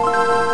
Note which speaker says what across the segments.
Speaker 1: you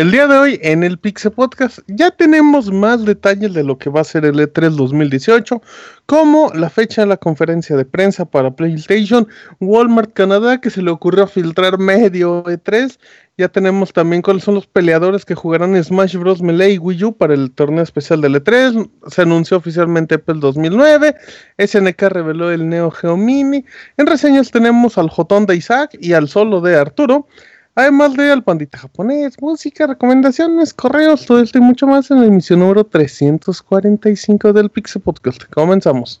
Speaker 1: El día de hoy en el Pixel Podcast ya tenemos más detalles de lo que va a ser el E3 2018, como la fecha de la conferencia de prensa para PlayStation, Walmart Canadá, que se le ocurrió filtrar medio E3. Ya tenemos también cuáles son los peleadores que jugarán Smash Bros. Melee y Wii U para el torneo especial del E3. Se anunció oficialmente Apple 2009. SNK reveló el Neo Geo Mini. En reseñas tenemos al Jotón de Isaac y al solo de Arturo. Además de al pandita japonés, música, recomendaciones, correos, todo esto y mucho más en la emisión número 345 del Pixel Podcast. Comenzamos.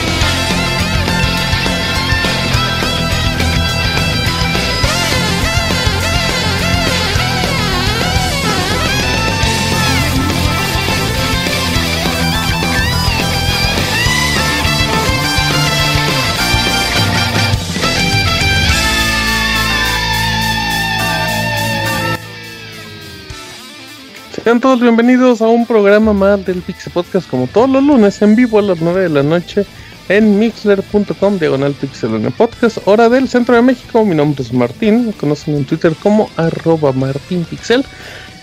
Speaker 1: Sean todos bienvenidos a un programa más del Pixel Podcast, como todos los lunes en vivo a las 9 de la noche en mixler.com, diagonal pixel podcast, hora del centro de México. Mi nombre es Martín, me conocen en Twitter como arroba martinpixel.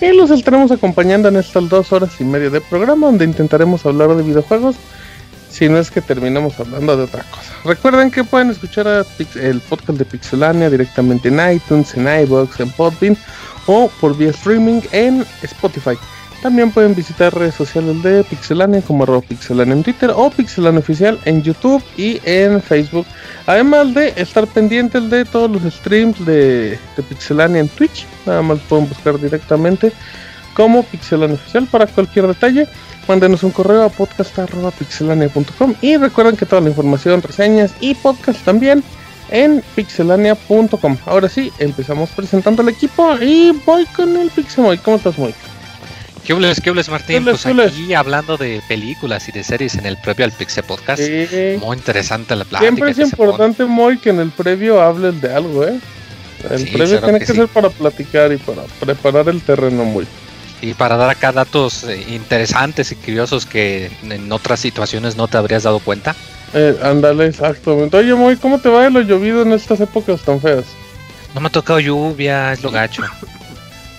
Speaker 1: Y los estaremos acompañando en estas dos horas y media de programa, donde intentaremos hablar de videojuegos, si no es que terminamos hablando de otra cosa. Recuerden que pueden escuchar el podcast de Pixelania directamente en iTunes, en iBox, en Podbean o por vía streaming en Spotify. También pueden visitar redes sociales de Pixelania como arroba Pixelania en Twitter o Pixelania Oficial en YouTube y en Facebook. Además de estar pendientes de todos los streams de, de Pixelania en Twitch. Nada más pueden buscar directamente como Pixelania Oficial para cualquier detalle. Mándenos un correo a podcast.pixelania.com y recuerden que toda la información, reseñas y podcast también en pixelania.com. Ahora sí, empezamos presentando el equipo y voy con el Pixemoy. ¿Cómo estás, Moy?
Speaker 2: ¿Qué hables, qué hables, Martín? pues aquí hablando de películas y de series en el previo al Pixel Podcast. Muy interesante la plática.
Speaker 1: Siempre es importante, Moy, que en el previo hables de algo, ¿eh? El previo tiene que, ser para platicar y para preparar el terreno, muy.
Speaker 2: Y para dar acá datos eh, interesantes y curiosos que en otras situaciones no te habrías dado cuenta.
Speaker 1: Eh, ándale, exactamente. Oye, Moy, ¿cómo te va de lo llovido en estas épocas tan feas?
Speaker 2: No me ha tocado lluvia, es lo gacho.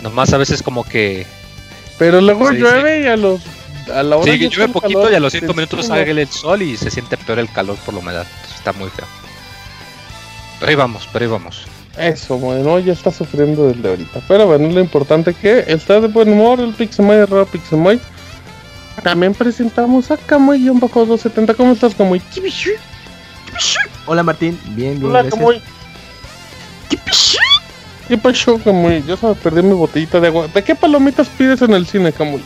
Speaker 2: Nomás a veces como que...
Speaker 1: Pero luego llueve y a los... A la hora
Speaker 2: sí, llueve poquito y a los 5 minutos sale el sol y se siente peor el calor por la humedad. está muy feo. Pero ahí vamos, pero ahí vamos.
Speaker 1: Eso, bueno, ya está sufriendo desde ahorita. Pero bueno, lo importante que está de buen humor el Pixemoy, de Pixemoy. También presentamos a Kamui-270. ¿Cómo estás, Kamui?
Speaker 3: Hola, Martín. Bien, bien.
Speaker 1: Hola, Kamui. ¿Qué pasó, Kamui? Yo se me perdí mi botellita de agua. ¿De qué palomitas pides en el cine, Kamui?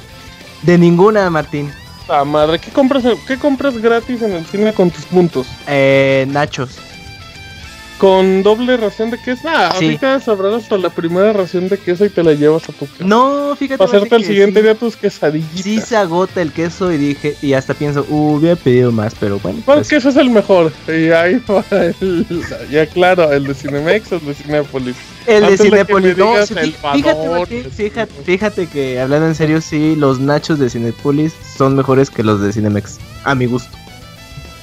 Speaker 3: De ninguna, Martín.
Speaker 1: Ah, madre, ¿qué compras, ¿qué compras gratis en el cine con tus puntos?
Speaker 3: Eh, nachos
Speaker 1: con doble ración de queso. Ah, ahorita sabrás hasta la primera ración de queso y te la llevas a tu casa.
Speaker 3: No, fíjate.
Speaker 1: Para hacerte el siguiente día tus quesadillas.
Speaker 3: Sí se agota el queso y dije, y hasta pienso, uh, hubiera pedido más, pero bueno.
Speaker 1: Bueno, pues... queso es el mejor. Y ahí va el, ya claro, el de Cinemex o el de Cinepolis.
Speaker 3: El de Cinepolis, no, fíjate, fíjate, fíjate que hablando en serio, sí, los nachos de Cinepolis son mejores que los de Cinemex, a mi gusto.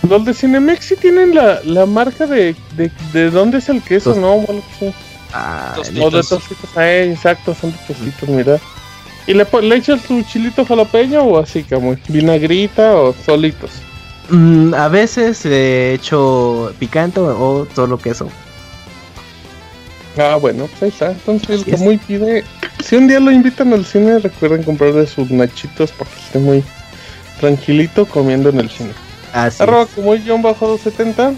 Speaker 1: Los de Cinemex sí tienen la, la marca de, de, de dónde es el queso, ¿no? Bueno, sí. Ah, o de tocitos, ah, exacto, son de tocitos, mira. ¿Y le, le echas tu chilito jalapeño o así, como vinagrita o solitos?
Speaker 3: Mm, a veces he hecho picante o solo queso.
Speaker 1: Ah, bueno, pues ahí está. Entonces, el muy pide. Si un día lo invitan al cine, recuerden comprarle sus nachitos porque esté muy tranquilito comiendo en el cine. Así Arroba como John bajo 270.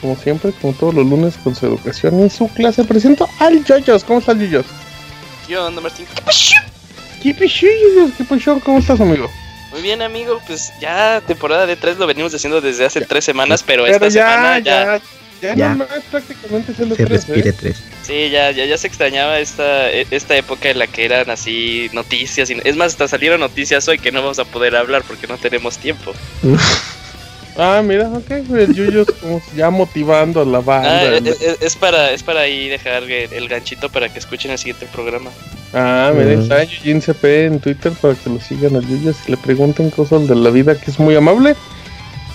Speaker 1: Como siempre, como todos los lunes con su educación y su clase, presento al Yoyos. ¿Cómo estás, Yoyos?
Speaker 4: ¿Qué onda, Martín?
Speaker 1: ¿Qué pasó, ¿Qué pasó? ¿Cómo estás, amigo?
Speaker 4: Muy bien, amigo. Pues ya temporada de 3 lo venimos haciendo desde hace tres semanas, pero, esta semana ya.
Speaker 1: Ya, ya, prácticamente se lo
Speaker 3: Se respire 3. ¿eh?
Speaker 4: Sí, ya, ya, ya se extrañaba esta, esta época en la que eran así noticias. Y, es más, hasta salieron noticias hoy que no vamos a poder hablar porque no tenemos tiempo.
Speaker 1: Ah, mira, ok, el Yuyo como ya motivando a la banda. Ah,
Speaker 4: es, para, es para ahí dejar el, ganchito para que escuchen el siguiente programa.
Speaker 1: Ah, mira, está Yujin CP en Twitter para que lo sigan al Yuyo y le pregunten cosas de la vida, que es muy amable.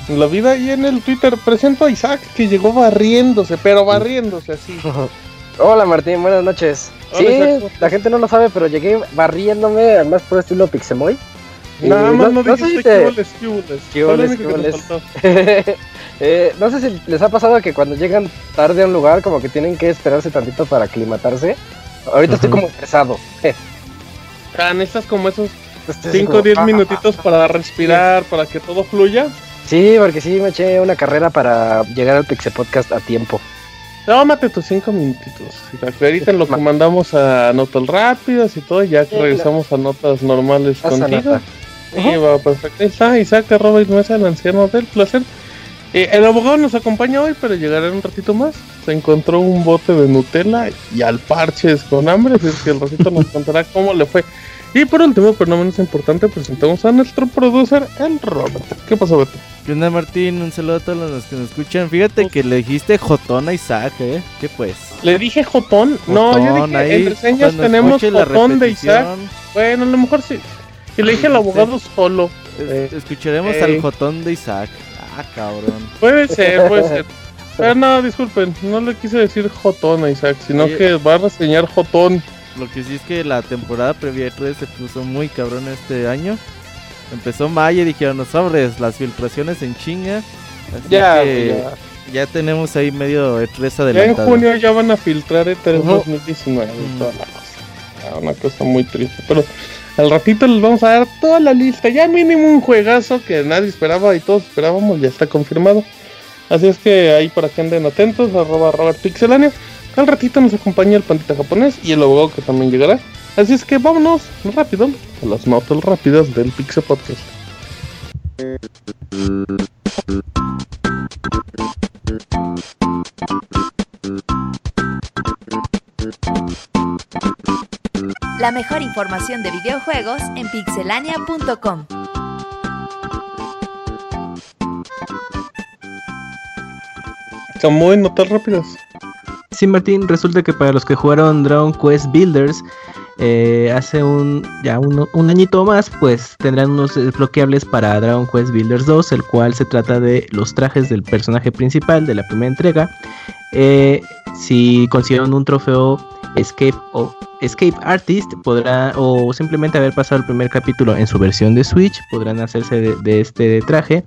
Speaker 1: En la vida y en el Twitter presento a Isaac que llegó barriéndose, pero barriéndose así.
Speaker 5: Hola Martín, buenas noches. sí, la gente no lo sabe, pero llegué barriéndome, además por estilo Pixemoy.
Speaker 1: Nada más no, no, sé si te...
Speaker 5: eh, no sé si les ha pasado que cuando llegan tarde a un lugar como que tienen que esperarse tantito para aclimatarse. Ahorita estoy como estresado.
Speaker 1: ah, necesitas como esos 5 o 10 minutitos para respirar, para que todo fluya.
Speaker 5: Sí, porque sí me eché una carrera para llegar al Pixel Podcast a tiempo.
Speaker 1: Tómate tus 5 minutitos. Ahorita lo que mandamos a notas rápidas y todo, ya que regresamos a notas normales contigo. Va perfecto. Ahí está Isaac arroba Mesa, el anciano del placer. Eh, el abogado nos acompaña hoy, pero llegará en un ratito más. Se encontró un bote de Nutella y al parches con hambre, así que el ratito nos contará cómo le fue. Y por último, pero no menos importante, presentamos a nuestro producer, el Robert. ¿Qué pasó, Beto?
Speaker 3: ¿Qué onda, Martín? Un saludo a todos los que nos escuchan. Fíjate que le dijiste Jotón a Isaac, ¿eh? ¿Qué pues?
Speaker 1: ¿Le dije Jotón? no, yo dije, en reseñas tenemos Jotón de Isaac. Bueno, a lo mejor sí. Dije al abogado solo.
Speaker 3: Eh, escucharemos al jotón de Isaac. Ah, cabrón.
Speaker 1: Puede ser, puede ser. Pero no, disculpen, no le quise decir jotón a Isaac, sino que va a reseñar jotón.
Speaker 3: Lo que sí es que la temporada previa 3 se puso muy cabrón este año. Empezó Maya y dijeron, los sobres, las filtraciones en chinga. Así ya, que ya. tenemos ahí medio E3 adelantado.
Speaker 1: Ya en junio ya van a filtrar E3 2019 toda la cosa. Una cosa muy triste, pero al ratito les vamos a dar toda la lista. Ya mínimo un juegazo que nadie esperaba y todos esperábamos, ya está confirmado. Así es que ahí para que anden atentos, arroba Robert Pixelania. Al ratito nos acompaña el pandita japonés y el abogado que también llegará. Así es que vámonos rápido a las notas rápidas del Pixel Podcast.
Speaker 6: La mejor información de videojuegos en pixelania.com.
Speaker 1: Como en notas rápidas.
Speaker 3: Sí, Martín, resulta que para los que jugaron Dragon Quest Builders eh, hace un ya un, añito más, pues tendrán unos desbloqueables para Dragon Quest Builders 2, el cual se trata de los trajes del personaje principal de la primera entrega. Eh, si consiguieron un trofeo Escape o Escape Artist podrá o simplemente haber pasado el primer capítulo en su versión de Switch podrán hacerse de, este traje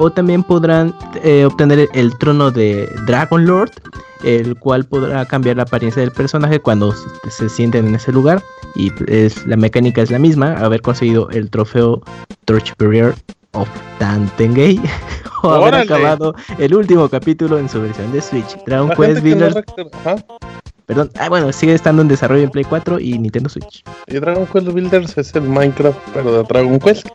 Speaker 3: o también podrán eh, obtener el trono de Dragon Lord el cual podrá cambiar la apariencia del personaje cuando se, sienten en ese lugar. Y es, la mecánica es la misma haber conseguido el trofeo Torchbearer of Tantengay o haber acabado el último capítulo en su versión de Switch. Dragon Quest Builder Perdón, ah, bueno, sigue estando en desarrollo en Play 4 y Nintendo Switch.
Speaker 1: Y Dragon Quest Builders es el Minecraft, pero de Dragon Quest.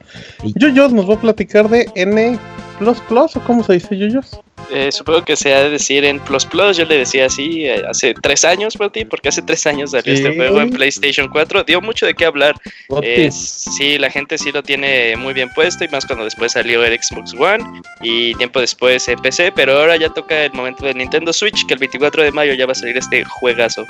Speaker 1: Y... Yo, nos va a platicar de N o cómo se dice Yuyos.
Speaker 4: Eh, supongo que se ha de decir en Plus Plus, yo le decía así eh, hace tres años, ti porque hace tres años salió este juego en PlayStation 4, dio mucho de qué hablar. Eh, sí, la gente sí lo tiene muy bien puesto, y más cuando después salió el Xbox One y tiempo después en PC, pero ahora ya toca el momento del Nintendo Switch, que el 24 de mayo ya va a salir este juegazo.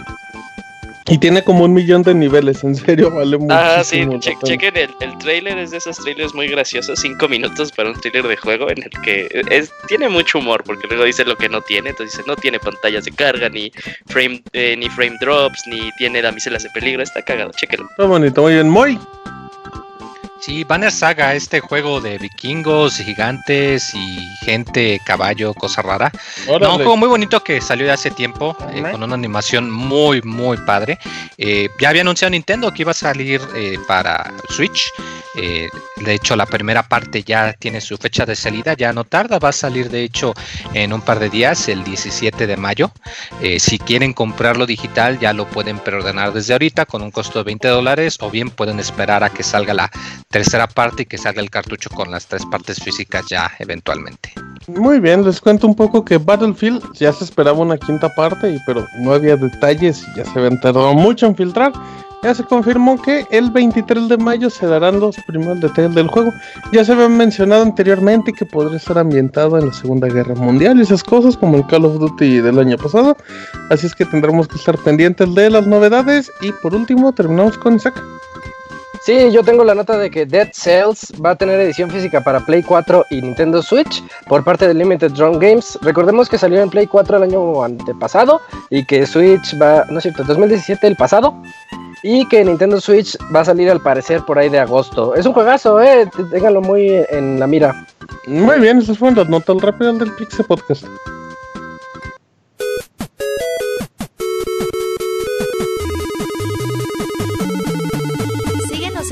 Speaker 1: Y tiene como un millón de niveles, en serio, vale mucho.
Speaker 4: Ah, sí, chequen el, el trailer, es de esos trailers muy graciosos, cinco minutos para un trailer de juego en el que es, tiene mucho humor, porque luego dice lo que no tiene, entonces dice, no tiene pantallas de carga, ni frame, eh, ni frame drops, ni tiene damiselas de peligro, está cagado, chequenlo.
Speaker 1: Está bonito, muy bien, muy.
Speaker 2: Sí, Banner Saga, este juego de vikingos, gigantes y gente, caballo, cosa rara. No, un juego muy bonito que salió de hace tiempo, eh, con una animación muy, muy padre. Eh, ya había anunciado Nintendo que iba a salir eh, para Switch. de hecho, la primera parte ya tiene su fecha de salida, ya no tarda, va a salir de hecho en un par de días, el 17 de mayo. si quieren comprarlo digital, ya lo pueden preordenar desde ahorita con un costo de 20 dólares o bien pueden esperar a que salga la tercera parte y que salga el cartucho con las tres partes físicas ya eventualmente.
Speaker 1: Muy bien, les cuento un poco que Battlefield ya se esperaba una quinta parte, pero no había detalles y ya se habían tardado mucho en filtrar. Ya se confirmó que el 23 de mayo se darán los primeros detalles del juego. Ya se habían mencionado anteriormente que podría estar ambientado en la Segunda Guerra Mundial y esas cosas como el Call of Duty del año pasado. Así es que tendremos que estar pendientes de las novedades. Y por último, terminamos con Isaac.
Speaker 5: Sí, yo tengo la nota de que Dead Cells va a tener edición física para Play 4 y Nintendo Switch por parte de Limited Drone Games. Recordemos que salió en Play 4 el año antepasado y que Switch va, no es cierto, 2017 el pasado. Y que Nintendo Switch va a salir al parecer por ahí de agosto. Es un juegazo, eh, ténganlo muy en la mira.
Speaker 1: Muy bien, esas fueron las notas rápidas del Pixel Podcast.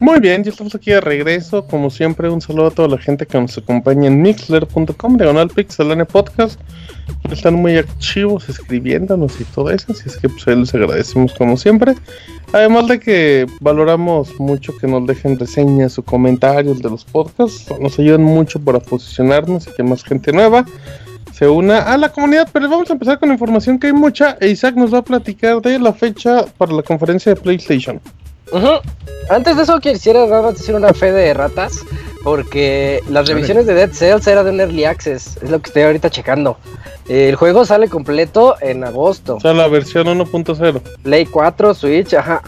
Speaker 1: Muy bien, ya estamos aquí de regreso. Como siempre, un saludo a toda la gente que nos acompaña en mixler.com, diagonal pixelane podcast. Están muy activos escribiéndonos y todo eso, así es que pues les agradecemos como siempre. Además de que valoramos mucho que nos dejen reseñas o comentarios de los podcasts, nos ayudan mucho para posicionarnos y que más gente nueva se una a la comunidad. Pero vamos a empezar con información que hay mucha. Isaac nos va a platicar de la fecha para la conferencia de PlayStation.
Speaker 5: Antes de eso quisiera decir una fe de ratas, porque las revisiones de Dead Cells era de un Early Access, es lo que estoy ahorita checando. El juego sale completo en agosto.
Speaker 1: O sea, la versión 1.0.
Speaker 5: Play 4, Switch, ajá.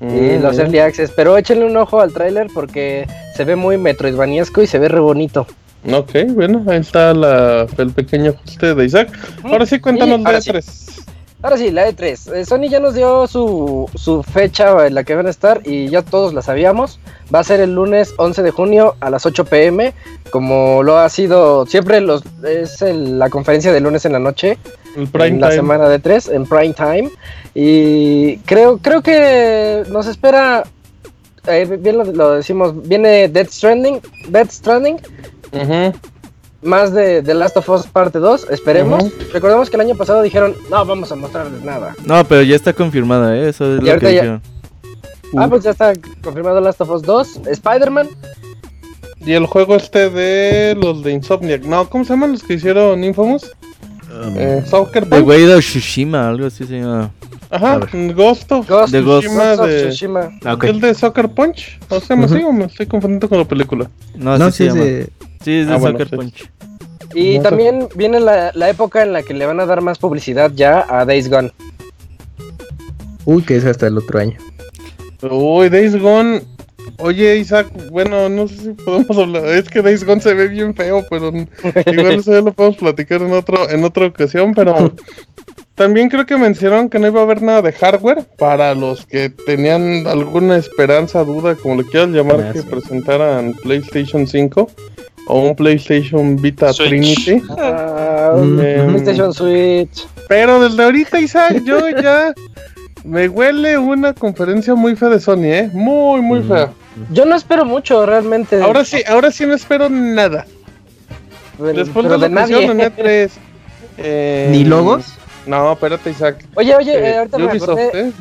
Speaker 5: y mm. los Early Access, pero échenle un ojo al tráiler porque se ve muy metroidvaniesco y se ve re bonito.
Speaker 1: Ok, bueno, ahí está el pequeño ajuste de Isaac. Ahora sí, cuéntanos de 3
Speaker 5: Ahora sí, la E3. Eh, Sony ya nos dio su, su, fecha en la que van a estar y ya todos la sabíamos. Va a ser el lunes 11 de junio a las 8 pm, como lo ha sido siempre los, es la conferencia de lunes en la noche. en la semana de 3 en prime time. Y creo, creo que nos espera, eh, bien lo, decimos, viene Dead Stranding. Dead Stranding más de The Last of Us parte 2, esperemos. Recordemos que el año pasado dijeron, no vamos a mostrarles nada.
Speaker 7: No, pero ya está confirmada, ¿eh? eso es lo que dijeron.
Speaker 5: Ah, pues ya está confirmado Last of Us 2, Spider-Man.
Speaker 1: Y el juego este de los de Insomniac. No, ¿cómo se llaman los que hicieron Infamous?
Speaker 7: Um, eh, Soccer Punch. The Way of Tsushima, algo así se llama.
Speaker 1: Ajá, Ghost of
Speaker 5: Ghost,
Speaker 1: Tsushima de... Tsushima. Ah, ¿El de Soccer Punch? ¿O sea, me sigo me estoy confundiendo con la película?
Speaker 7: No, no sí, sí, Sí, es de ah, Soccer Punch.
Speaker 5: Y también viene la, la, época en la que le van a dar más publicidad ya a Days Gone.
Speaker 3: Uy, que es hasta el otro año.
Speaker 1: Uy, Days Gone. Oye, Isaac, bueno, no sé si podemos hablar. Es que Days Gone se ve bien feo, pero igual eso ya lo podemos platicar en, otro, en otra ocasión. Pero también creo que mencionaron que no iba a haber nada de hardware para los que tenían alguna esperanza, duda, como le quieras llamar, que presentaran PlayStation 5 o un PlayStation Vita Trinity.
Speaker 5: Ah, em, PlayStation Switch.
Speaker 1: Pero desde ahorita, Isaac, yo ya me huele una conferencia muy fea de Sony, ¿eh? Muy, muy fea.
Speaker 5: Yo no espero mucho, realmente.
Speaker 1: Ahora sí, ahora sí no espero nada. Después de la de en E3.
Speaker 3: Eh, ¿Ni logos?
Speaker 1: No, espérate, Isaac.
Speaker 5: Oye, oye, eh, ahorita me acordé. ¿eh?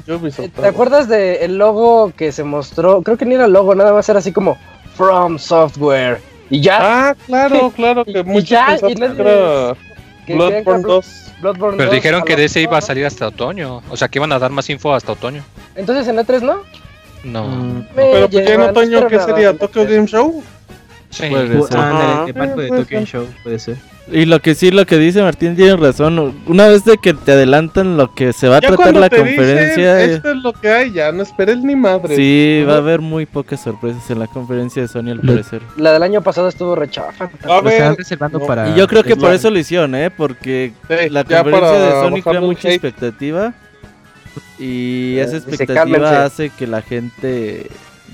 Speaker 5: ¿Te acuerdas del logo que se mostró? Creo que ni era el logo, nada más era así como From Software. Y ya.
Speaker 1: Ah, claro, claro, que muchos ya, y Bloodborne 2.
Speaker 2: Bloodborne Pero dijeron que ese iba a salir hasta otoño. O sea, que iban a dar más info hasta otoño.
Speaker 5: Entonces en E3 no?
Speaker 2: No. Mm.
Speaker 1: Pero pues en otoño, ¿qué sería? ¿Tokyo Game Show?
Speaker 3: Sí. Puede ser. Ah, de Tokyo Game Show, puede ser.
Speaker 7: Y lo que sí, lo que dice Martín tiene razón. Una vez de que te adelantan lo que se va a tratar la conferencia.
Speaker 1: esto es lo que hay, ya no esperes ni madre.
Speaker 7: Sí, va a haber muy pocas sorpresas en la conferencia de Sony al parecer.
Speaker 5: La del año pasado estuvo rechafa.
Speaker 7: para y yo creo que por eso lo hicieron, ¿eh? Porque la conferencia de Sony crea mucha expectativa. Y esa expectativa hace que la gente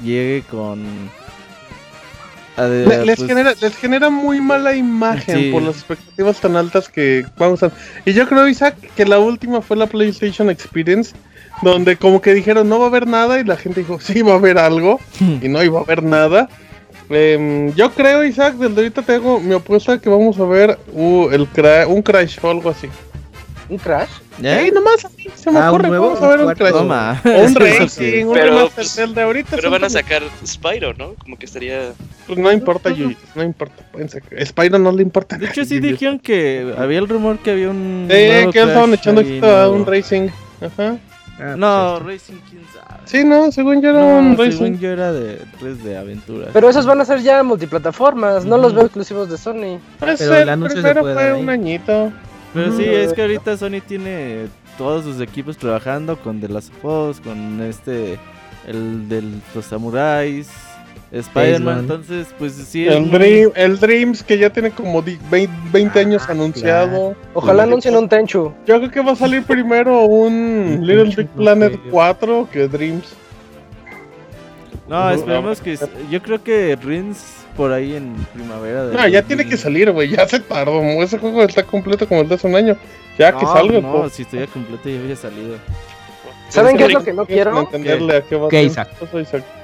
Speaker 7: llegue con
Speaker 1: les, pues, genera, les genera muy mala imagen por las expectativas tan altas que vamos a... Y yo creo, Isaac, que la última fue la PlayStation Experience, donde como que dijeron no va a haber nada y la gente dijo sí va a haber algo y no iba a haber nada. Em, yo creo, Isaac, desde ahorita tengo mi apuesta que vamos a ver uh, el un crash o algo así.
Speaker 5: ¿Un crash?
Speaker 1: ¿Eh? nomás se me ah, ocurre, vamos a ver un crash. Toma. O un racing, un pero, pues, el de ahorita.
Speaker 4: Pero van a sacar Spyro, ¿no? Como que estaría...
Speaker 1: Pues no importa, Yuji, no importa. Spyro no le importa.
Speaker 7: De hecho, sí dijeron que había el rumor que había un...
Speaker 1: Sí, que estaban echando a un racing. Ajá.
Speaker 7: Ah, no, pues Racing, quién sabe.
Speaker 1: Sí, no, según yo era un Racing.
Speaker 7: Según yo era de, pues, de aventura.
Speaker 5: Pero esos van a ser ya multiplataformas, no los veo exclusivos de Sony.
Speaker 1: Pues Pero el, primero fue un añito.
Speaker 7: Pero sí, es que ahorita Sony tiene todos sus equipos trabajando con The Last of Us, con este, el de los samuráis, Spider-Man, entonces pues sí.
Speaker 1: El, Dream, el Dreams que ya tiene como 20 años ah, anunciado.
Speaker 5: Ojalá anuncien un Tenchu.
Speaker 1: Yo creo que va a salir primero un Little Big Planet 4 que Dreams.
Speaker 7: No, esperemos que. Yo creo que Rins por ahí en primavera.
Speaker 1: no, ya tiene que salir, güey. Ya se tardó. Ese juego está completo como el de hace un año. Ya que salga.
Speaker 7: No, si estoy completo ya había salido.
Speaker 5: ¿Saben qué es lo que no quiero?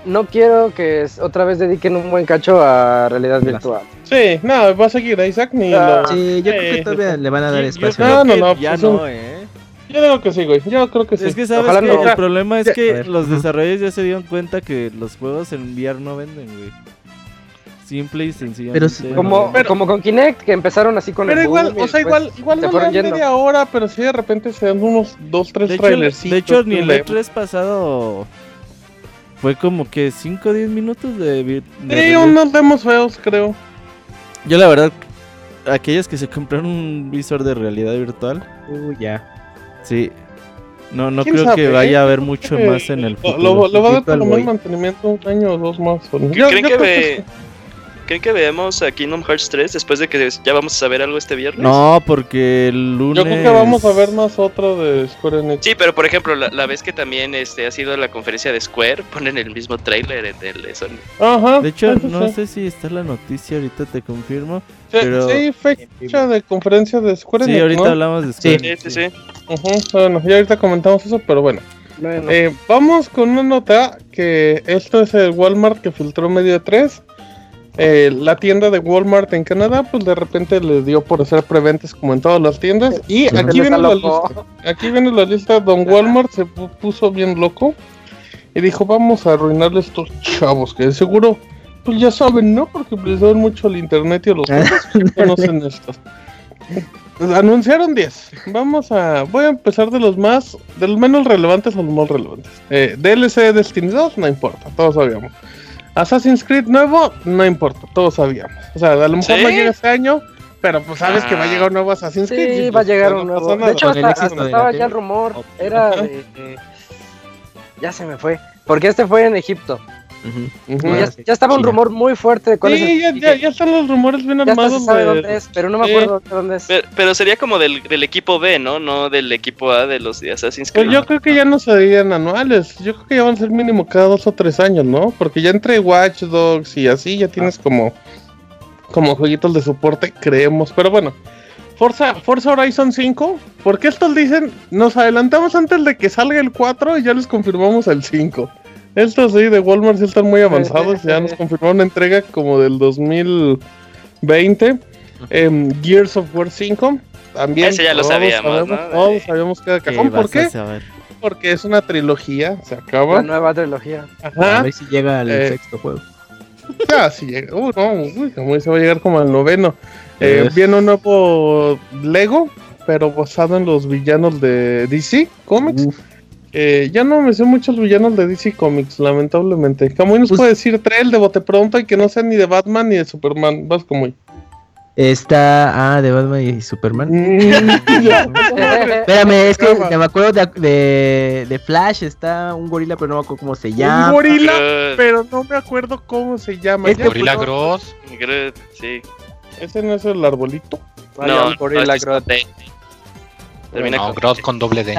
Speaker 5: No quiero que otra vez dediquen un buen cacho a realidad virtual.
Speaker 1: Sí, no, va a seguir a Isaac ni
Speaker 3: ah, Sí, yo creo que todavía le van a dar espacio.
Speaker 1: No, no, no, ya pues no, eh. Yo digo que sí, güey. Yo creo que sí.
Speaker 7: Es que sabes que el problema es que los desarrolladores ya se dieron cuenta que los juegos en VR no venden, güey. Simple y sencillamente.
Speaker 5: Pero, como, como con Kinect, que empezaron así con
Speaker 1: pero el igual, o sea, igual, igual no dan media hora, pero sí de repente se dan unos dos, tres trailers.
Speaker 7: De hecho, ni el E3 pasado fue como que 5 o 10 minutos de,
Speaker 1: de Sí, unos demos feos, creo.
Speaker 7: Yo la verdad, aquellos que se compraron un visor de realidad virtual.
Speaker 5: Uh, ya.
Speaker 7: Sí. No, no creo que vaya a haber mucho más en el
Speaker 1: futuro. Lo, va a dar por lo menos mantenimiento un año o dos más.
Speaker 4: ¿Creen que, ¿Creen que veamos a Kingdom Hearts 3 después de que ya vamos a saber algo este viernes?
Speaker 7: No, porque el lunes.
Speaker 1: Yo creo que vamos a ver más otro de Square Enix.
Speaker 4: Sí, pero por ejemplo, la, vez que también este ha sido la conferencia de Square, ponen el mismo trailer en el de Sony.
Speaker 1: Ajá.
Speaker 7: De hecho, no sé si está la noticia, ahorita te confirmo.
Speaker 1: Sí, pero... sí fecha de conferencia de Square Enix.
Speaker 7: Sí, ahorita hablamos de Square
Speaker 4: Sí, sí, sí.
Speaker 1: Bueno, ya ahorita comentamos eso, pero bueno. Eh, vamos con una nota que esto es el Walmart que filtró medio de 3 eh, la tienda de Walmart en Canadá, pues de repente le dio por hacer preventas como en todas las tiendas. Y aquí viene la lista. Aquí viene la lista. Don Walmart se puso bien loco y dijo: Vamos a arruinarle estos chavos que de seguro, pues ya saben, ¿no? Porque les dan mucho al internet y a los que conocen estos. Anunciaron 10. Vamos a. Voy a empezar de los más. De los menos relevantes a los más relevantes. Eh, DLC Destiny 2, no importa, todos sabíamos. Assassin's Creed nuevo, no importa, todos sabíamos. O sea, a lo mejor no llega este año, pero pues sabes que va a llegar un nuevo Assassin's Creed.
Speaker 5: Sí, va a pues, llegar un nuevo. De hecho, hasta, estaba ya el rumor. Era de, Ya se me fue. Porque este fue en Egipto. Ya, estaba un rumor muy fuerte de cuál
Speaker 1: sí, es ya, ya, están los rumores bien armados.
Speaker 5: Se sabe dónde es, pero no me acuerdo dónde es.
Speaker 4: Pero, sería como del, del, equipo B, ¿no? No del equipo A de los de Assassin's
Speaker 1: Creed. Pues yo creo que ya no serían anuales. Yo creo que ya van a ser mínimo cada dos o tres años, ¿no? Porque ya entre Watch Dogs y así ya tienes como, como jueguitos de soporte, creemos. Pero bueno. Forza, Forza Horizon 5, porque estos dicen, nos adelantamos antes de que salga el 4 y ya les confirmamos el 5. Estos sí de Walmart sí están muy avanzados. ya nos confirmaron una entrega como del 2020. Em, Gears of War 5. También.
Speaker 4: Ese ya lo sabíamos, ¿no?
Speaker 1: Todos sabíamos que era cajón. ¿Por qué? Porque es una trilogía. Se acaba.
Speaker 5: La nueva trilogía.
Speaker 3: Ajá. A ver si llega al eh, sexto juego.
Speaker 1: Ah, si llega. Uh, no, uy, como se va a llegar como al noveno. Eh, viene un nuevo Lego, pero basado en los villanos de DC Comics. Eh, ya no me sé muchos villanos de DC Comics, lamentablemente. Camuy nos pues puede decir trae el de bote pronto y que no sea ni de Batman ni de Superman. Vas como.
Speaker 3: Está, ah, de Batman y Superman. Mm, Espérame, es que me acuerdo de, de, Flash, está un gorila, pero no me acuerdo cómo se llama.
Speaker 1: Un gorila, pero no me acuerdo cómo se llama.
Speaker 2: Este gorila Gross.
Speaker 4: Sí.
Speaker 1: ¿Ese no es el arbolito?
Speaker 4: No, no gorila Gross.
Speaker 2: Termina no, con Gross con doble D.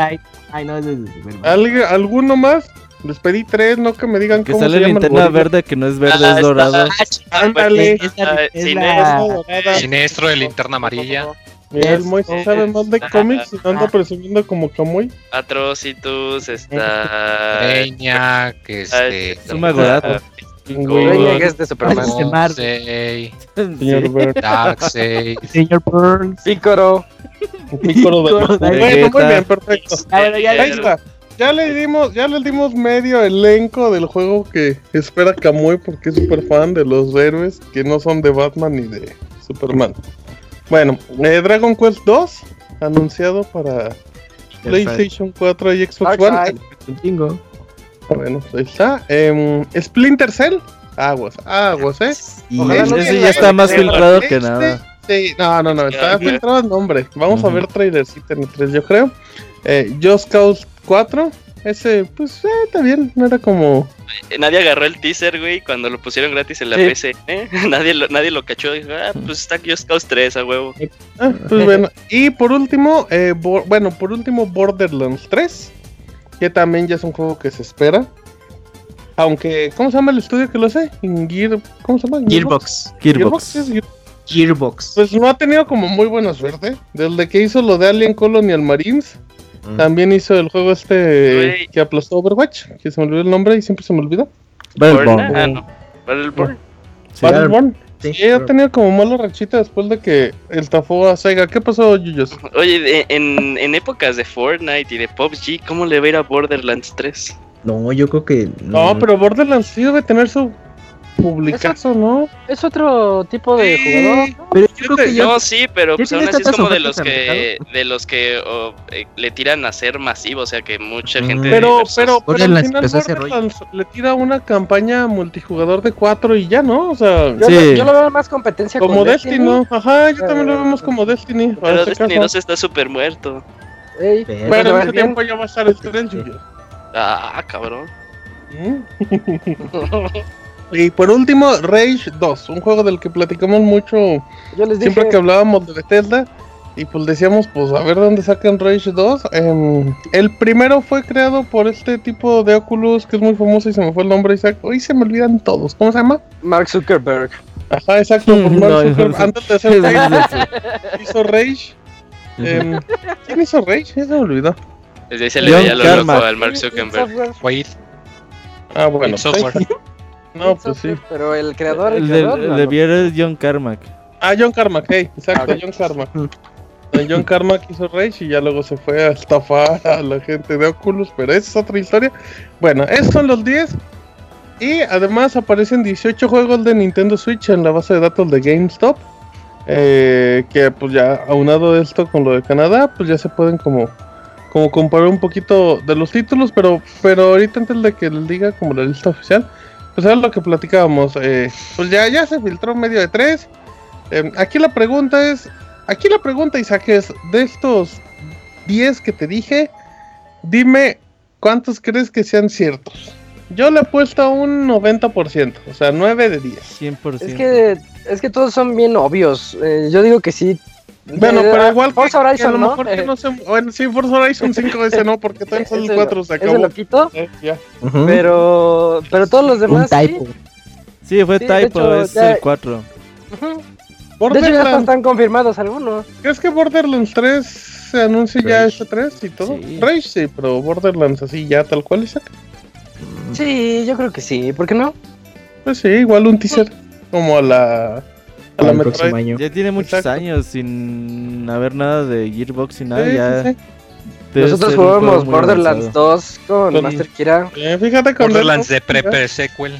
Speaker 3: Ay, no, es
Speaker 1: ¿Alguno más? Les pedí tres, no que me digan
Speaker 7: que cómo sale se llama linterna verde que no es verde, es ah, dorado.
Speaker 1: Ándale.
Speaker 2: Siniestro de linterna amarilla.
Speaker 1: Mira, el Moisés sabe más de cómics y anda presumiendo como Camuy.
Speaker 4: Atrocitus, está.
Speaker 2: Reña, que este.
Speaker 7: Suma Gorato.
Speaker 5: Reña, que es de Superman.
Speaker 1: Señor Burns.
Speaker 2: Darkseid.
Speaker 3: Señor Burns.
Speaker 5: Pícoro.
Speaker 1: Bueno, muy bien, perfecto. Ahí está. Ya le dimos, ya le dimos medio elenco del juego que espera Kamui porque es súper fan de los héroes que no son de Batman ni de Superman. Bueno, eh, Dragon Quest 2 anunciado para PlayStation 4 y Xbox One. Bueno, ahí está. Em, Splinter Cell. Aguas, aguas, ¿eh?
Speaker 7: ese ya está más filtrado que nada.
Speaker 1: Sí, no, no, no, está filtrado el nombre. Vamos a ver trailers en 3, yo creo. Eh, Just Cause 4, ese, pues, eh, está bien, no era como...
Speaker 4: Nadie agarró el teaser, güey, cuando lo pusieron gratis en la PC, ¿eh? Nadie lo, nadie lo cachó, dijo, ah, pues está Just Cause 3, a huevo.
Speaker 1: Ah, pues bueno, y por último, eh, bueno, por último Borderlands 3, que también ya es un juego que se espera. Aunque, ¿cómo se llama el estudio que lo sé? Gear, ¿Cómo se llama?
Speaker 3: Gearbox.
Speaker 1: Gearbox. Gearbox.
Speaker 3: Gearbox.
Speaker 1: Pues no ha tenido como muy buena suerte. Desde que hizo lo de Alien Colonial Marines, Mm. También hizo el juego este que aplastó Overwatch, que se me olvidó el nombre y siempre se me olvida.
Speaker 4: Battleborn. Ah, no. Battleborn.
Speaker 1: Sí, Battleborn. Sí, ha tenido como mala rachita después de que el tafó a Sega. ¿Qué pasó, Yuyos?
Speaker 4: Oye, en, en épocas de Fortnite y de PUBG, ¿cómo le va a ir a Borderlands 3?
Speaker 3: No, yo creo que.
Speaker 1: No, no pero Borderlands sí debe tener su publicazo, ¿no?
Speaker 5: Es otro tipo de jugador.
Speaker 4: Pero yo creo que no, sí, pero pues aún así es como de los que de los que eh, le tiran a ser masivo, o sea que mucha mm. gente.
Speaker 1: Pero, pero, pero al final le tira una campaña multijugador de cuatro y ya, ¿no? O sea,
Speaker 5: yo, sí. lo, veo más competencia
Speaker 1: como Destiny. Ajá, yo también lo vemos como Destiny.
Speaker 4: Pero este Destiny 2 está súper muerto.
Speaker 1: Ey, bueno, en ese tiempo ya va a estar el tren,
Speaker 4: Ah, cabrón.
Speaker 1: ¿Mm? Y por último, Rage 2, un juego del que platicamos mucho siempre que hablábamos de Bethesda. Y pues decíamos, pues a ver dónde sacan Rage 2. Em, el primero fue creado por este tipo de Oculus que es muy famoso y se me fue el nombre. Hoy se me olvidan todos. ¿Cómo se llama?
Speaker 5: Mark Zuckerberg.
Speaker 1: Ajá, exacto. Por Mark Zuckerberg. Antes de hacer Rage, hizo Rage. Em, ¿Quién hizo Rage? Ya se me olvidó.
Speaker 4: Desde ahí se le veía lo loco al Mark Zuckerberg.
Speaker 1: Ah, bueno. Software. No, pues sí.
Speaker 5: Pero el creador.
Speaker 7: El, el de, es John Carmack.
Speaker 1: Ah, John Carmack, hey, exacto, John Carmack. John Carmack hizo Rage y ya luego se fue a estafar a la gente de Oculus, pero esa es otra historia. Bueno, esos son los 10. Y además aparecen 18 juegos de Nintendo Switch en la base de datos de GameStop. Eh, que pues ya aunado esto con lo de Canadá, pues ya se pueden como, como comparar un poquito de los títulos, pero, pero ahorita antes de que les diga como la lista oficial, pues es lo que platicábamos. Eh, pues ya, ya se filtró medio de tres. Em, aquí la pregunta es, aquí la pregunta Isaac es, de estos 10 que te dije, dime cuántos crees que sean ciertos. Yo le he puesto un 90%, o sea, 9 de 10.
Speaker 7: 100%.
Speaker 5: Es que, es que todos son bien obvios. Eh, yo digo que sí,
Speaker 1: bueno, pero igual Forza Horizon, a lo mejor que no se, bueno, sí, Forza Horizon 5 ese no, porque todavía son el 4 se acabó.
Speaker 5: Ese lo quito. ya. Pero pero todos los demás
Speaker 7: sí. Sí, fue sí, typo, es el 4.
Speaker 5: De hecho ya están confirmados algunos.
Speaker 1: ¿Crees que Borderlands 3 se anuncie ya este 3 y todo? Sí. Rage sí, pero Borderlands así ya tal cual, Isaac.
Speaker 5: Sí, yo creo que sí, ¿por qué no?
Speaker 1: Pues sí, igual un teaser como a la
Speaker 7: ya tiene muchos años sin haber nada de Gearbox y nada. ya
Speaker 5: Nosotros jugamos Borderlands 2 con, Master Kira.
Speaker 1: Eh, fíjate
Speaker 2: con Borderlands de Prepper Sequel.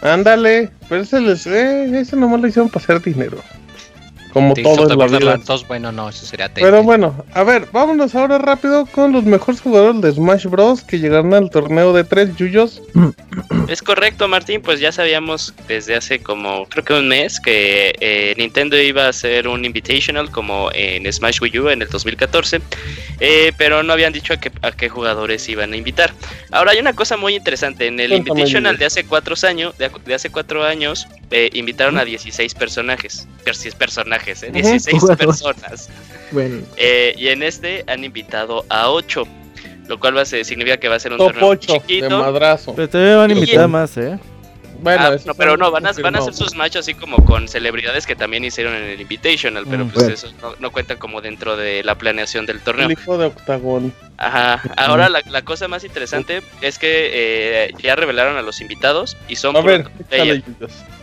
Speaker 1: Ándale, pero ese, les, eh, ese nomás lo hicieron para hacer dinero. Como todo en la vida.
Speaker 2: bueno, no, eso sería
Speaker 1: Pero bueno, a ver, vámonos ahora rápido con los mejores jugadores de Smash Bros. que llegaron al torneo de tres yuyos.
Speaker 4: Es correcto, Martín, pues ya sabíamos desde hace como, creo que un mes, que eh, Nintendo iba a hacer un Invitational como en Smash Wii U en el 2014, eh, pero no habían dicho a qué, a qué, jugadores iban a invitar. Ahora hay una cosa muy interesante, en el Invitational de hace cuatro años, de, hace cuatro años, eh, invitaron a 16 personajes, 16 personajes, 16 personas. Bueno. y en este han invitado a 8 lo cual va a ser, significa que va a ser un torneo chiquito.
Speaker 1: De madrazo.
Speaker 7: Pero todavía van a invitar más, ¿eh?
Speaker 4: Bueno, ah, no, pero no, van a, van a hacer sus matches así como con celebridades que también hicieron en el Invitational, pero mm, pues eso no, no cuentan como dentro de la planeación del torneo.
Speaker 1: El hijo de Octagón.
Speaker 4: Ajá, ahora la, la cosa más interesante es que eh, ya revelaron a los invitados y son...
Speaker 1: A ver,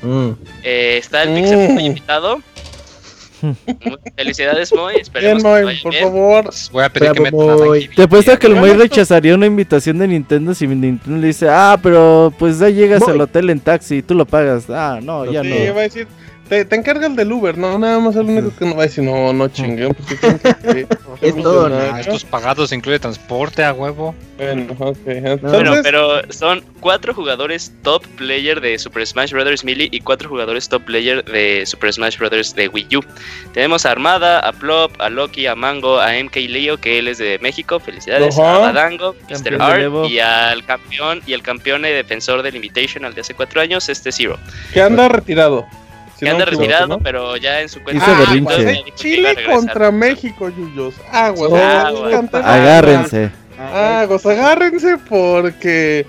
Speaker 4: mm. eh, está el Pixel mm. invitado, Felicidades, Moy. Esperemos bien,
Speaker 1: por favor.
Speaker 2: Voy a pedir que me
Speaker 7: Te apuesto que el Moy rechazaría una invitación de Nintendo si Nintendo le dice, ah, pero pues ya llegas al hotel en taxi y tú lo pagas. Ah, no, ya
Speaker 1: sí,
Speaker 7: no.
Speaker 1: va a decir, te, te encargas del Uber, no, nada más el único que no va a decir, no, no chingue,
Speaker 2: porque es todo, Estos pagados incluye transporte a huevo.
Speaker 1: Bueno, ok.
Speaker 4: Bueno, pero son cuatro jugadores top player de Super Smash Bros. Melee y cuatro jugadores top player de Super Smash Bros. de Wii U. Tenemos a Armada, a Plop, a Loki, a Mango, a MK Leo, que él es de México, felicidades, a Badango, Mr. Art y al campeón y el campeón y defensor del Invitational de hace cuatro años, este Zero.
Speaker 1: Que anda retirado
Speaker 4: que anda retirado, pero ya en su cuenta.
Speaker 1: Ah, Chile contra México, Yuyos. Aguas,
Speaker 7: agárrense.
Speaker 1: Aguas, agárrense porque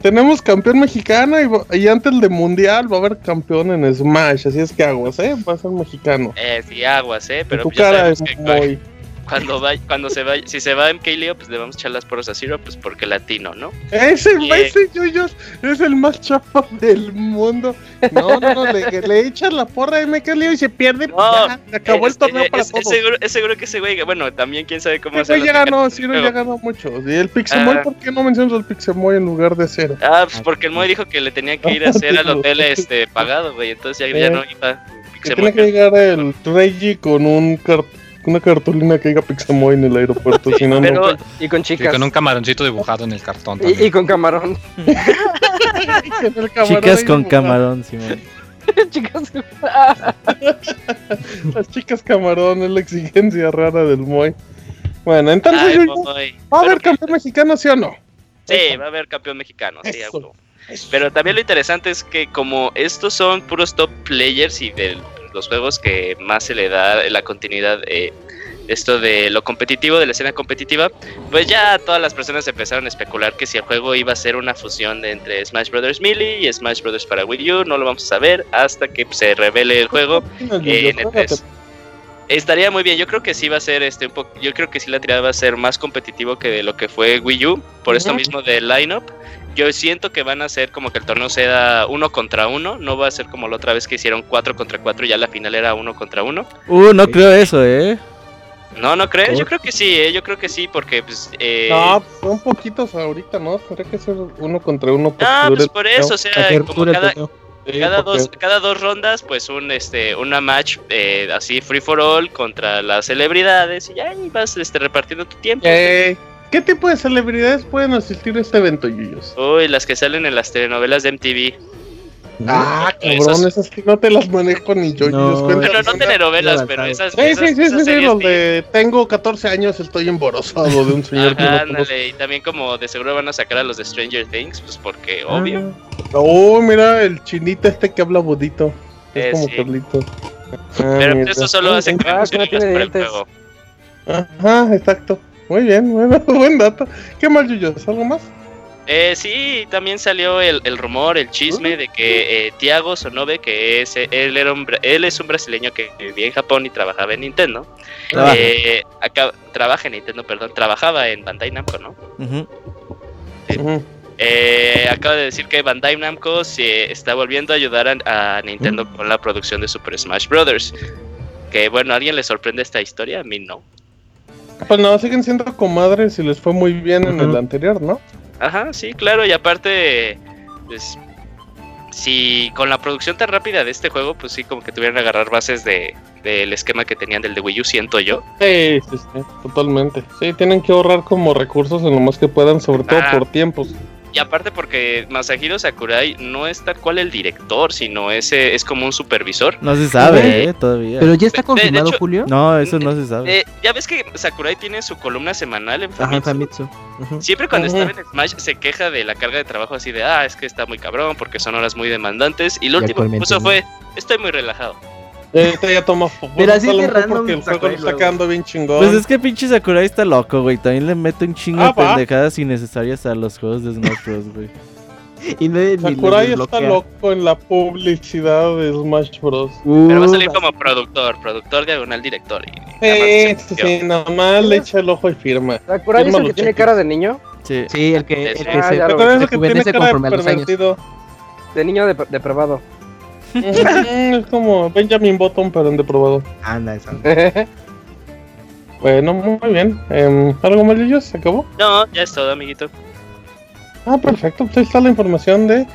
Speaker 1: tenemos campeón mexicano y, antes del mundial va a haber campeón en Smash. Así es que aguas, ¿eh? Va a ser mexicano.
Speaker 4: Eh, sí, aguas, ¿eh? Pero
Speaker 1: tu cara es muy
Speaker 4: cuando va, cuando se va, si se va en Leo, pues le vamos a echar las porras a Zero, pues porque latino, ¿no?
Speaker 1: Ese, ese Yuyos es el más chafa del mundo. No, no, no, le, le echan la porra a MK Leo y se pierde. No, ya, acabó el torneo para todos.
Speaker 4: Es seguro, es seguro que ese güey, bueno, también quién sabe cómo
Speaker 1: hace. ya ganó, Zero ya ganó mucho. Y el Pixemoy, ah. ¿por qué no mencionas al Pixemoy en lugar de Zero?
Speaker 4: Ah, pues porque el Moy dijo que le tenía que ir a hacer al hotel este pagado, güey, entonces ya, ya no iba.
Speaker 1: Tiene que llegar el Reggie con un cartón una cartulina que diga Pixamoy en el aeropuerto. si no, no...
Speaker 5: Y con chicas. Y
Speaker 2: con un camaroncito dibujado en el cartón.
Speaker 5: Y, con camarón.
Speaker 7: chicas con camarón, Simón.
Speaker 1: chicas Las chicas camarón es la exigencia rara del Moy. Bueno, entonces ¿va a haber campeón mexicano, sí o no?
Speaker 4: Sí, va a haber campeón mexicano, sí, Pero también lo interesante es que como estos son puros top players y del los juegos que más se le da la continuidad eh, esto de lo competitivo, de la escena competitiva, pues ya todas las personas empezaron a especular que si el juego iba a ser una fusión entre Smash Bros. Melee y Smash Bros. para Wii U, no lo vamos a saber hasta que se revele el juego en el 3. Estaría muy bien, yo creo que sí va a ser este un poco, yo creo que sí la tirada va a ser más competitivo que de lo que fue Wii U, por esto mismo del lineup yo siento que van a ser como que el torneo sea uno contra uno, no va a ser como la otra vez que hicieron cuatro contra cuatro y ya la final era uno contra uno.
Speaker 7: Uh, no creo eso, eh.
Speaker 4: No, no crees, yo creo que sí, eh, yo creo que sí, porque pues... Eh...
Speaker 1: No, son poquitos ahorita, ¿no? Tendría que ser uno contra uno.
Speaker 4: Ah, pues por eso, o sea, como cada, cada dos, cada dos rondas, pues un este una match eh, así free for all contra las celebridades y ya y vas este, repartiendo tu tiempo.
Speaker 1: ¿Qué tipo de celebridades pueden asistir a este evento, Yuyos?
Speaker 4: Uy, las que salen en las telenovelas de MTV.
Speaker 1: Ah, cabrón, esas que no te las manejo ni yo.
Speaker 4: No, bueno, no telenovelas, pero esas.
Speaker 1: Sí, sí, sí, sí, sí, donde tengo 14 años estoy emborosado de un señor.
Speaker 4: Ajá, ándale, y también como de seguro van a sacar a los de Stranger Things, pues porque ah. obvio.
Speaker 1: Oh, mira, el chinito este que habla bodito. Es eh, como Carlito.
Speaker 4: Ah, pero eso solo hace que ah, para el juego.
Speaker 1: Ajá, exacto. Muy bien, bueno, buen dato. ¿Qué más, Yuyos? ¿Algo más?
Speaker 4: Eh, sí, también salió el, rumor, el chisme de que eh, Tiago Sonobe, que es él, era un, él es un brasileño que vivía en Japón y trabajaba en Nintendo. Eh, acá, trabaja en Nintendo, perdón, trabajaba en Bandai Namco, ¿no? Eh, acaba de decir que Bandai Namco se está volviendo a ayudar a, Nintendo con la producción de Super Smash Bros. Que bueno, ¿a alguien le sorprende esta historia? A mí no.
Speaker 1: Pues no, siguen siendo comadres y les fue muy bien en el anterior, ¿no?
Speaker 4: Ajá, sí, claro, y aparte, pues, si con la producción tan rápida de este juego, pues sí, como que tuvieran que agarrar bases de, del esquema que tenían del de Wii U, siento yo.
Speaker 1: Sí, sí, sí, totalmente. Sí, tienen que ahorrar como recursos en lo más que puedan, sobre todo ah. por tiempos.
Speaker 4: Y aparte porque Masahiro Sakurai no es tal cual el director, sino ese es como un supervisor.
Speaker 7: No se sabe eh, todavía.
Speaker 3: Pero ya está confirmado, Julio.
Speaker 7: No, eso no se sabe.
Speaker 4: Eh, ya ves que Sakurai tiene su columna semanal en Famitsu. Siempre cuando está en Smash se queja de la carga de trabajo así de, ah, es que está muy cabrón porque son horas muy demandantes. Y lo último que puso fue, estoy muy relajado.
Speaker 1: Este ya toma
Speaker 3: Pero así de random
Speaker 1: porque el juego lo está quedando bien chingón.
Speaker 7: Pues es que pinche Sakurai está loco, güey. También le mete un chingo de ah, pendejadas innecesarias a los juegos de Smash Bros, güey.
Speaker 1: Y no, Sakurai está loco en la publicidad de Smash Bros.
Speaker 4: Pero va a salir como productor, productor diagonal director.
Speaker 1: Y sí, sí, nada más le echa el ojo y firma.
Speaker 5: ¿Sakurai es el que tiene cara de niño?
Speaker 3: Sí, sí el que, el que
Speaker 1: se,
Speaker 3: ah,
Speaker 1: se, que tiene cara de pervertido.
Speaker 5: De niño depravado
Speaker 1: es como Benjamin Button, pero en deprobado.
Speaker 3: Anda, esa.
Speaker 1: bueno, muy bien. Eh, ¿Algo más, ellos? ¿Se acabó?
Speaker 4: No, ya es todo, amiguito.
Speaker 1: Ah, perfecto. Pues ahí está la información de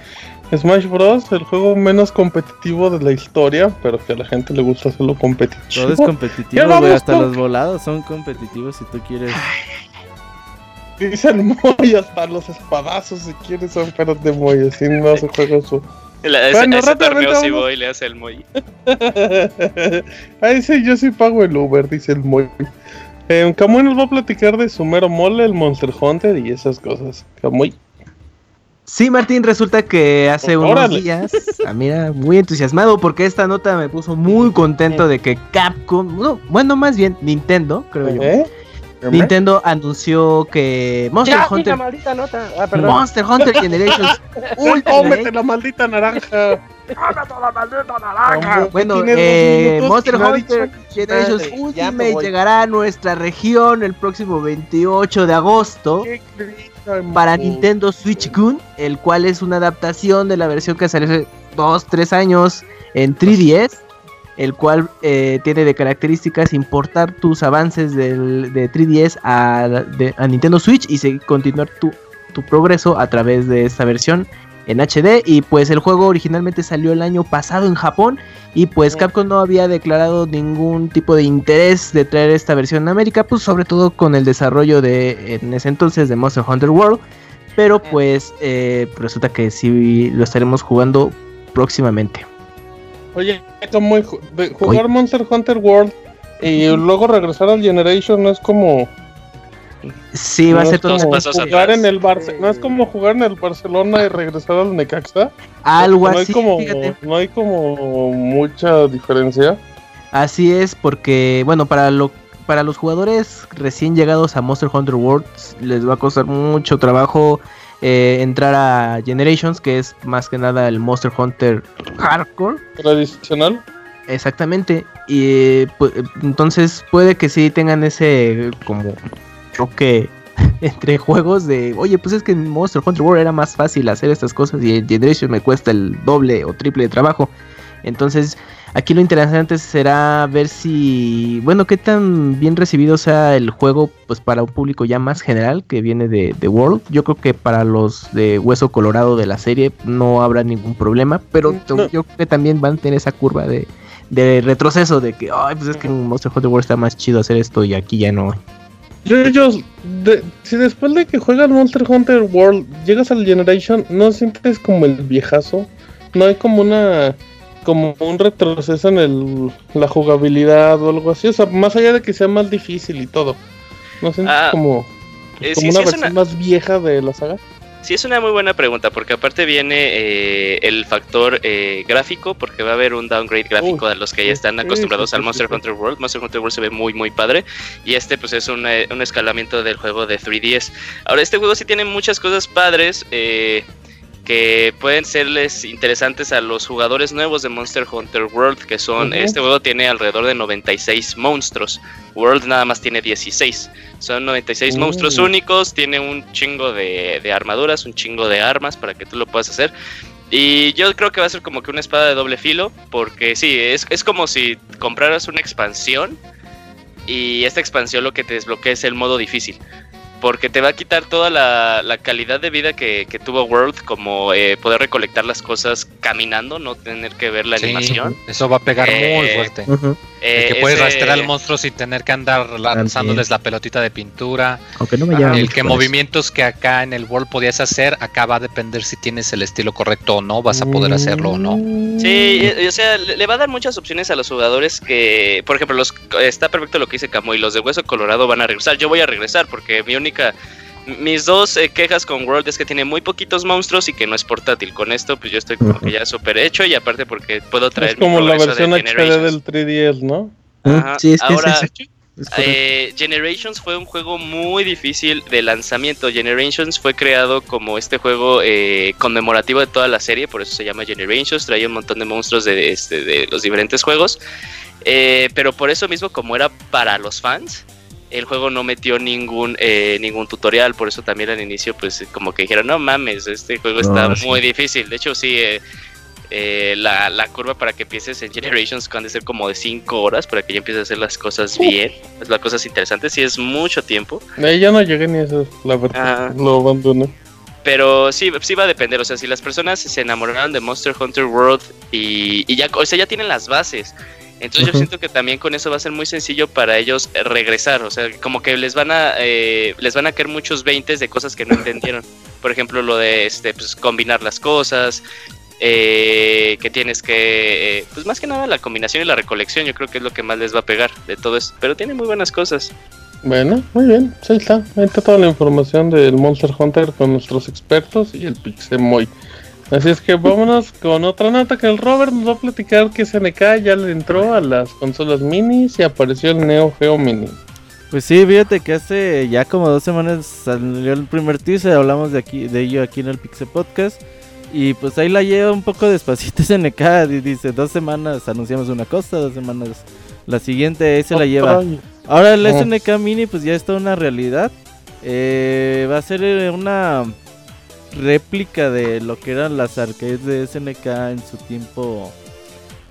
Speaker 1: Smash Bros. El juego menos competitivo de la historia, pero que a la gente le gusta hacerlo competitivo.
Speaker 7: Todo es competitivo, güey. Hasta los volados son competitivos si tú quieres.
Speaker 1: Dice el Moy, hasta los espadazos si quieres son perros de Moy, así no se juega eso.
Speaker 4: La, ese, bueno, ese torneo si voy le hace el Moy.
Speaker 1: Ahí sí, yo sí pago el Uber, dice el Moy. Eh, Camuy nos va a platicar de su mero mole, el Monster Hunter y esas cosas. Camuy.
Speaker 3: Sí, Martín, resulta que hace unos días, ah, mira, muy entusiasmado porque esta nota me puso muy contento de que Capcom, no, bueno, más bien Nintendo, creo yo, ¿Eh? Nintendo anunció que Monster Hunter.
Speaker 5: Ah,
Speaker 3: Monster Hunter Generations
Speaker 1: Ultimate. la maldita naranja.
Speaker 5: la maldita naranja.
Speaker 3: Bueno, eh, Monster Hunter Generations Ultimate llegará a nuestra región el próximo 28 de agosto para Nintendo Switch Gun, el cual es una adaptación de la versión que salió hace 2, 3 años en 3DS el cual eh, tiene de características importar tus avances del, de 3DS a, Nintendo Switch y continuar tu, progreso a través de esta versión en HD y pues el juego originalmente salió el año pasado en Japón y pues Capcom no había declarado ningún tipo de interés de traer esta versión en América, pues sobre todo con el desarrollo de en ese entonces de Monster Hunter World, pero pues eh, resulta que sí lo estaremos jugando próximamente.
Speaker 1: Oye, como jugar Monster Hunter World y luego regresar al Generation no es como.
Speaker 3: Sí, va a ser todo
Speaker 1: como jugar en el Barce No es como jugar en el Barcelona y regresar al Necaxa.
Speaker 3: Algo
Speaker 1: no
Speaker 3: así.
Speaker 1: Hay como, no hay como mucha diferencia.
Speaker 3: Así es, porque, bueno, para lo para los jugadores recién llegados a Monster Hunter World les va a costar mucho trabajo eh, entrar a Generations, que es más que nada el Monster Hunter Hardcore.
Speaker 1: Tradicional.
Speaker 3: Exactamente. Y pues, entonces puede que sí tengan ese como choque entre juegos de, oye, pues es que en Monster Hunter World era más fácil hacer estas cosas y en Generations me cuesta el doble o triple de trabajo. Entonces, aquí lo interesante será ver si, bueno, qué tan bien recibido sea el juego pues para un público ya más general que viene de, World. Yo creo que para los de Hueso Colorado de la serie no habrá ningún problema, pero yo creo que también van a tener esa curva de, retroceso de que, ay, pues es que en Monster Hunter World está más chido hacer esto y aquí ya no.
Speaker 1: Yo, yo, si después de que juegas Monster Hunter World llegas al Generation, ¿no sientes como el viejazo? No hay como una como un retroceso en el, la jugabilidad o algo así. O sea, más allá de que sea más difícil y todo. ¿No sé, ah, como, eh, como una versión más vieja de la saga?
Speaker 4: Sí, es una muy buena pregunta, porque aparte viene eh, el factor eh, gráfico, porque va a haber un downgrade gráfico de los que ya están acostumbrados al Monster Hunter World. Monster Hunter World se ve muy, muy padre, y este pues es un, un escalamiento del juego de 3DS. Ahora, este juego sí tiene muchas cosas padres, eh, que pueden serles interesantes a los jugadores nuevos de Monster Hunter World, que son, este juego tiene alrededor de 96 monstruos, World nada más tiene 16, son 96 monstruos únicos, tiene un chingo de, armaduras, un chingo de armas para que tú lo puedas hacer. Y yo creo que va a ser como que una espada de doble filo, porque sí, es, es como si compraras una expansión y esta expansión lo que te desbloquea es el modo difícil porque te va a quitar toda la, calidad de vida que, tuvo World, como eh, poder recolectar las cosas caminando, no tener que ver la animación.
Speaker 2: Eso va a pegar muy eh, el que puedes rastrear al monstruo sin tener que andar lanzándoles la pelotita de pintura. Aunque no me El que movimientos que acá en el World podías hacer, acá va a depender si tienes el estilo correcto o no, vas a poder hacerlo o no.
Speaker 4: Sí, o sea, le va a dar muchas opciones a los jugadores que, por ejemplo, los está perfecto lo que dice Camuy, los de Hueso Colorado van a regresar. Yo voy a regresar porque mi única mis dos eh, quejas con World es que tiene muy poquitos monstruos y que no es portátil. Con esto, pues yo estoy como que ya súper hecho y aparte porque puedo traer.
Speaker 1: Es como la versión HD del 3DS, ¿no?
Speaker 4: Sí, es que Ahora, eh, Generations fue un juego muy difícil de lanzamiento. Generations fue creado como este juego eh, conmemorativo de toda la serie, por eso se llama Generations. Traía un montón de monstruos de, este, de los diferentes juegos. pero por eso mismo, como era para los fans, el juego no metió ningún eh, ningún tutorial, por eso también al inicio pues como que dijeron, no mames, este juego está muy difícil. De hecho sí, eh, eh, la, la, curva para que empieces en Generations a ser como de 5 horas para que ya empieces a hacer las cosas bien, las cosas interesantes, sí es mucho tiempo.
Speaker 1: ya no llegué ni a eso, la verdad, lo abandoné.
Speaker 4: Pero sí, sí va a depender, o sea, si las personas se enamoraron de Monster Hunter World y, y ya, o sea, ya tienen las bases, entonces yo siento que también con eso va a ser muy sencillo para ellos eh, regresar, o sea, como que les van a eh, les van a caer muchos veintes de cosas que no entendieron. Por ejemplo, lo de este pues, combinar las cosas, eh, que tienes que, pues más que nada la combinación y la recolección, yo creo que es lo que más les va a pegar de todo eso. Pero tiene muy buenas cosas.
Speaker 1: Bueno, muy bien, ahí está, ahí está toda la información del Monster Hunter con nuestros expertos y el Pixemoy. Así es que vámonos con otra nota que el Robert nos va a platicar que SNK ya le entró a las consolas mini y apareció el Neo Geo Mini.
Speaker 7: Pues sí, fíjate que hace ya como dos semanas salió el primer teaser, hablamos de aquí de ello aquí en el Pixel Podcast. Y pues ahí la lleva un poco despacito SNK, y dice dos semanas anunciamos una cosa, dos semanas la siguiente ahí se la lleva. Ahora el SNK Mini pues ya está una realidad. Eh, va a ser una réplica de lo que eran las arcades de SNK en su tiempo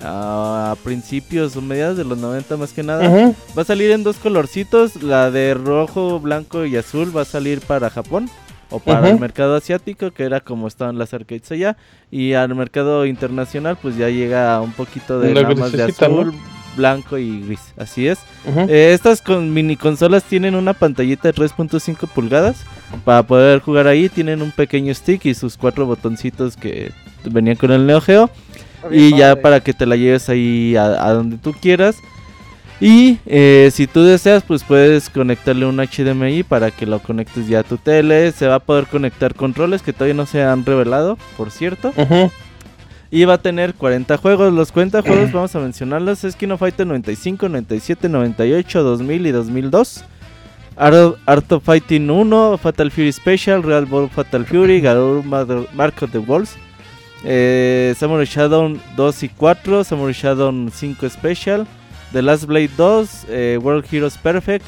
Speaker 7: a principios o mediados de los 90 más que nada. Va a salir en dos colorcitos, la de rojo, blanco y azul va a salir para Japón o para el mercado asiático, que era como estaban las arcades allá, y al mercado internacional pues ya llega un poquito de nada más de azul, blanco y gris. Así es. Eh, estas con mini consolas tienen una pantallita de 3.5 pulgadas. Para poder jugar ahí tienen un pequeño stick y sus cuatro botoncitos que venían con el Neo Geo. y ya para que te la lleves ahí a, donde tú quieras. Y eh, si tú deseas, pues puedes conectarle un HDMI para que lo conectes ya a tu tele. Se va a poder conectar controles que todavía no se han revelado, por cierto. Y va a tener 40 juegos. Los 40 juegos vamos a mencionarlos. Es Kino Fighter 95, 97, 98, 2000 y 2002. Art, of Fighting 1, Fatal Fury Special, Real Ball Fatal Fury, Garou Mark of the Walls. Eh, Samurai Shadow 2 y 4, Samurai Shadow 5 Special, The Last Blade 2, eh, World Heroes Perfect,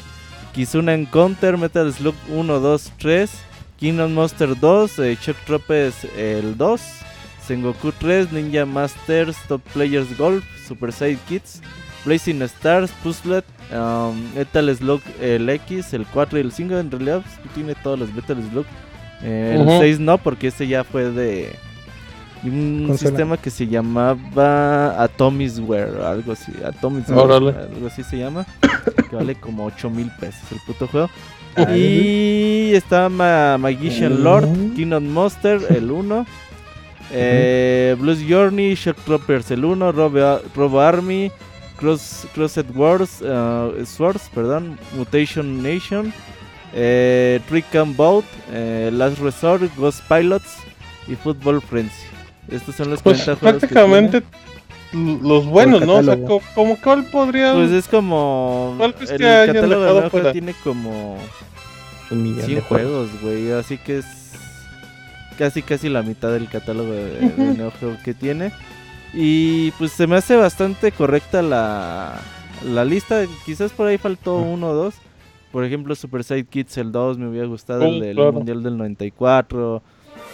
Speaker 7: Kizuna Encounter, Metal Slug 1, 2, 3, Kingdom Monster 2, eh, Chuck Tropes el 2, Sengoku 3, Ninja Masters, Top Players Golf, Super Side Kids, Blazing Stars, Puzzlet, um, Metal Slug el X, el 4 y el 5. En realidad pues, tiene todos los Metal Slug. Eh, el 6 no, porque este ya fue de un sistema que se llamaba Atomisware, algo así. Atomisware, algo así se llama. que vale como 8 mil pesos el puto juego. y está Magician Lord, Kingdom Monster, el 1. Eh, Blues Journey, Shock Troopers el 1, Robo, Army, Cross, Crossed Wars, uh, Swords, perdón, Mutation Nation, eh, Trick and Boat, eh, Last Resort, Ghost Pilots y Football Frenzy. Estos son los
Speaker 1: pues prácticamente los buenos, ¿no? O sea, como cuál podría.
Speaker 7: Pues es como. ¿Cuál el catálogo de tiene como. Un millón 100 de juegos, güey. Así que es casi casi la mitad del catálogo de, Neo Geo que tiene. Y pues se me hace bastante correcta la, la lista. Quizás por ahí faltó uno o dos. Por ejemplo, Super Side Kids el 2 me hubiera gustado, el del Mundial del 94.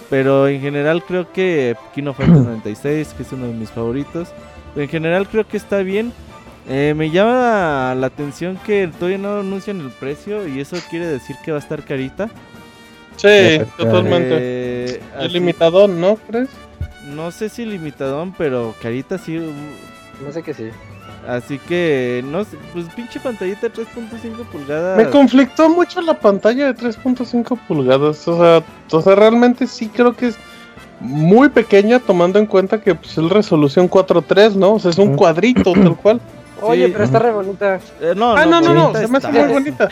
Speaker 7: Pero en general creo que Kino Fighters 96, que es uno de mis favoritos. En general creo que está bien. Eh, me llama la atención que todavía no anuncian el precio y eso quiere decir que va a estar carita.
Speaker 1: Sí, totalmente. Eh, limitadón, ¿no crees?
Speaker 7: No sé si limitadón, pero carita sí.
Speaker 5: No sé qué sí.
Speaker 7: Así que, no sé, pues pinche pantallita de 3.5 pulgadas.
Speaker 1: Me conflictó mucho la pantalla de 3.5 pulgadas. O sea, o sea, realmente sí creo que es muy pequeña tomando en cuenta que pues, es resolución 4.3, ¿no? O sea, es un cuadrito tal cual.
Speaker 5: Oye, pero está re bonita.
Speaker 1: Eh, no, ah, no, no, no, se me hace muy bonita.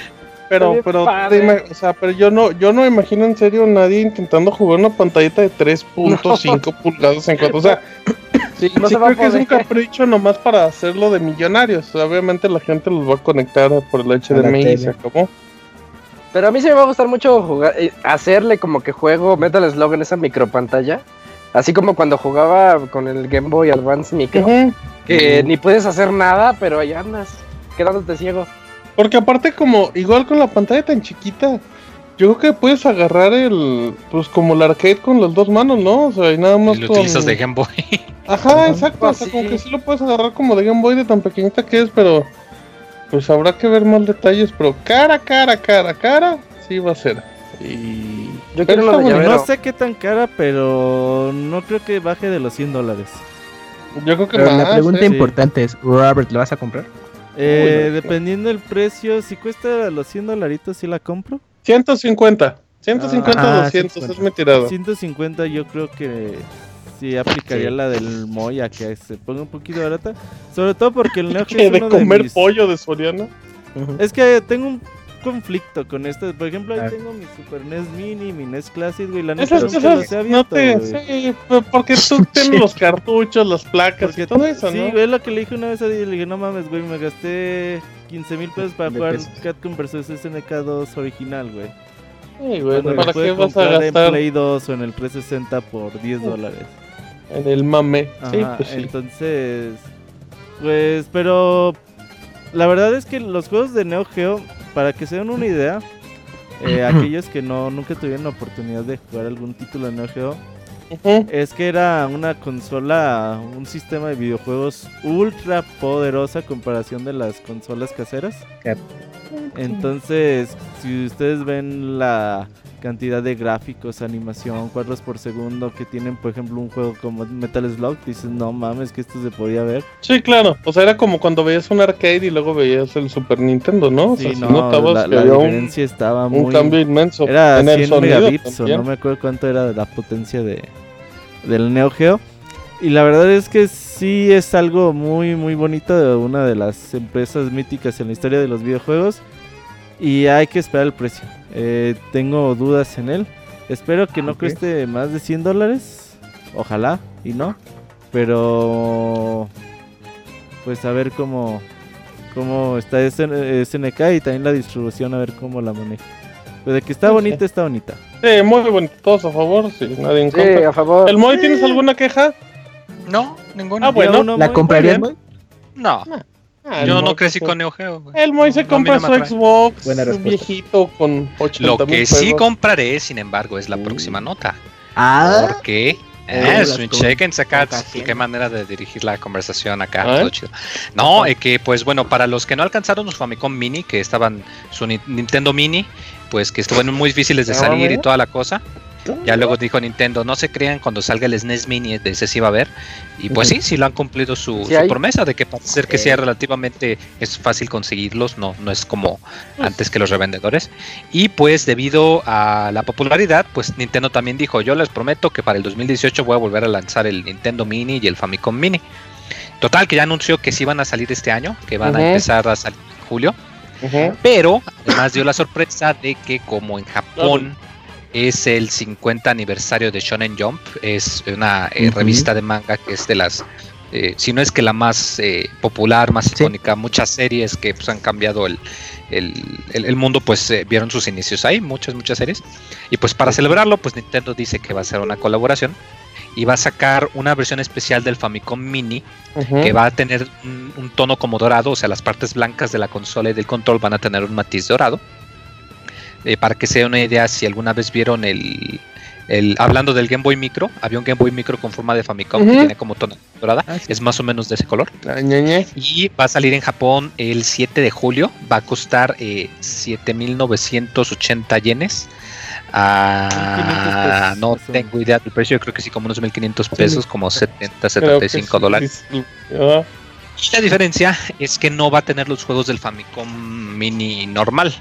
Speaker 1: Pero, pero, o sea, pero yo no, yo no imagino en serio nadie intentando jugar una pantallita de 3.5 pulgadas en cuatro. O sea, sí, no creo que es un capricho nomás para hacerlo de millonarios. Obviamente la gente los va a conectar por el HDMI y se acabó.
Speaker 5: Pero a mí sí me va a gustar mucho jugar, eh, hacerle como que juego Metal Slug en esa micropantalla. Así como cuando jugaba con el Game Boy Advance Micro. Que ni puedes hacer nada, pero ahí andas, quedándote ciego.
Speaker 1: Porque aparte como, igual con la pantalla tan chiquita, yo creo que puedes agarrar el, pues como el arcade con las dos manos, ¿no? O sea, y nada más.
Speaker 2: Y lo utilizas de Game Boy.
Speaker 1: Ajá, exacto. o sea, como que sí lo puedes agarrar como de Game Boy de tan pequeñita que es, pero pues habrá que ver más detalles. Pero cara, cara, cara, cara, sí va a ser. Y
Speaker 7: yo quiero No sé qué tan cara, pero no creo que baje de los 100 dólares.
Speaker 3: Yo creo que La pregunta importante es, Robert, ¿lo vas a comprar?
Speaker 7: Eh, dependiendo del precio, si cuesta los 100 dolaritos, ¿sí la compro?
Speaker 1: 150. 150 o 200, es mi tirado.
Speaker 7: 150 yo creo que sí aplicaría la del Moya, que se ponga un poquito barata. Sobre todo porque el Neo
Speaker 1: es de comer pollo de Soriana?
Speaker 7: Es que tengo un conflicto con esto. Por ejemplo, ahí ah. tengo mi Super NES Mini, mi NES Classic, güey. La neta
Speaker 1: es, no no te, sí, porque tú tienes los cartuchos, las placas y todo eso,
Speaker 7: sí,
Speaker 1: ¿no?
Speaker 7: Sí, güey, lo que le dije una vez a Didi, le dije, no mames, güey, me gasté 15 mil pesos para jugar Catcom vs SNK 2 original, güey.
Speaker 1: Sí, güey, ¿para qué vas a gastar?
Speaker 7: en Play 2 o en el 360 por 10 dólares.
Speaker 1: En el mame. sí, pues sí.
Speaker 7: Entonces, pues, pero la verdad es que los juegos de Neo Geo para que se den una idea, eh, aquellos que no nunca tuvieron la oportunidad de jugar algún título de Neo Geo, es que era una consola, un sistema de videojuegos ultra poderosa a comparación de las consolas caseras. Entonces, si ustedes ven la cantidad de gráficos, animación, cuadros por segundo que tienen, por ejemplo, un juego como Metal Slug, dices, no mames, que esto se podía ver.
Speaker 1: Sí, claro. O sea, era como cuando veías un arcade y luego veías el Super Nintendo, ¿no?
Speaker 7: Sí, no, la, diferencia estaba muy...
Speaker 1: Un cambio inmenso.
Speaker 7: Era 100 megabits, o no me acuerdo cuánto era la potencia de del Neo Geo. Y la verdad es que sí es algo muy, muy bonito de una de las empresas míticas en la historia de los videojuegos. Y hay que esperar el precio. Eh, tengo dudas en él. Espero que no cueste más de 100 dólares. Ojalá y no. Pero pues a ver cómo, cómo está SNK y también la distribución, a ver cómo la maneja. Pues de que está bonita, está bonita.
Speaker 1: Sí, muy bonito. Todos a favor, sí, nadie en
Speaker 5: sí, a favor.
Speaker 1: ¿El Moy tienes alguna queja?
Speaker 2: No, ninguna. Ah,
Speaker 1: bueno.
Speaker 3: ¿La comprarías, Moy?
Speaker 2: No. Ah, Yo no crecí con Neo Geo.
Speaker 1: El Moy se compra su Xbox un viejito con 80
Speaker 2: Lo que sí compraré, sin embargo, es la próxima nota.
Speaker 3: Ah.
Speaker 2: Porque eh, es un chequen acá, qué manera de dirigir la conversación acá, todo chido. No, eh, que pues bueno, para los que no alcanzaron su Famicom Mini, que estaban su Nintendo Mini, pues que estuvieron muy difíciles de salir y toda la cosa. Ya luego dijo Nintendo, no se crean cuando salga el SNES Mini, de ese sí va a ver. Y pues sí, sí lo han cumplido su, promesa de que parece ser que sea relativamente es fácil conseguirlos, no, no es como pues antes que los revendedores. Y pues debido a la popularidad, pues Nintendo también dijo, yo les prometo que para el 2018 voy a volver a lanzar el Nintendo Mini y el Famicom Mini. Total, que ya anunció que sí van a salir este año, que van a empezar a salir en julio. Pero además dio la sorpresa de que como en Japón es el 50 aniversario de Shonen Jump, es una eh, revista de manga que es de las, eh, si no es que la más eh, popular, más icónica, muchas series que pues, han cambiado el, el, mundo, pues vieron sus inicios ahí, muchas, muchas series. Y pues para celebrarlo, pues Nintendo dice que va a ser una colaboración y va a sacar una versión especial del Famicom Mini que va a tener un, tono como dorado, o sea, las partes blancas de la consola y del control van a tener un matiz dorado. Eh, para que se una idea, si alguna vez vieron el, el, hablando del Game Boy Micro, había un Game Boy Micro con forma de Famicom que tiene como tono dorada, ah, es más o menos de ese color. Y va a salir en Japón el 7 de julio, va a costar eh, 7.980 yenes. Ah, no tengo idea del precio, yo creo que sí, como unos 1500 pesos, como 70, 75 dólares. La diferencia es que no va a tener los juegos del Famicom Mini normal,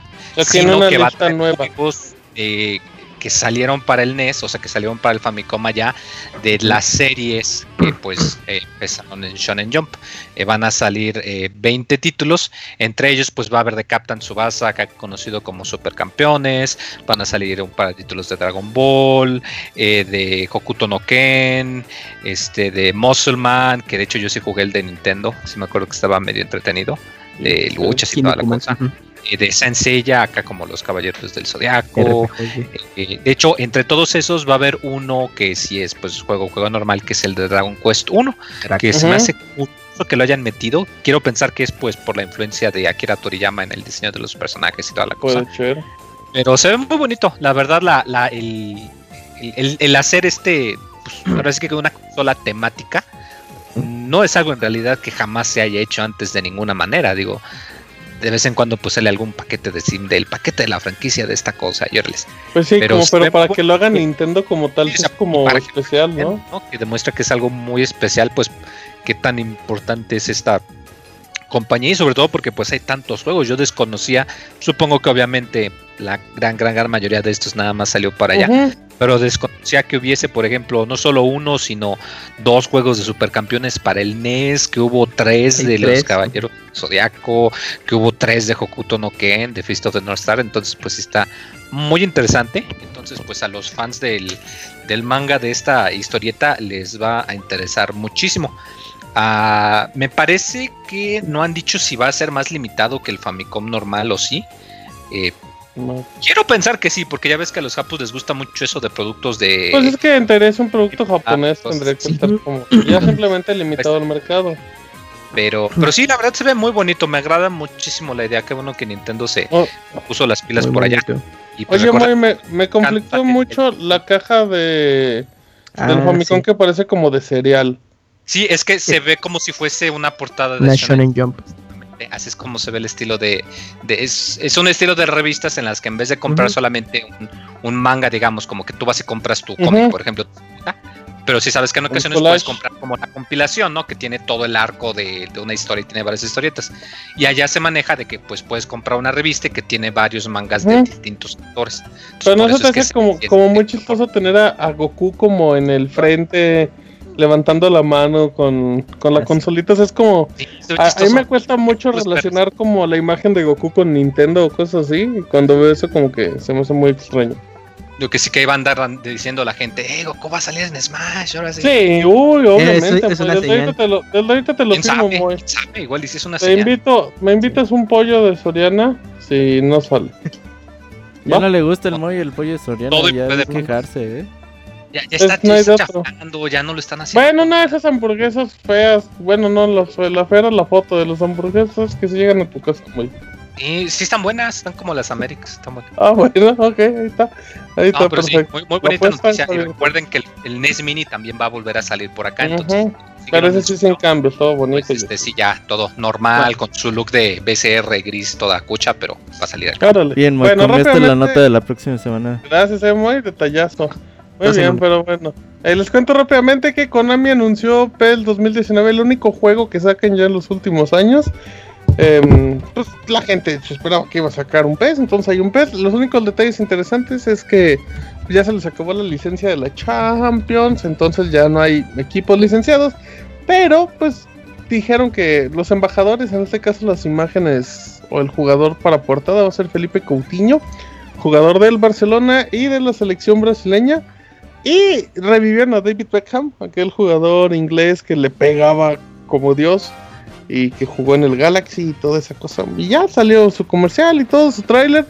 Speaker 1: sino que va a tener nueva. juegos
Speaker 2: eh, que salieron para el NES, o sea, que salieron para el Famicom allá, de las series que pues eh, empezaron en Shonen Jump. Eh, van a salir 20 eh, títulos, entre ellos pues va a haber de Captain Tsubasa, acá conocido como Supercampeones, van a salir un par de títulos de Dragon Ball, de Hokuto no Ken, este, de Muscleman, que de hecho yo sí jugué el de Nintendo, si me acuerdo que estaba medio entretenido, de luchas y toda la cosa. Eh, de Sansella, acá como los Caballeros del Zodiaco. Eh, de hecho, entre todos esos va a haber uno que sí es pues juego, juego normal, que es el de Dragon Quest 1, que se me hace curioso que lo hayan metido. Quiero pensar que es pues por la influencia de Akira Toriyama en el diseño de los personajes y toda la cosa. Pero se ve muy bonito, la verdad, la, la el, el, hacer este, pues, ahora sí que una sola temática, no es algo en realidad que jamás se haya hecho antes de ninguna manera. Digo, de vez en cuando pues sale algún paquete de sim del paquete de la franquicia de esta cosa y
Speaker 1: Pues sí, pero, como, pero para que lo haga Nintendo como tal, es como especial, ¿no?
Speaker 2: Que demuestra que es algo muy especial, pues qué tan importante es esta compañía y sobre todo porque pues hay tantos juegos. Yo desconocía, supongo que obviamente la gran, gran, gran mayoría de estos nada más salió para allá. Pero desconocía que hubiese, por ejemplo, no solo uno, sino dos juegos de supercampeones para el NES, que hubo tres de los Caballeros Zodiaco, que hubo tres de Hokuto no Ken, de Fist of the North Star. Entonces, pues está muy interesante. Entonces, pues a los fans del, del manga de esta historieta les va a interesar muchísimo. Ah, me parece que no han dicho si va a ser más limitado que el Famicom normal o sí. Eh, quiero pensar que sí, porque ya ves que a los japos les gusta mucho eso de productos de.
Speaker 1: Pues es que en es un producto japonés, tendría que estar como ya simplemente limitado al mercado.
Speaker 2: Pero, pero sí, la verdad se ve muy bonito. Me agrada muchísimo la idea. Qué bueno que Nintendo se oh. puso las pilas por allá.
Speaker 1: Pues Oye, me, me conflictó mucho la caja de del ah, Famicom que parece como de cereal.
Speaker 2: Sí, es que se ve como si fuese una portada
Speaker 3: de Shonen, Jump.
Speaker 2: Así es como se ve el estilo de. es, un estilo de revistas en las que en vez de comprar solamente un, manga, digamos, como que tú vas y compras tu cómic, por ejemplo. Pero si sabes que en ocasiones puedes comprar como la compilación, ¿no? Que tiene todo el arco de, una historia y tiene varias historietas. Y allá se maneja de que pues puedes comprar una revista que tiene varios mangas de distintos autores.
Speaker 1: Pero no se te hace como, como muy chistoso tener a Goku como en el frente levantando la mano con, con la consolita. es como. a, mí me cuesta mucho relacionar como la imagen de Goku con Nintendo o cosas así. Y cuando veo eso, como que se me hace muy extraño.
Speaker 2: Lo que sí que iba a andar diciendo la gente, eh, Goku va a salir en Smash, ahora sí.
Speaker 1: Sí, uy, obviamente. Es, pues, ahorita te lo, ahorita te lo firmo, muy.
Speaker 2: Igual dices una
Speaker 1: te invito, me invitas un pollo de Soriana si no sale.
Speaker 7: Ya no le gusta el mollo el pollo de Soriana, Todo ya de quejarse, eh.
Speaker 2: Ya, está, no ya no lo están haciendo.
Speaker 1: Bueno, no, esas hamburguesas feas. Bueno, no, la, la fea era la foto de las hamburguesas que se llegan a tu casa muy.
Speaker 2: Y sí están buenas, están como las Américas, están buenas.
Speaker 1: Ah, bueno, ok, ahí está. Ahí está, perfecto.
Speaker 2: muy, muy bonita noticia. Y recuerden que el, NES Mini también va a volver a salir por acá, entonces.
Speaker 1: Pero ese sí sin cambios, todo bonito.
Speaker 2: Pues este sí, ya, todo normal, con su look de BCR gris, toda cucha, pero va a salir acá.
Speaker 7: Bien, bueno, la nota de la próxima semana.
Speaker 1: Gracias, eh, muy detallazo. Muy bien, pero bueno. Eh, les cuento rápidamente que Konami anunció PEL 2019, el único juego que saquen ya en los últimos años. Em, pues la gente esperaba que iba a sacar un PES, entonces hay un PES. Los únicos detalles interesantes es que ya se les acabó la licencia de la Champions, entonces ya no hay equipos licenciados. Pero pues dijeron que los embajadores, en este caso las imágenes o el jugador para portada va a ser Felipe Coutinho, jugador del Barcelona y de la selección brasileña. Y revivieron a David Beckham, aquel jugador inglés que le pegaba como Dios y que jugó en el Galaxy y toda esa cosa. Y ya salió su comercial y todo su tráiler.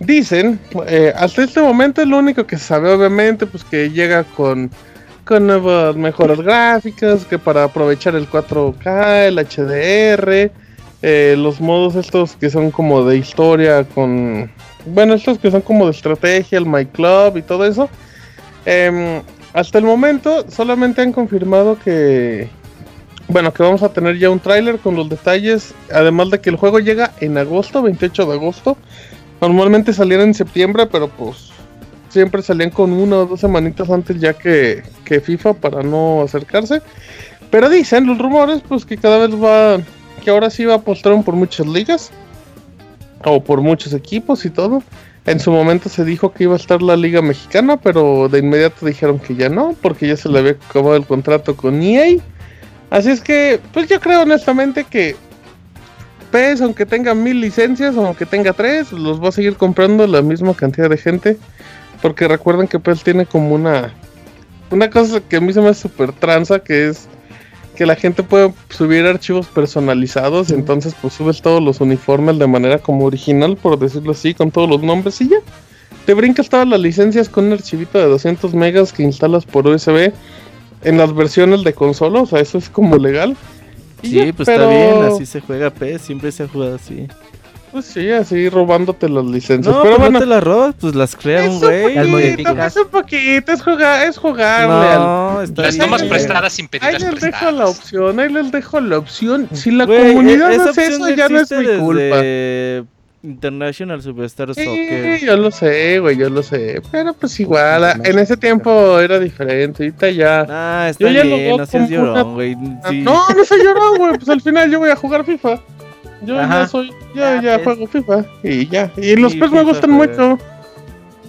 Speaker 1: Dicen, eh, hasta este momento es lo único que se sabe, obviamente, pues que llega con, con nuevas, mejores gráficas, que para aprovechar el 4K, el HDR, eh, los modos estos que son como de historia con... Bueno, estos que son como de estrategia, el My Club y todo eso. Em, hasta el momento solamente han confirmado que, bueno, que vamos a tener ya un tráiler con los detalles, además de que el juego llega en agosto, 28 de agosto. Normalmente saliera en septiembre, pero pues siempre salían con una o dos semanitas antes ya que, que FIFA para no acercarse. Pero dicen los rumores pues que cada vez va, que ahora sí va a apostar por muchas ligas o por muchos equipos y todo. En su momento se dijo que iba a estar la Liga Mexicana, pero de inmediato dijeron que ya no, porque ya se le había acabado el contrato con EA. Así es que, pues yo creo honestamente que PES, aunque tenga mil licencias, aunque tenga tres, los va a seguir comprando la misma cantidad de gente. Porque recuerden que PES tiene como una, una cosa que a mí se me hace súper tranza, que es que la gente puede subir archivos personalizados, entonces pues subes todos los uniformes de manera como original, por decirlo así, con todos los nombres y ya. Te brincas todas las licencias con un archivito de 200 megas que instalas por USB en las versiones de consola, o sea, eso es como legal.
Speaker 7: sí, pues está bien, así se juega P, siempre se ha jugado así.
Speaker 1: Pues sí, así robándote las licencias.
Speaker 7: No, pero pues no te las robas, pues las crea un güey.
Speaker 1: Es un poquito, es jugar, es jugarle.
Speaker 2: No, está las tomas prestadas sin pedirlas
Speaker 1: Ahí les dejo la opción, ahí les dejo la opción. Si la comunidad e- hace eso, ya no es mi culpa.
Speaker 7: International Superstar Soccer.
Speaker 1: Sí, yo lo sé, güey, yo lo sé. Pero pues igual, en ese tiempo era diferente. Ahorita ya.
Speaker 7: Ah, está yo bien, no seas llorón, güey.
Speaker 1: No, no soy llorón, güey. Pues al final yo voy a jugar FIFA. Yo ya soy, ya, ya juego FIFA y ya. Y los PES me gustan mucho.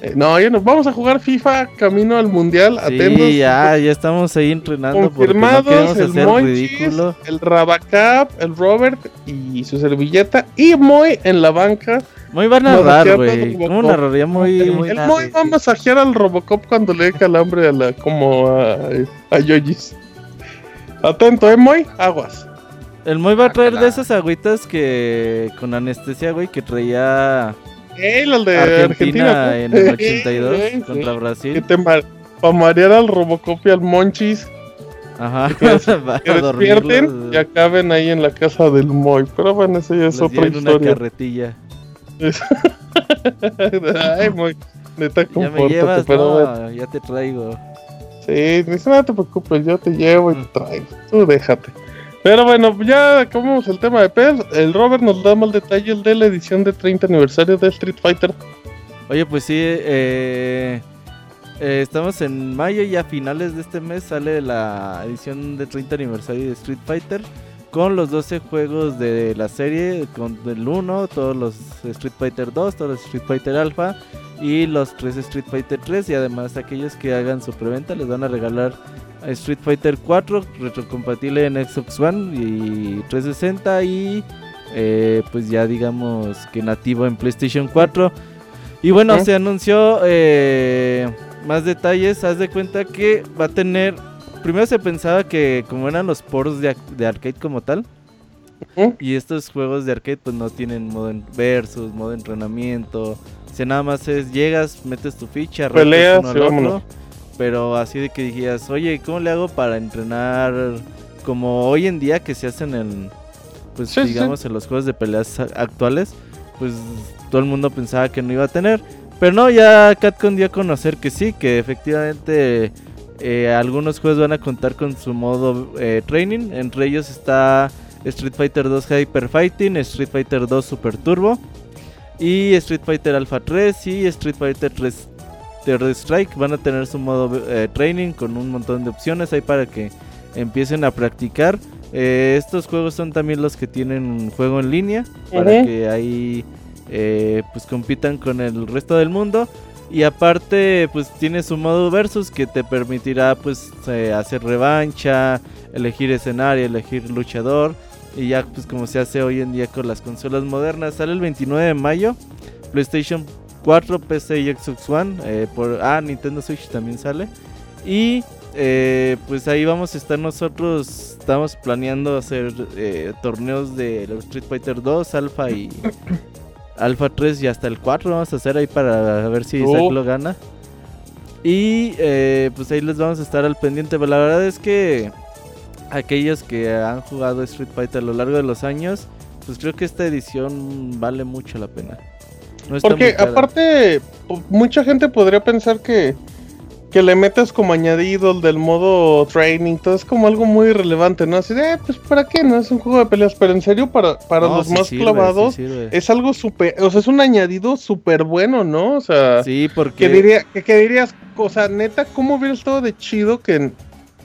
Speaker 1: Eh, no, ya nos vamos a jugar FIFA camino al mundial.
Speaker 7: Sí, ya, ya estamos ahí entrenando.
Speaker 1: Confirmados el Monchis, el Rabacap, el Robert y su servilleta. Y Moy en la banca.
Speaker 7: Moy va a narrar, güey. ¿Cómo narraría Moy?
Speaker 1: El Moy va a masajear al Robocop cuando le dé calambre a la, como a, a Yoyis. Atento, eh, Moy, aguas.
Speaker 7: El Moy va a traer de esas agüitas que con anestesia, güey, que traía
Speaker 1: el de Argentina,
Speaker 7: en el 82 contra Brasil.
Speaker 1: Que te para marear al Robocop y al Monchis.
Speaker 7: Ajá,
Speaker 1: que, despierten y acaben ahí en la casa del Moy. Pero bueno, eso ya es otra historia.
Speaker 7: una carretilla.
Speaker 1: Ay, Moy, neta,
Speaker 7: Ya me llevas, pero ya te traigo.
Speaker 1: Sí, no te preocupes, yo te llevo y te traigo. Tú déjate. Pero bueno, ya acabamos el tema de PES. El Robert nos da más detalles de la edición de 30 aniversario de Street Fighter.
Speaker 7: Oye, pues sí, eh, eh, estamos en mayo y a finales de este mes sale la edición de 30 aniversario de Street Fighter con los 12 juegos de la serie, con el 1, todos los Street Fighter 2, todos los Street Fighter Alpha y los 3 Street Fighter 3 y además aquellos que hagan su preventa les van a regalar Street Fighter 4 retrocompatible en Xbox One y 360 y eh, pues ya digamos que nativo en PlayStation 4. Y bueno, se anunció eh, más detalles. Haz de cuenta que va a tener. Primero se pensaba que como eran los ports de, arcade como tal. Y estos juegos de arcade pues no tienen modo versus, modo entrenamiento. O nada más es llegas, metes tu ficha,
Speaker 1: peleas uno al otro.
Speaker 7: Pero así de que dijeras, oye, ¿cómo le hago para entrenar como hoy en día que se hacen en, pues digamos, en los juegos de peleas actuales? Pues todo el mundo pensaba que no iba a tener. Pero no, ya Capcom dio a conocer que sí, que efectivamente eh, algunos juegos van a contar con su modo eh, training. Entre ellos está Street Fighter 2 Hyper Fighting, Street Fighter 2 Super Turbo y Street Fighter Alpha 3 y Street Fighter 3 Red Strike van a tener su modo eh, training con un montón de opciones ahí para que empiecen a practicar. Estos juegos son también los que tienen un juego en línea para que ahí pues compitan con el resto del mundo. Y aparte pues tiene su modo versus que te permitirá pues hacer revancha, elegir escenario, elegir luchador. Y ya pues como se hace hoy en día con las consolas modernas. Sale el 29 de mayo. PlayStation 4, PC y Xbox One. Eh, por, ah, Nintendo Switch también sale. Y eh, pues ahí vamos a estar nosotros. Estamos planeando hacer eh, torneos de Street Fighter 2, Alpha y Alpha 3 y hasta el 4 vamos a hacer ahí para ver si Isaac oh. lo gana. Y pues ahí les vamos a estar al pendiente. Pero la verdad es que aquellos que han jugado Street Fighter a lo largo de los años, pues creo que esta edición vale mucho la pena.
Speaker 1: Porque aparte, mucha gente podría pensar que que le metas como añadido el del modo training, todo es como algo muy relevante, ¿no? Así de, eh, pues ¿para qué? No es un juego de peleas, pero en serio, para, para los más clavados, es algo súper, o sea, es un añadido súper bueno, ¿no? O sea,
Speaker 7: sí, porque...
Speaker 1: Que, diría, que, dirías, o sea, neta, ¿cómo hubiera estado de chido que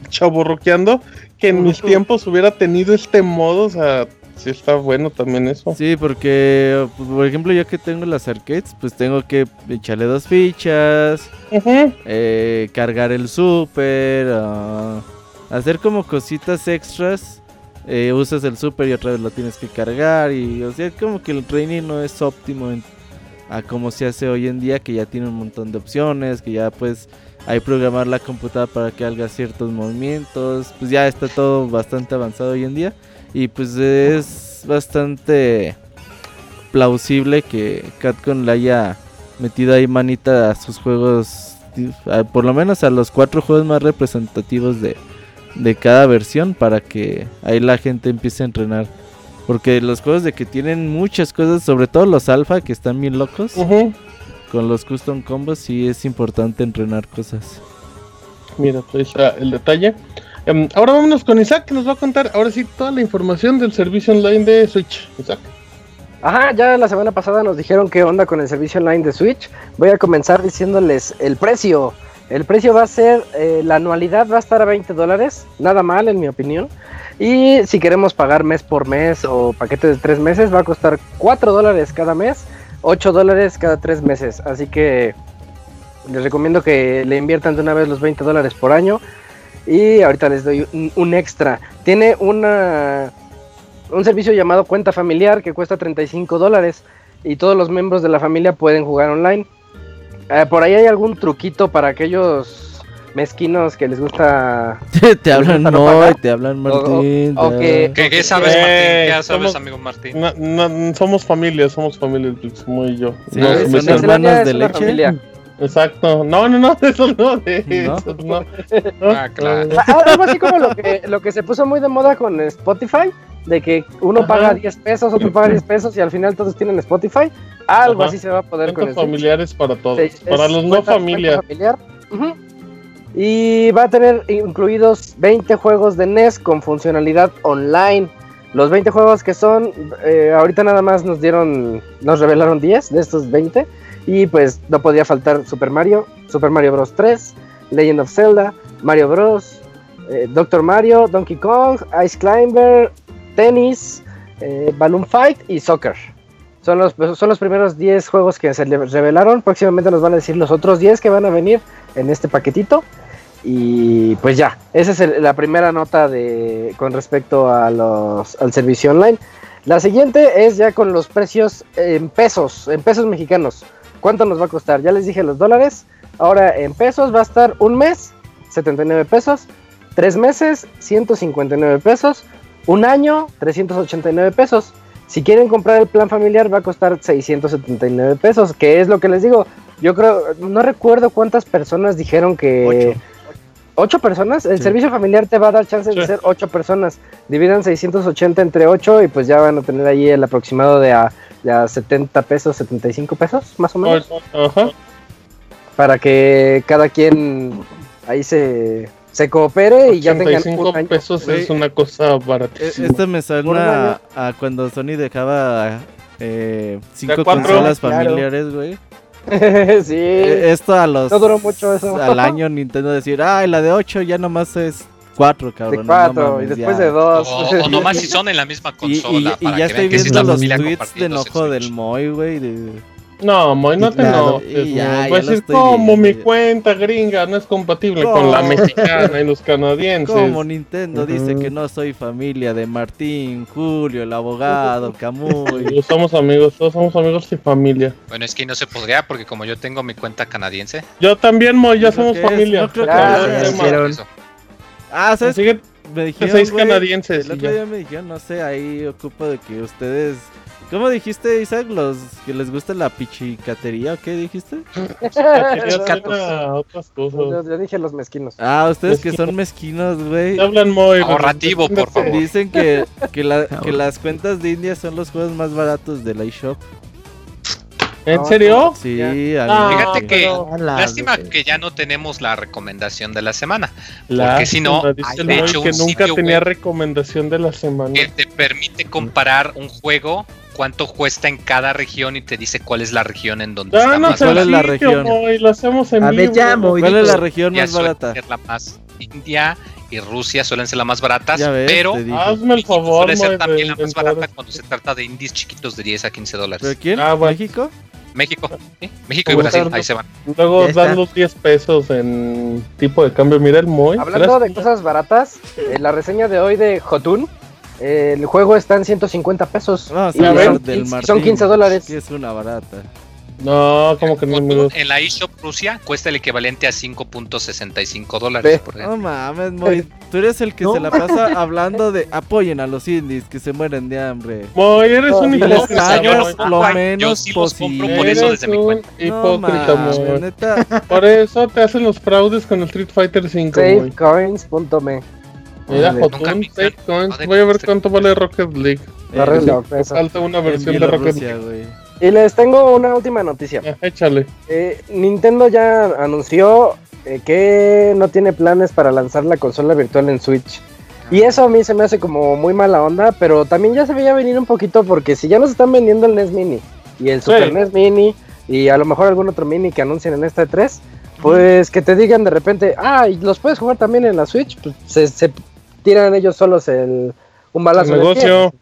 Speaker 1: chaborroqueando que en mis tiempos hubiera tenido este modo, o sea, sí está bueno también eso.
Speaker 7: Sí, porque, pues, por ejemplo, yo que tengo las arcades, pues tengo que echarle dos fichas, eh, cargar el super, ah, hacer como cositas extras. Eh, usas el super y otra vez lo tienes que cargar y o sea como que el training no es óptimo a como se hace hoy en día que ya tiene un montón de opciones que ya pues hay programar la computadora para que haga ciertos movimientos pues ya está todo bastante avanzado hoy en día y pues es bastante plausible que Capcom le haya metido ahí manita a sus juegos, por lo menos a los cuatro juegos más representativos de, de cada versión para que ahí la gente empiece a entrenar. Porque los juegos de que tienen muchas cosas, sobre todo los alfa que están bien locos, con los custom combos sí es importante entrenar cosas.
Speaker 1: Mira, pues está el detalle. Em, ahora vámonos con Isaac que nos va a contar ahora sí toda la información del servicio online de Switch. Isaac.
Speaker 5: Ajá, ya la semana pasada nos dijeron qué onda con el servicio online de Switch. Voy a comenzar diciéndoles el precio. El precio va a ser, eh, la anualidad va a estar a 20 dólares, nada mal en mi opinión. Y si queremos pagar mes por mes o paquete de 3 meses, va a costar 4 dólares cada mes, 8 dólares cada 3 meses. Así que les recomiendo que le inviertan de una vez los 20 dólares por año y ahorita les doy un, extra. Tiene una, un servicio llamado cuenta familiar que cuesta 35 dólares y todos los miembros de la familia pueden jugar online. Eh, por ahí hay algún truquito para aquellos mezquinos que les gusta.
Speaker 7: te hablan no, te hablan Martín.
Speaker 4: ¿Qué, sabes, Martín? ¿Qué sabes, somos, amigo
Speaker 1: Martín? somos familia, somos familia, muy yo.
Speaker 7: Sí, son hermanos de leche.
Speaker 1: Exacto. No, no, no, eso no, de eso no.
Speaker 4: Ah, claro.
Speaker 5: Ah, algo así como lo que, lo que se puso muy de moda con Spotify, de que uno paga 10 pesos, otro paga 10 pesos y al final todos tienen Spotify. Algo así se va a poder con
Speaker 1: familiares para todos, para los no familia. Familiar.
Speaker 5: Y va a tener incluidos 20 juegos de NES con funcionalidad online. Los 20 juegos que son, eh, ahorita nada más nos dieron, nos revelaron 10 de estos 20. Y pues no podía faltar Super Mario, Super Mario Bros. 3, Legend of Zelda, Mario Bros., eh, Doctor Mario, Donkey Kong, Ice Climber, Tennis, eh, Balloon Fight y Soccer. Son los, son los primeros 10 juegos que se revelaron. Próximamente nos van a decir los otros 10 que van a venir en este paquetito. Y pues ya, esa es la primera nota de, con respecto al servicio online. La siguiente es ya con los precios en pesos, en pesos mexicanos. ¿Cuánto nos va a costar? Ya les dije los dólares. Ahora en pesos va a estar un mes, 79 pesos. Tres meses, 159 pesos. Un año, 389 pesos. Si quieren comprar el plan familiar va a costar 679 pesos, que es lo que les digo. Yo creo, no recuerdo cuántas personas dijeron que... ¿Ocho personas? El servicio familiar te va a dar chance de ser ocho personas. Dividan 680 entre ocho y pues ya van a tener ahí el aproximado de a, 70 pesos, 75 pesos, más o menos. Ajá. Para que cada quien ahí se, se coopere y ya tengan
Speaker 1: un pesos es una cosa baratísima.
Speaker 7: Esto me suena a, cuando Sony dejaba eh, cinco consolas familiares, güey.
Speaker 5: sí.
Speaker 7: E, esto a los.
Speaker 5: No duró mucho eso.
Speaker 7: Al año Nintendo decir, ay, la de 8 ya nomás es 4, cabrón.
Speaker 5: De 4 y después de 2.
Speaker 4: O, nomás si son en la misma consola.
Speaker 7: Y, ya estoy viendo los tweets de enojo del Moy, güey. De
Speaker 1: no, Moy, no te enojes. Voy a decir, como mi cuenta gringa no es compatible con la mexicana y los canadienses?
Speaker 7: Como Nintendo dice que no soy familia de Martín, Julio, el abogado, Camuy.
Speaker 1: somos amigos, todos somos amigos y familia.
Speaker 4: Bueno, es que no se podría porque como yo tengo mi cuenta canadiense.
Speaker 1: Yo también, Moy, ya somos familia. No creo que
Speaker 7: Ah, ¿sabes?
Speaker 1: me dijeron, seis canadienses.
Speaker 7: El otro día me dijeron, no sé, ahí ocupo de que ustedes ¿Cómo dijiste, Isaac? ¿Los que les gusta la pichicatería o qué dijiste?
Speaker 5: otras cosas. Yo, dije los mezquinos.
Speaker 7: Ah, ustedes que son mezquinos, güey.
Speaker 1: Hablan muy
Speaker 4: ahorrativo, por favor.
Speaker 7: Dicen que, que, la, que las cuentas de India son los juegos más baratos del iShop.
Speaker 1: ¿En serio?
Speaker 7: Sí,
Speaker 2: ah, fíjate que lástima que ya no tenemos la recomendación de la semana. porque si no,
Speaker 1: de hecho que nunca tenía recomendación de la semana.
Speaker 2: Que te permite comparar un juego cuánto cuesta en cada región y te dice cuál es la región en donde
Speaker 1: está más ¿Cuál es la región? Y lo hacemos en vivo.
Speaker 7: ¿Cuál es la región más barata?
Speaker 2: la más India y Rusia suelen ser las más baratas, pero
Speaker 1: hazme el favor,
Speaker 2: suele ser también la más barata cuando se trata de indies chiquitos de 10 a 15 dólares.
Speaker 7: ¿Pero quién? Ah, ¿México?
Speaker 2: México, México y Brasil, ahí se van.
Speaker 1: Luego dan los 10 pesos en tipo de cambio. Mira el Moy.
Speaker 5: Hablando de cosas baratas, eh, la reseña de hoy de Jotun, el juego está en 150 pesos.
Speaker 7: No, y
Speaker 5: son 15 dólares.
Speaker 7: Sí, es una barata.
Speaker 1: No, como que no.
Speaker 2: En la eShop Rusia cuesta el equivalente a 5.65 dólares. Por
Speaker 7: no mames, Moy. Tú eres el que se la pasa hablando de apoyen a los indies que se mueren de hambre.
Speaker 1: Moy, eres un hipócrita.
Speaker 7: lo menos posible.
Speaker 2: por eso desde mi cuenta.
Speaker 1: Hipócrita, no, Por eso te hacen los fraudes con el Street Fighter 5.
Speaker 5: Savecoins.me
Speaker 1: Mira, Jotun, Savecoins. Voy a ver cuánto vale Rocket League. Falta una versión de Rocket League.
Speaker 5: Y les tengo una última noticia.
Speaker 1: Ah, échale.
Speaker 5: Eh, Nintendo ya anunció eh, que no tiene planes para lanzar la consola virtual en Switch. Y eso a mí se me hace como muy mala onda, pero también ya se veía venir un poquito porque si ya nos están vendiendo el NES Mini y el Super NES Mini y a lo mejor algún otro Mini que anuncien en esta 3, pues que te digan de repente, ah, y los puedes jugar también en la Switch, pues se, tiran ellos solos el, un balazo.
Speaker 1: El negocio.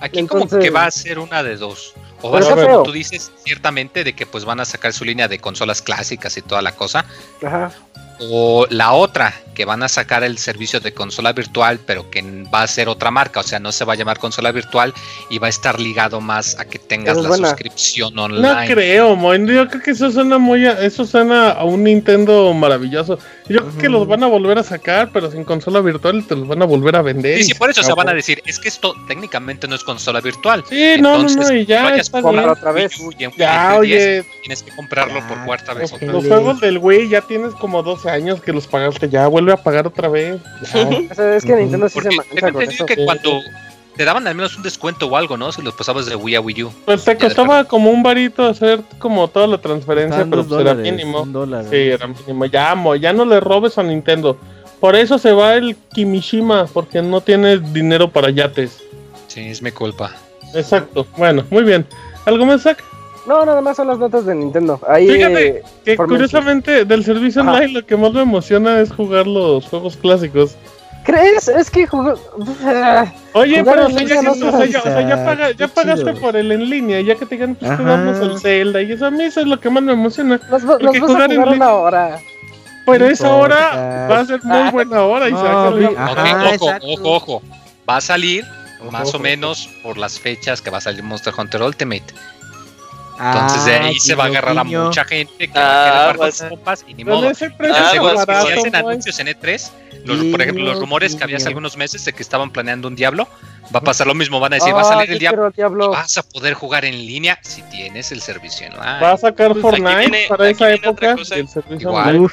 Speaker 2: Aquí como que va a ser una de dos. O va a ser como tú dices, ciertamente, de que pues van a sacar su línea de consolas clásicas y toda la cosa. Ajá. O la otra, que van a sacar el servicio de consola virtual, pero que va a ser otra marca, o sea, no se va a llamar consola virtual y va a estar ligado más a que tengas la suscripción online.
Speaker 1: No creo, Moin, yo creo que eso suena muy, eso suena a un Nintendo maravilloso. Yo creo que los van a volver a sacar, pero sin consola virtual te los van a volver a vender.
Speaker 2: Sí, sí, por eso se van a decir, es que esto técnicamente no es consola virtual.
Speaker 1: Sí, no, no, no, y ya
Speaker 5: está otra vez.
Speaker 1: ya, oye,
Speaker 2: tienes que comprarlo por cuarta vez.
Speaker 1: Los, juegos del Wii ya tienes como 12 años que los pagaste, ya vuelve a pagar otra vez.
Speaker 5: es que Nintendo sí se maneja con
Speaker 2: eso. que cuando te daban al menos un descuento o algo, ¿no? Si los pasabas de Wii a Wii U.
Speaker 1: Pues te costaba como un varito hacer como toda la transferencia, pero pues era mínimo. Sí, era mínimo. Ya, ya no le robes a Nintendo. Por eso se va el Kimishima, porque no tiene dinero para yates.
Speaker 2: Sí, es mi culpa.
Speaker 1: Exacto. Bueno, muy bien. ¿Algo más, Zach?
Speaker 5: No, nada más son las notas de Nintendo. Ahí,
Speaker 1: Fíjate que curiosamente del servicio online lo que más me emociona es jugar los juegos clásicos.
Speaker 5: ¿Crees? Es que jugó...
Speaker 1: Oye, pero ya, ya, pagaste por el en línea, ya que te ganan, pues te damos el Zelda. Y eso a mí eso es lo que más me emociona.
Speaker 5: Los, los vas jugar a jugar una hora.
Speaker 1: Pero esa hora va a ser muy buena hora. Y
Speaker 2: ojo, ojo, ojo. Va a salir más o menos por las fechas que va a salir Monster Hunter Ultimate. Entonces de ahí se va a agarrar a mucha gente que va a querer pues, compas y ni modo. Ah, pues, si hacen anuncios en E3, por ejemplo, los rumores que había hace algunos meses de que estaban planeando un Diablo, va a pasar lo mismo, van a decir, va a salir el Diablo, vas a poder jugar en línea si tienes el servicio online.
Speaker 1: Va a sacar pues, Fortnite para esa época el servicio Igual.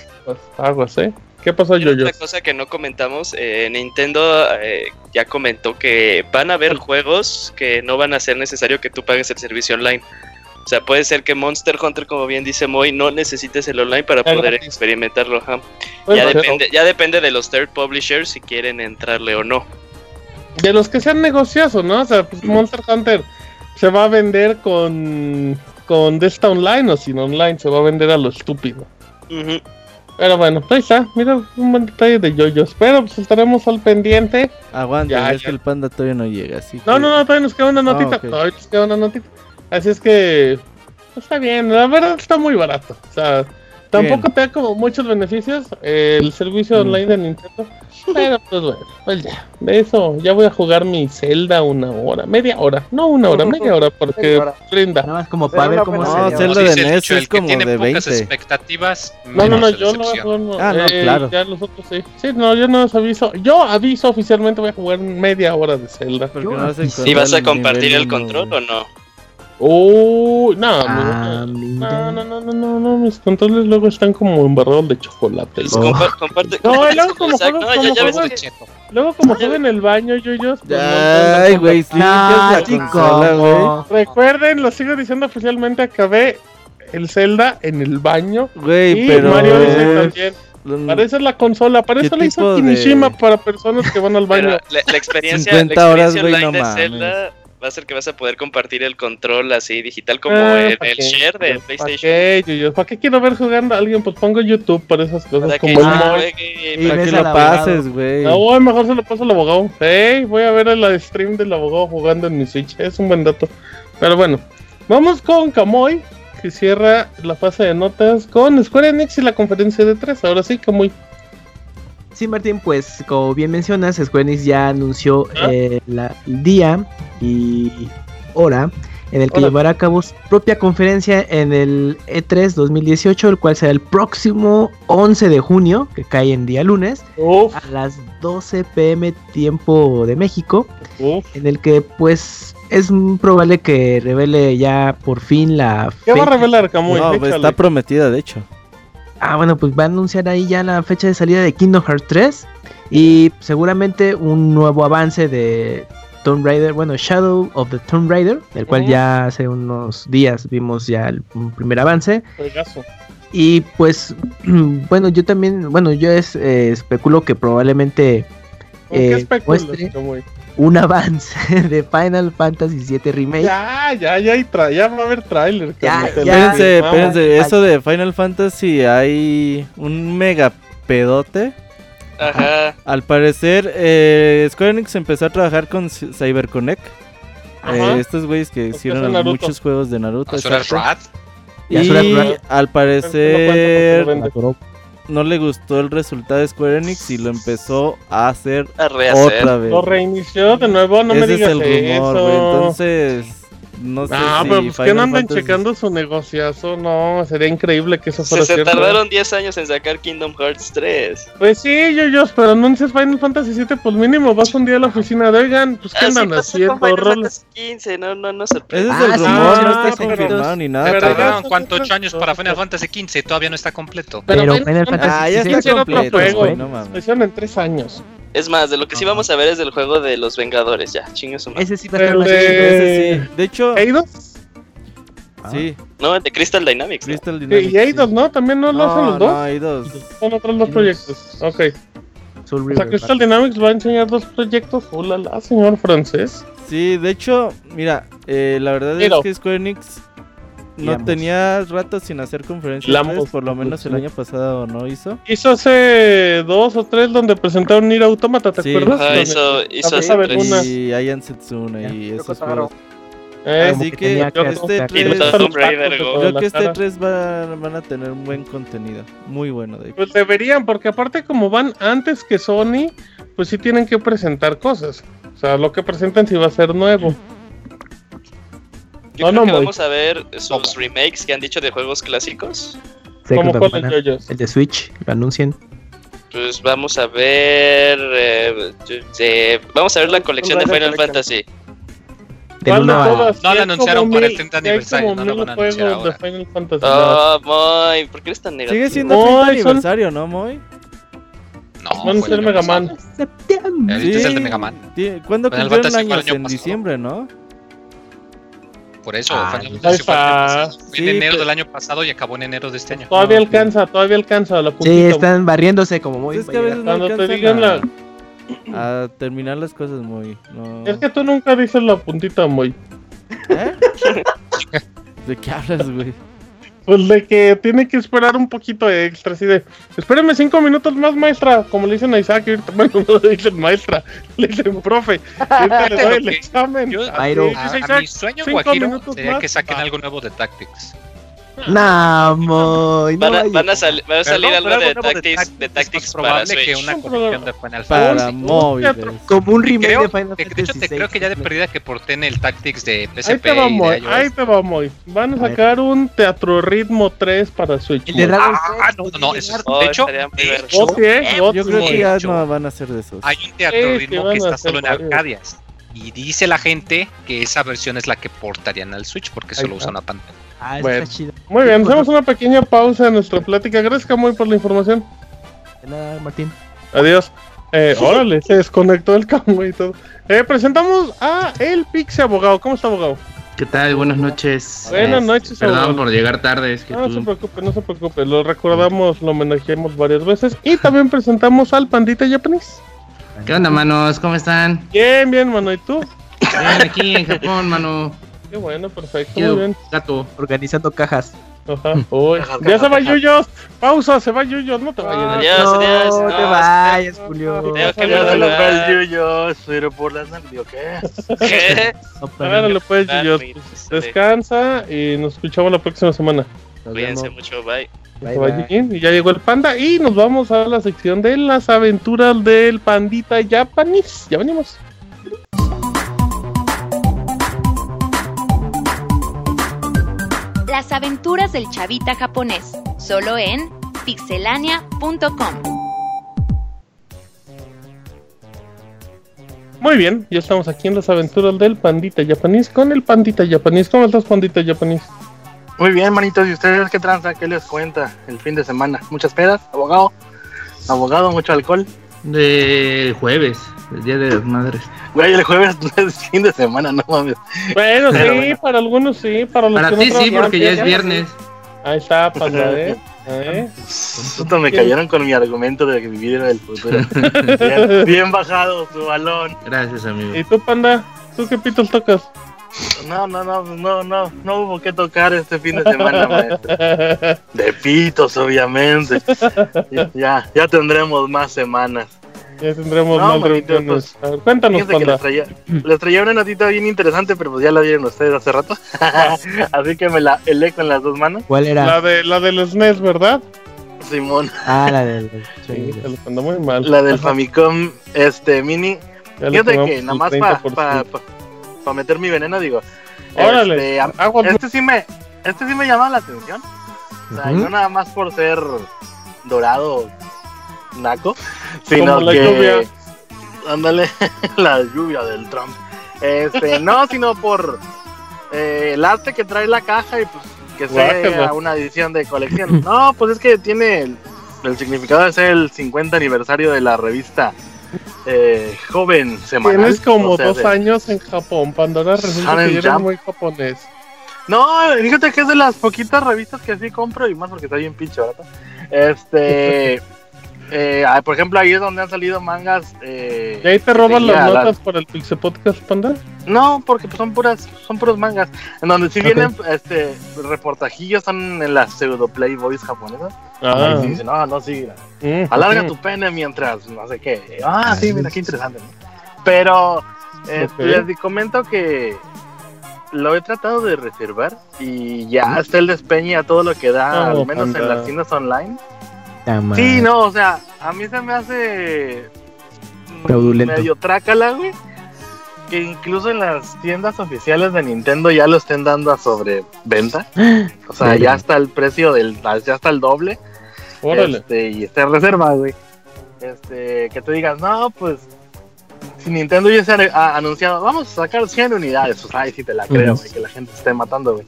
Speaker 1: algo así. ¿Qué pasó, yo
Speaker 4: Otra cosa que no comentamos, eh, Nintendo eh, ya comentó que van a haber juegos que no van a ser necesario que tú pagues el servicio online. O sea, puede ser que Monster Hunter, como bien dice Moy, no necesites el online para poder experimentarlo. Pues ya, depende, ya depende de los third publishers si quieren entrarle o no.
Speaker 1: De los que sean negociados, ¿no? O sea, pues Monster Hunter se va a vender con, con Delta Online o sin online, se va a vender a lo estúpido. Pero bueno, ahí está, mira, un buen detalle de yoyos. Pero pues estaremos al pendiente.
Speaker 7: Aguanta, es que el panda todavía no llega, así.
Speaker 1: No, no, no, todavía nos queda una notita. Ah, todavía nos queda una notita. Así es que está bien, la verdad está muy barato. O sea, tampoco te da como muchos beneficios el servicio mm. online de Nintendo. Pero pues bueno, pues ya. De eso, ya voy a jugar mi Zelda una hora, media hora. No una hora, media hora, porque brinda.
Speaker 7: No, es como para ver cómo no, Zelda de NES es como
Speaker 2: tiene
Speaker 7: de
Speaker 2: pocas expectativas.
Speaker 1: No, no, no, yo no,
Speaker 7: Ah, no, eh, claro.
Speaker 1: Ya los otros sí. Sí, no, yo no os aviso. Yo aviso oficialmente voy a jugar media hora de Zelda.
Speaker 4: ¿Y vas a compartir el control o no?
Speaker 1: Oh, no, ah, no, no, no, no, no, mis controles luego están como embarrados de chocolate.
Speaker 4: Oh. Comparte,
Speaker 1: no, luego como juego, no, como ya, juego, luego como juego en el baño, yo, yo.
Speaker 7: Ay, güey, sí,
Speaker 1: no, Recuerden, lo sigo diciendo oficialmente, acabé el Zelda en el baño.
Speaker 7: Güey, pero...
Speaker 1: Mario Odyssey también. Para eso es la consola, para eso la hizo Kimishima para personas que van al baño.
Speaker 4: La, la, experiencia, 50 horas, güey, no de Zelda va a ser que vas a poder compartir el control así digital como ah, el, share de PlayStation. ¿Para
Speaker 1: qué, ¿Para qué quiero ver jugando a alguien? Pues pongo YouTube para esas cosas. Para como que,
Speaker 7: para que lo pases, güey.
Speaker 1: No, mejor se lo paso al abogado. Hey, voy a ver el stream del abogado jugando en mi Switch. Es un buen dato. Pero bueno, vamos con Kamoy, que cierra la fase de notas con Square Enix y la conferencia de tres. Ahora sí, Kamoy.
Speaker 3: Sí, Martín, pues como bien mencionas, Square Enix ya anunció ah. eh, el día y hora en el que llevará a cabo su propia conferencia en el E3 2018, el cual será el próximo 11 de junio, que cae en día lunes, a las 12 pm tiempo de México, en el que pues es probable que revele ya por fin la...
Speaker 1: ¿Qué va a revelar, Camuy?
Speaker 7: No, pues, está prometida, de hecho.
Speaker 3: Ah, bueno, pues va a anunciar ahí ya la fecha de salida de Kingdom Hearts 3 y seguramente un nuevo avance de Tomb Raider, bueno, Shadow of the Tomb Raider, el cual ya hace unos días vimos ya el primer avance. Y pues, bueno, yo también, bueno, yo es, eh, especulo que probablemente
Speaker 1: eh, muestre
Speaker 3: un avance de Final Fantasy VII Remake.
Speaker 1: Ya, ya, ya, hay ya va a haber trailer.
Speaker 7: Ya, ya, espérense, espérense, eso de Final Fantasy hay un mega pedote.
Speaker 4: Ajá.
Speaker 7: Al parecer, eh, Square Enix empezó a trabajar con CyberConnect. Eh, estos güeyes que hicieron muchos juegos de Naruto. Y al parecer no le gustó el resultado de Square Enix y lo empezó a hacer otra vez.
Speaker 1: Lo reinició de nuevo, no me digas es el rumor, eso.
Speaker 7: Entonces, no sé
Speaker 1: ah, pero pues que no andan checando su negociazo, no, sería increíble que eso fuera
Speaker 4: se, se tardaron 10 años en sacar Kingdom Hearts 3.
Speaker 1: Pues sí, yo, yo, pero anuncias Final Fantasy 7, pues mínimo vas un día a la oficina de, oigan, pues qué ah, andan haciendo,
Speaker 4: Final Fantasy 15, no, no, no
Speaker 7: se Ese es el ah, rumor, no está confirmado ni nada.
Speaker 4: Tardaron cuántos 8 años para Final Fantasy 15, todavía no está completo.
Speaker 3: Pero, Final Fantasy
Speaker 1: ah, ya está completo, juego, no mames. Hicieron en 3 años.
Speaker 4: Es más, de lo que sí vamos a ver es del juego de los Vengadores, ya, chingue su
Speaker 3: Ese sí va a estar más de...
Speaker 7: sí. De hecho...
Speaker 1: ¿Eidos?
Speaker 7: Sí.
Speaker 4: No, de Crystal Dynamics.
Speaker 1: Crystal Dynamics. Y Eidos, ¿no? También no lo hacen los dos.
Speaker 7: No, Eidos.
Speaker 1: Son otros dos proyectos. Ok. o sea, Crystal Dynamics va a enseñar dos proyectos. Hola, la señor francés.
Speaker 7: Sí, de hecho, mira, eh, la verdad es que Square Enix no tenía rato sin hacer conferencias, por lo menos el año pasado no hizo.
Speaker 1: Hizo hace dos o tres donde presentaron Nier Automata, ¿te acuerdas?
Speaker 4: Ah, hizo, hizo hace
Speaker 7: tres. Y Ayan Setsuna y esos juegos. Eh, Así que, que este 3, creo que este 3 van a tener un buen contenido, muy bueno. De
Speaker 1: pues deberían, porque aparte como van antes que Sony, pues sí tienen que presentar cosas. O sea, lo que presentan sí va a ser nuevo.
Speaker 4: Yo creo que vamos a ver sus remakes que han dicho de juegos clásicos.
Speaker 1: ¿Cómo cuáles
Speaker 3: El de Switch, lo anuncian.
Speaker 4: Pues vamos a ver. Eh, vamos a ver la colección de Final Fantasy.
Speaker 1: De no,
Speaker 4: no lo anunciaron para el 30 aniversario, no lo van a anunciar ahora.
Speaker 1: De Fantasy,
Speaker 4: oh, Moy, ¿por qué eres tan negativo?
Speaker 7: Sigue siendo el 30 aniversario, ¿no, Moy?
Speaker 4: No,
Speaker 1: van a ser Mega Man.
Speaker 4: Septiembre. Sí. es el de Mega Man.
Speaker 7: ¿Cuándo cumplieron años? En diciembre, ¿no?
Speaker 4: Por eso, ah, Final Fantasy fue en enero del año pasado y acabó en enero de este año.
Speaker 1: Todavía alcanza, todavía alcanza la puntita.
Speaker 3: Sí, están barriéndose como muy.
Speaker 7: Es que a veces no te digan la a terminar las cosas muy.
Speaker 1: Es que tú nunca dices la puntita muy.
Speaker 7: ¿Eh? ¿De qué hablas, güey?
Speaker 1: Pues de que tiene que esperar un poquito extra, así de, espéreme cinco minutos más, maestra, como le dicen a Isaac, bueno, no le dicen maestra, le dicen profe, le doy el examen.
Speaker 4: Yo, a, a, mi sueño, Guajiro, sería que saquen algo nuevo de Tactics.
Speaker 3: No, muy,
Speaker 4: van, a, van, a salir algo de, Tactics, de Tactics para Switch. que una colección de Final
Speaker 7: Para móviles.
Speaker 3: Como un remake
Speaker 4: creo,
Speaker 3: de Final
Speaker 4: Fantasy. De hecho, te creo que ya de perdida que porten el Tactics de PSP.
Speaker 1: Ahí te va, muy, ahí te va, muy. Van a sacar un Teatro Ritmo 3 para Switch.
Speaker 4: Ah, no, no, eso es, de hecho,
Speaker 7: yo creo que ya no van a ser de esos.
Speaker 4: Hay un Teatro Ritmo que está solo en Arcadias.
Speaker 2: Y dice la gente que esa versión es la que portarían al Switch porque solo usa una pantalla.
Speaker 1: Ah, bueno. Muy bien, hacemos una pequeña pausa en nuestra plática. Gracias, muy por la información.
Speaker 3: De nada, Martín.
Speaker 1: Adiós. Eh, órale, se desconectó el camo y todo. Eh, presentamos a El Pixie Abogado. ¿Cómo está, abogado?
Speaker 8: ¿Qué tal? Buenas noches.
Speaker 1: Buenas noches,
Speaker 8: Perdón por llegar tarde.
Speaker 1: no, se preocupe, no se preocupe. Lo recordamos, lo homenajeamos varias veces. Y también presentamos al Pandita Japanese.
Speaker 8: ¿Qué onda, manos? ¿Cómo están?
Speaker 1: Bien, bien, mano. ¿Y tú?
Speaker 8: Bien, aquí en Japón, mano.
Speaker 1: Qué bueno, perfecto. Muy bien.
Speaker 8: Gato.
Speaker 3: Organizando cajas.
Speaker 1: Ajá. Uy, ya se va Yuyos. Pausa, se va Yuyos. No te vayas.
Speaker 4: Adiós, adiós.
Speaker 3: No, te vayas, Julio.
Speaker 4: Ya
Speaker 9: que me lo el Yuyos, pero por las ¿o
Speaker 4: qué? ¿Qué?
Speaker 1: Agárralo pues, Yuyos. Descansa y nos escuchamos la próxima semana.
Speaker 4: Cuídense mucho, bye.
Speaker 1: Bye, bye. Y ya llegó el panda y nos vamos a la sección de las aventuras del pandita japonés. Ya venimos.
Speaker 6: Las aventuras del chavita japonés, solo en pixelania.com.
Speaker 1: Muy bien, ya estamos aquí en las aventuras del pandita japonés con el pandita japonés. ¿Cómo estás, pandita japonés?
Speaker 9: Muy bien, manitos. ¿Y ustedes qué tranza? ¿Qué les cuenta el fin de semana? ¿Muchas pedas? ¿Abogado? ¿Abogado? ¿Mucho alcohol?
Speaker 8: De jueves, el día de las madres.
Speaker 9: Güey, el jueves es fin de semana, no mames.
Speaker 1: Bueno, sí, para algunos sí, para los
Speaker 8: para ti sí, porque ya es viernes.
Speaker 1: Ahí está, pasa, ¿eh? ¿Eh?
Speaker 9: me cayeron con mi argumento de que vivir en el futuro. bien, bajado tu balón.
Speaker 8: Gracias, amigo.
Speaker 1: ¿Y tú, panda? ¿Tú qué pitos tocas?
Speaker 9: No, no, no, no, no, no hubo que tocar este fin de semana, maestro. De pitos, obviamente. Ya, ya tendremos más semanas.
Speaker 1: Ya tendremos más reuniones. Pues, cuéntanos,
Speaker 9: les, traía, les traía, una notita bien interesante, pero pues ya la vieron ustedes hace rato. Así que me la helé con las dos manos.
Speaker 3: ¿Cuál era?
Speaker 1: La de la del SNES, ¿verdad?
Speaker 9: Simón.
Speaker 3: Ah, la del.
Speaker 1: sí, muy mal.
Speaker 9: La del Famicom este mini. Fíjate que nada más para pa, meter mi veneno, digo.
Speaker 1: Órale.
Speaker 9: Este, este, sí me, este sí me llama la atención. O sea, no nada más por ser dorado naco, sino la que lluvia. ándale la lluvia del Trump. Este, no, sino por eh, el arte que trae la caja y pues que sea una edición de colección. No, pues es que tiene el, significado de ser el 50 aniversario de la revista eh, joven semanal.
Speaker 1: Tienes como dos años en Japón, Pandora resulta que eres muy japonés.
Speaker 9: No, fíjate que es de las poquitas revistas que sí compro y más porque está bien pinche. Este, Eh, ah, por ejemplo, ahí es donde han salido mangas. Eh,
Speaker 1: ¿Y ahí te roban las notas para el Pixel Podcast, Panda?
Speaker 9: No, porque pues, son puras, son puros mangas. En donde si vienen este reportajillos, son en las pseudo playboys japonesas. Ah. Y dicen, no, no, sí. Mm, alarga mm. tu pene mientras no sé qué. Ah, sí, mira qué interesante. Pero este, les comento que lo he tratado de reservar y ya está el despeñe a todo lo que da, al menos en las tiendas online. Sí, no, o sea, a mí se me hace medio trácala, güey. Que incluso en las tiendas oficiales de Nintendo ya lo estén dando a sobreventa. O sea, ya está el precio del. Ya está el doble. Órale. Este, y está en reserva, güey. Este, que te digas, no, pues. Si Nintendo ya se ha anunciado, vamos a sacar 100 unidades. O sea, ahí sí te la creo, güey, que la gente se esté matando, güey.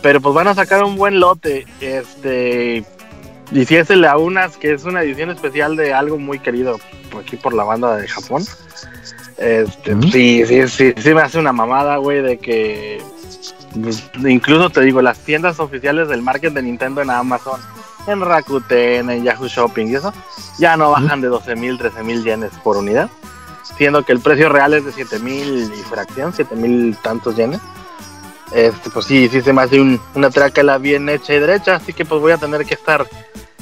Speaker 9: Pero pues van a sacar un buen lote. Este y si es el Aunas, que es una edición especial de algo muy querido aquí por la banda de Japón. Este, sí, sí, sí, sí me hace una mamada, güey, de que pues, incluso te digo, las tiendas oficiales del market de Nintendo en Amazon, en Rakuten, en Yahoo Shopping y eso, ya no bajan de 12 mil, 13 mil yenes por unidad, siendo que el precio real es de 7 mil y fracción, 7 mil tantos yenes. Este, pues sí, sí se me hace un, una trácala bien hecha y derecha, así que pues voy a tener que estar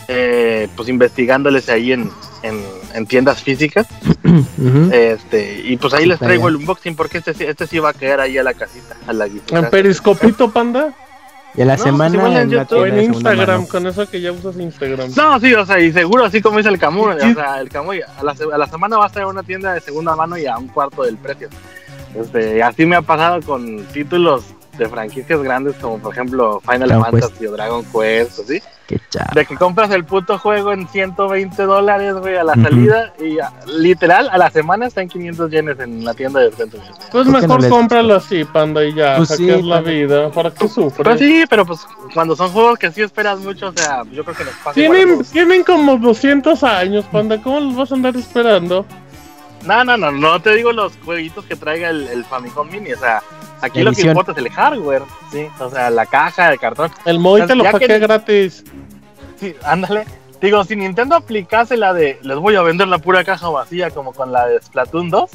Speaker 9: eh, pues investigándoles ahí en, en, tiendas físicas. este, y pues ahí les traigo el unboxing porque este, este sí va a caer ahí a la casita, a la
Speaker 1: ¿En Periscopito, panda?
Speaker 3: Y a la semana
Speaker 1: pues en, en Instagram, con eso que ya usas Instagram.
Speaker 9: No, sí, o sea, y seguro, así como dice el Camus, o sea, el Camus a la, a la semana va a estar en una tienda de segunda mano y a un cuarto del precio. Este, así me ha pasado con títulos de franquicias grandes como por ejemplo Final Fantasy o Dragon Quest, así de que compras el puto juego en 120 dólares, güey, a la salida y literal a la semana está en 500 yenes en la tienda del centro.
Speaker 1: Pues mejor no cómpralo así, panda, y ya, pues sí, la vida, ¿para qué sufres?
Speaker 9: Pues sí, pero pues cuando son juegos que sí esperas mucho, o sea, yo creo que nos pasa.
Speaker 1: Tienen, tienen como 200 años, panda, ¿cómo los vas a andar esperando?
Speaker 9: No, no, no, no te digo los jueguitos que traiga el, el Famicom Mini, o sea, aquí lo que importa es el hardware, sí, o sea, la caja, el cartón.
Speaker 1: El Moy te lo paqué gratis.
Speaker 9: Sí, ándale. Digo, si Nintendo aplicase la de les voy a vender la pura caja vacía como con la de Splatoon 2,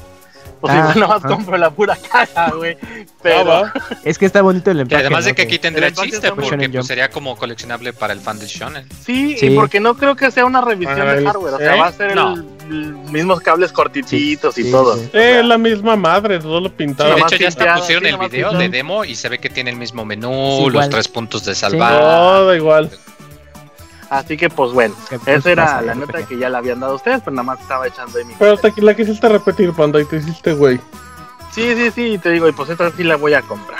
Speaker 9: pues ah, igual nomás compro la pura caja, güey. Pero.
Speaker 3: es que está bonito el empaque.
Speaker 2: además de que aquí tendría chiste, porque pues, sería como coleccionable para el fan de Shonen.
Speaker 9: Sí, y porque no creo que sea una revisión de hardware. O sea, va a ser el, mismos cables cortititos y todo.
Speaker 1: Es la misma madre, todo lo pintado.
Speaker 2: de hecho, ya está pusieron el video de demo y se ve que tiene el mismo menú, los tres puntos de salvar.
Speaker 1: Todo igual.
Speaker 9: Así que, pues bueno, esa era la nota que ya le habían dado ustedes, pero nada más estaba echando de mi.
Speaker 1: Pero hasta aquí la quisiste repetir, Panda, y te hiciste güey.
Speaker 9: Sí, sí, sí, te digo, y pues esta sí la voy a comprar.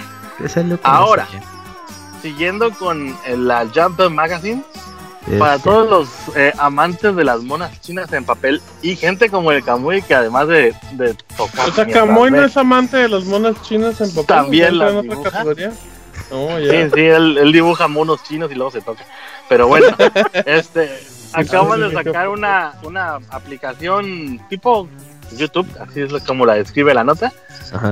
Speaker 9: Ahora, siguiendo con la Jump Magazine, para todos los eh, amantes de las monas chinas en papel y gente como el Kamui que además de, de tocar.
Speaker 1: O sea, Kamui no es amante de las monas chinas en papel.
Speaker 9: También la en otra categoría. Sí, sí, él, él, dibuja monos chinos y luego se toca. Pero bueno, este, acaban de sacar una, una aplicación tipo YouTube, así es como la describe la nota,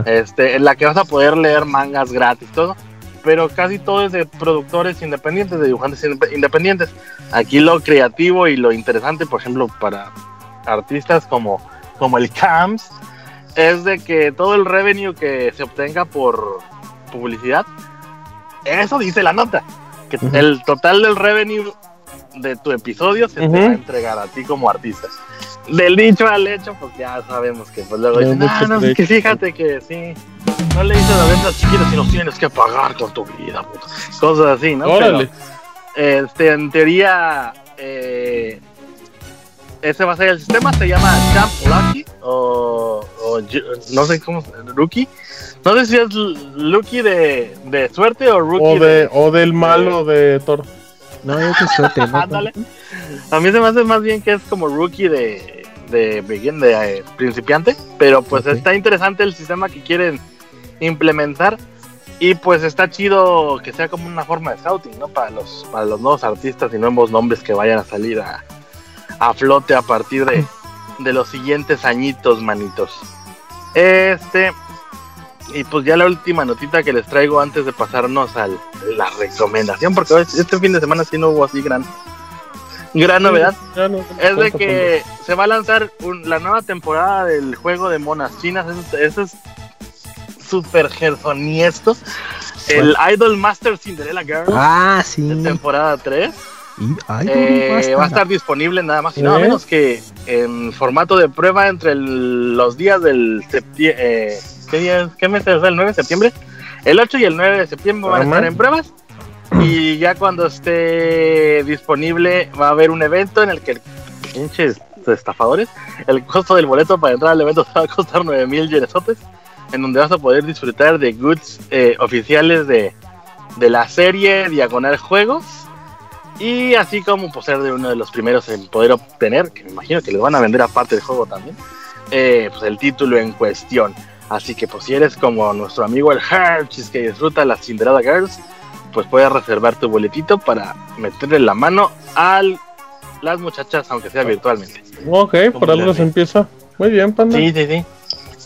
Speaker 9: este, en la que vas a poder leer mangas gratis, todo, pero casi todo es de productores independientes, de dibujantes independientes. Aquí lo creativo y lo interesante, por ejemplo, para artistas como, como el CAMS, es de que todo el revenue que se obtenga por publicidad, eso dice la nota que el total del revenue de tu episodio se te va a entregar a ti como artista. Del dicho al hecho, pues ya sabemos que pues luego dicen, ah, no, que fíjate que sí, no le dices a ventas chiquitas si nos tienes que pagar con tu vida, puto. cosas así, ¿no? Pero, este, en teoría, eh, ese va a ser el sistema, se llama Jump Lucky o, o no sé cómo, Rookie. No sé si es Lucky de, de suerte o Rookie
Speaker 1: o, de, o del malo de Thor.
Speaker 3: No, es de suerte. ¿no?
Speaker 9: A mí se me hace más bien que es como Rookie de, de, de eh, principiante, pero pues está interesante el sistema que quieren implementar y pues está chido que sea como una forma de scouting, ¿no? Para los, para los nuevos artistas y nuevos nombres que vayan a salir a, a flote a partir de, de los siguientes añitos, manitos. Este, y pues ya la última notita que les traigo antes de pasarnos a la recomendación, porque este fin de semana sí no hubo así gran, gran novedad, es de que se va a lanzar la nueva temporada del juego de monas chinas, eso, es súper gersoniesto, el Idol Master Cinderella Girl,
Speaker 3: ah, sí.
Speaker 9: de temporada 3 eh, va a estar disponible nada más y nada menos que en formato de prueba entre los días del septiembre. Eh, ¿qué, mes es el 9 de septiembre? El 8 y el 9 de septiembre van a estar en pruebas. Y ya cuando esté disponible va a haber un evento en el que pinches estafadores, el costo del boleto para entrar al evento va a costar 9 mil yenesotes, en donde vas a poder disfrutar de goods eh, oficiales de, de la serie Diagonal Juegos y así como por ser de uno de los primeros en poder obtener, que me imagino que les van a vender aparte del juego también, eh, pues el título en cuestión. Así que pues si eres como nuestro amigo el Hershey's que disfruta las Cinderella Girls, pues puedes reservar tu boletito para meterle la mano a las muchachas, aunque sea virtualmente.
Speaker 1: Ok, por algo se empieza. Muy bien, Panda.
Speaker 9: Sí, sí, sí.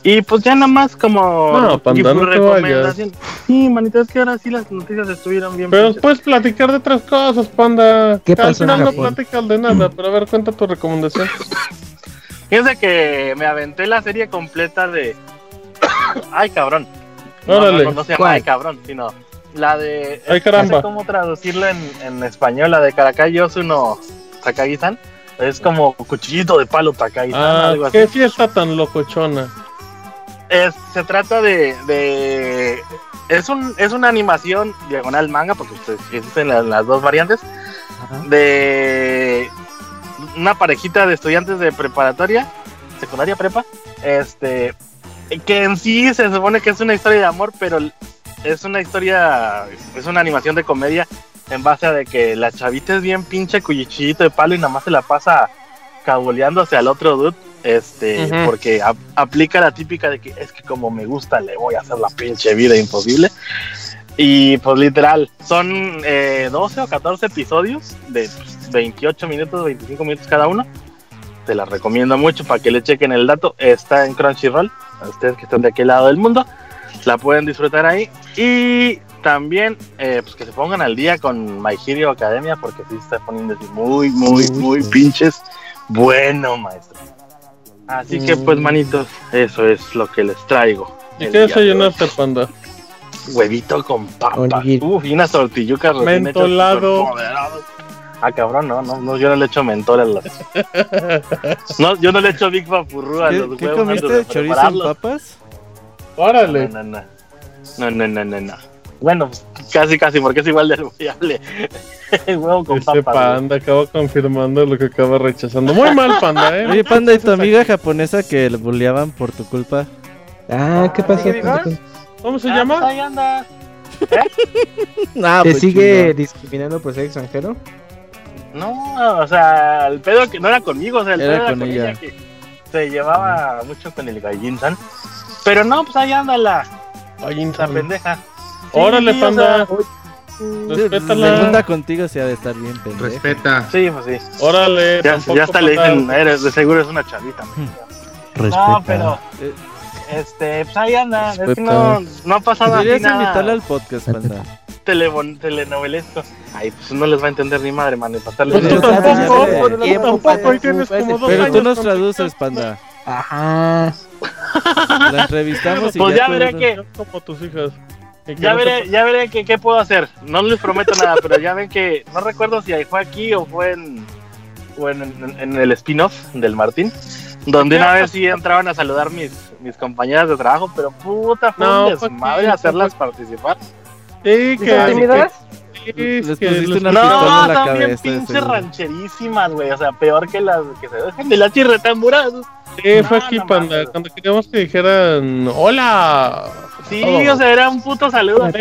Speaker 9: Y pues ya nada más como
Speaker 1: no, panda, no recomendación.
Speaker 9: Sí, manito, es que ahora sí las noticias estuvieron bien.
Speaker 1: Pero puedes platicar de otras cosas, panda. ¿Qué Al final no platicas de nada, pero a ver, cuenta tu recomendación.
Speaker 9: Fíjense que me aventé la serie completa de. Ay, cabrón.
Speaker 1: No,
Speaker 9: no, no, se llama Ay, cabrón, sino la de.
Speaker 1: Ay, caramba. No sé
Speaker 9: cómo traducirlo en, en español, la de Caracay Yosuno Takagi-san. Es como cuchillito de palo Takagi-san.
Speaker 1: Ah, algo así. ¿Qué fiesta tan locochona?
Speaker 9: Se trata de, es un es una animación diagonal manga porque ustedes existen las, dos variantes de una parejita de estudiantes de preparatoria secundaria prepa este que en sí se supone que es una historia de amor pero es una historia es una animación de comedia en base a de que la chavita es bien pinche cuyichillito de palo y nada más se la pasa cabuleando hacia el otro dude. Este, porque aplica la típica de que es que como me gusta le voy a hacer la pinche vida imposible. Y pues literal, son eh, 12 o 14 episodios de 28 pues, minutos, 25 minutos cada uno. Te la recomiendo mucho para que le chequen el dato. Está en Crunchyroll, a ustedes que están de aquel lado del mundo. La pueden disfrutar ahí. Y también eh, pues que se pongan al día con My Hero Academia porque sí está poniendo muy, muy, muy pinches bueno, maestro. Así que pues mm. manitos, eso es lo que les traigo.
Speaker 1: ¿Y qué desayunaste, panda?
Speaker 9: Huevito con papa. Uf, y unas tortillucas
Speaker 1: Mentolado.
Speaker 9: Ah, cabrón, no, no, no, yo no le echo mentol a las. no, yo no le echo Big Papurru a los
Speaker 7: ¿Qué comiste? ¿Chorizo en papas?
Speaker 1: Órale.
Speaker 9: No, no, no. No, no, no, no. Bueno, casi, casi, porque es igual de fiable.
Speaker 1: huevo con Ese panda acaba confirmando lo que acaba rechazando. Muy mal, panda, eh.
Speaker 7: Oye, panda, ¿y tu amiga japonesa que le bulleaban por tu culpa?
Speaker 3: Ah, ¿qué pasó?
Speaker 1: ¿Cómo se ah, llama?
Speaker 9: Pues ahí anda.
Speaker 3: ¿Eh? ¿Te sigue discriminando por ser extranjero?
Speaker 9: No, o sea, el pedo que no era conmigo, o sea, el pedo era con ella. que se llevaba mucho con el gallin-san. Pero no, pues ahí anda la, la pendeja.
Speaker 1: Órale, panda.
Speaker 7: Respétala. Segunda contigo se ha de estar bien, pendejo.
Speaker 8: Respeta.
Speaker 9: Sí, pues sí.
Speaker 1: Órale.
Speaker 9: Ya, ya hasta le dicen, eres, de seguro es una chavita.
Speaker 3: Respeta.
Speaker 9: No, pero... Este, pues ahí anda. Es que no, no ha pasado
Speaker 7: Deberías nada. invitarle al podcast, panda.
Speaker 9: Tele, telenovelesco. Ay, pues no les va a entender ni madre, man.
Speaker 1: Pasarle pues tú tampoco, tampoco, tienes como dos
Speaker 7: Pero tú nos traduces, panda.
Speaker 3: Ajá.
Speaker 7: La entrevistamos y
Speaker 9: pues ya, veré que...
Speaker 1: Como tus hijas.
Speaker 9: Ya veré, ya veré que, qué puedo hacer. No les prometo nada, pero ya ven que no recuerdo si fue aquí o fue en, o en, en, el spin-off del Martín, donde una vez sí entraban a saludar mis, mis compañeras de trabajo, pero puta, fue no, un desmadre hacerlas participar.
Speaker 1: Sí, que,
Speaker 7: les pusiste una no, pistola en la cabeza.
Speaker 9: pinche rancherísimas, güey. O sea, peor que las que se dejan de la chirretamburadas.
Speaker 1: Sí, fue aquí, panda. Cuando queríamos que dijeran hola.
Speaker 9: Sí, o sea, era un puto saludo.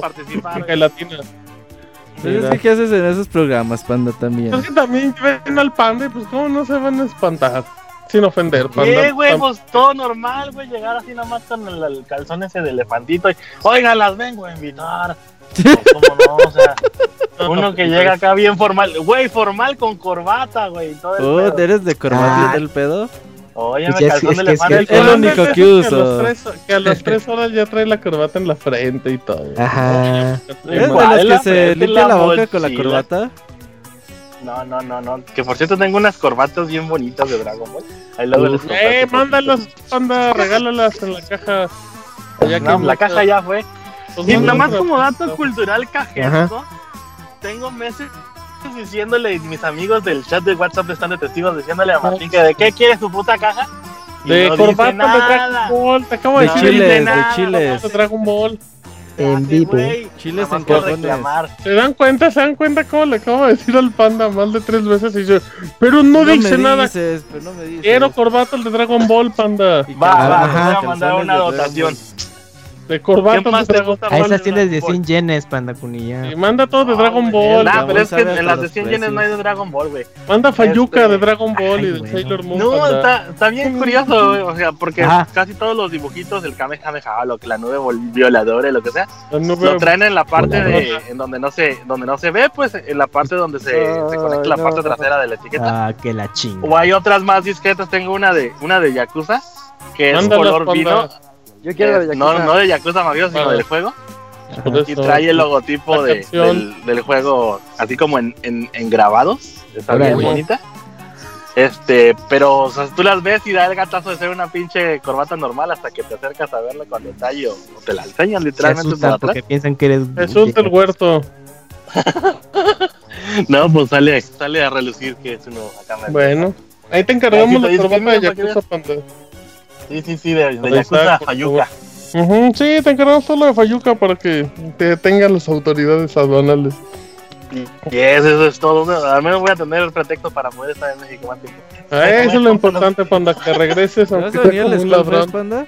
Speaker 9: participar.
Speaker 1: latina.
Speaker 7: Pero es ¿qué haces en esos programas, panda, también?
Speaker 1: Es que también ven al panda y pues, ¿cómo no se van a espantar? Sin ofender,
Speaker 9: panda. Sí, güey, pues todo normal, güey, llegar así nomás con el, calzón ese de elefantito y, oiga, las vengo a invitar. ¿Cómo no? O sea, uno que llega acá bien formal, güey, formal con corbata, güey.
Speaker 7: Todo el eres de corbata ah. del pedo?
Speaker 9: Oye, me calzón de
Speaker 7: elefante. Es lo único que uso.
Speaker 1: Que a las tres horas ya trae la corbata en la frente y todo.
Speaker 7: Ajá. ¿Es de los que se limpia la boca con la corbata?
Speaker 9: No, no, no, no. Que por cierto tengo unas corbatas bien bonitas de Dragon Ball. Ahí luego les
Speaker 1: Eh, mándalas, anda, regálalas en la caja.
Speaker 9: no, la caja ya fue. Y nada más como dato cultural cajero, tengo meses diciéndole, mis amigos del chat de WhatsApp están de testigos diciéndole a Martín que de qué quiere su puta caja.
Speaker 1: de no corbata de Dragon Ball, te acabo de,
Speaker 7: de chiles, de chiles.
Speaker 1: De Dragon Ball.
Speaker 3: En vivo.
Speaker 7: Chiles en.
Speaker 1: ¿Se dan cuenta? ¿Se dan cuenta cómo le acabo de decir al panda mal de tres veces? Y yo, pero no, dice nada.
Speaker 7: Dices, pero no me dices.
Speaker 1: Quiero corbata de Dragon Ball, panda.
Speaker 9: Va, va, voy a mandar una dotación.
Speaker 1: De corbata.
Speaker 9: más te gusta?
Speaker 3: A esas tienes de 100 yenes, Panda Cunilla.
Speaker 1: Y manda todo de Dragon Ball.
Speaker 9: Nah, pero es que en las de 100 yenes no hay de Dragon Ball, güey.
Speaker 1: Manda Fayuca de Dragon Ball y de Sailor Moon.
Speaker 9: No, está, está, bien curioso, güey. O sea, porque casi todos los dibujitos del Kamehameha, lo que la nube violadora y lo que sea, lo traen en la parte de, en donde no se, donde no se ve, pues en la parte donde se, se conecta la parte trasera de la etiqueta.
Speaker 3: Ah, que la chinga.
Speaker 9: O hay otras más discretas. Tengo una de, una de Yakuza, que es color vino yo quiero de Yakuza. No, no de Yakuza Mafioso, sino del juego. Y trae el logotipo de, del, juego así como en, en, grabados. Está bien bonita. Este, pero o sea, tú las ves y da el gatazo de ser una pinche corbata normal hasta que te acercas a verla con detalle o, te la enseñan literalmente
Speaker 3: por porque piensan que eres
Speaker 1: es un del huerto.
Speaker 9: no, pues sale, sale a relucir que es uno acá.
Speaker 1: Bueno, ahí te encargamos la corbata de Yakuza Panda.
Speaker 9: Sí, sí, sí, de, de Yakuza Fayuca.
Speaker 1: sí, te encargamos solo de Fayuca para que te tengan las autoridades aduanales.
Speaker 9: Y eso, es todo. Al menos voy a tener el pretexto para poder estar en México más tiempo.
Speaker 1: Ah, eso es lo importante, Panda, que regreses
Speaker 7: aunque ¿Vas a ladrón. Panda?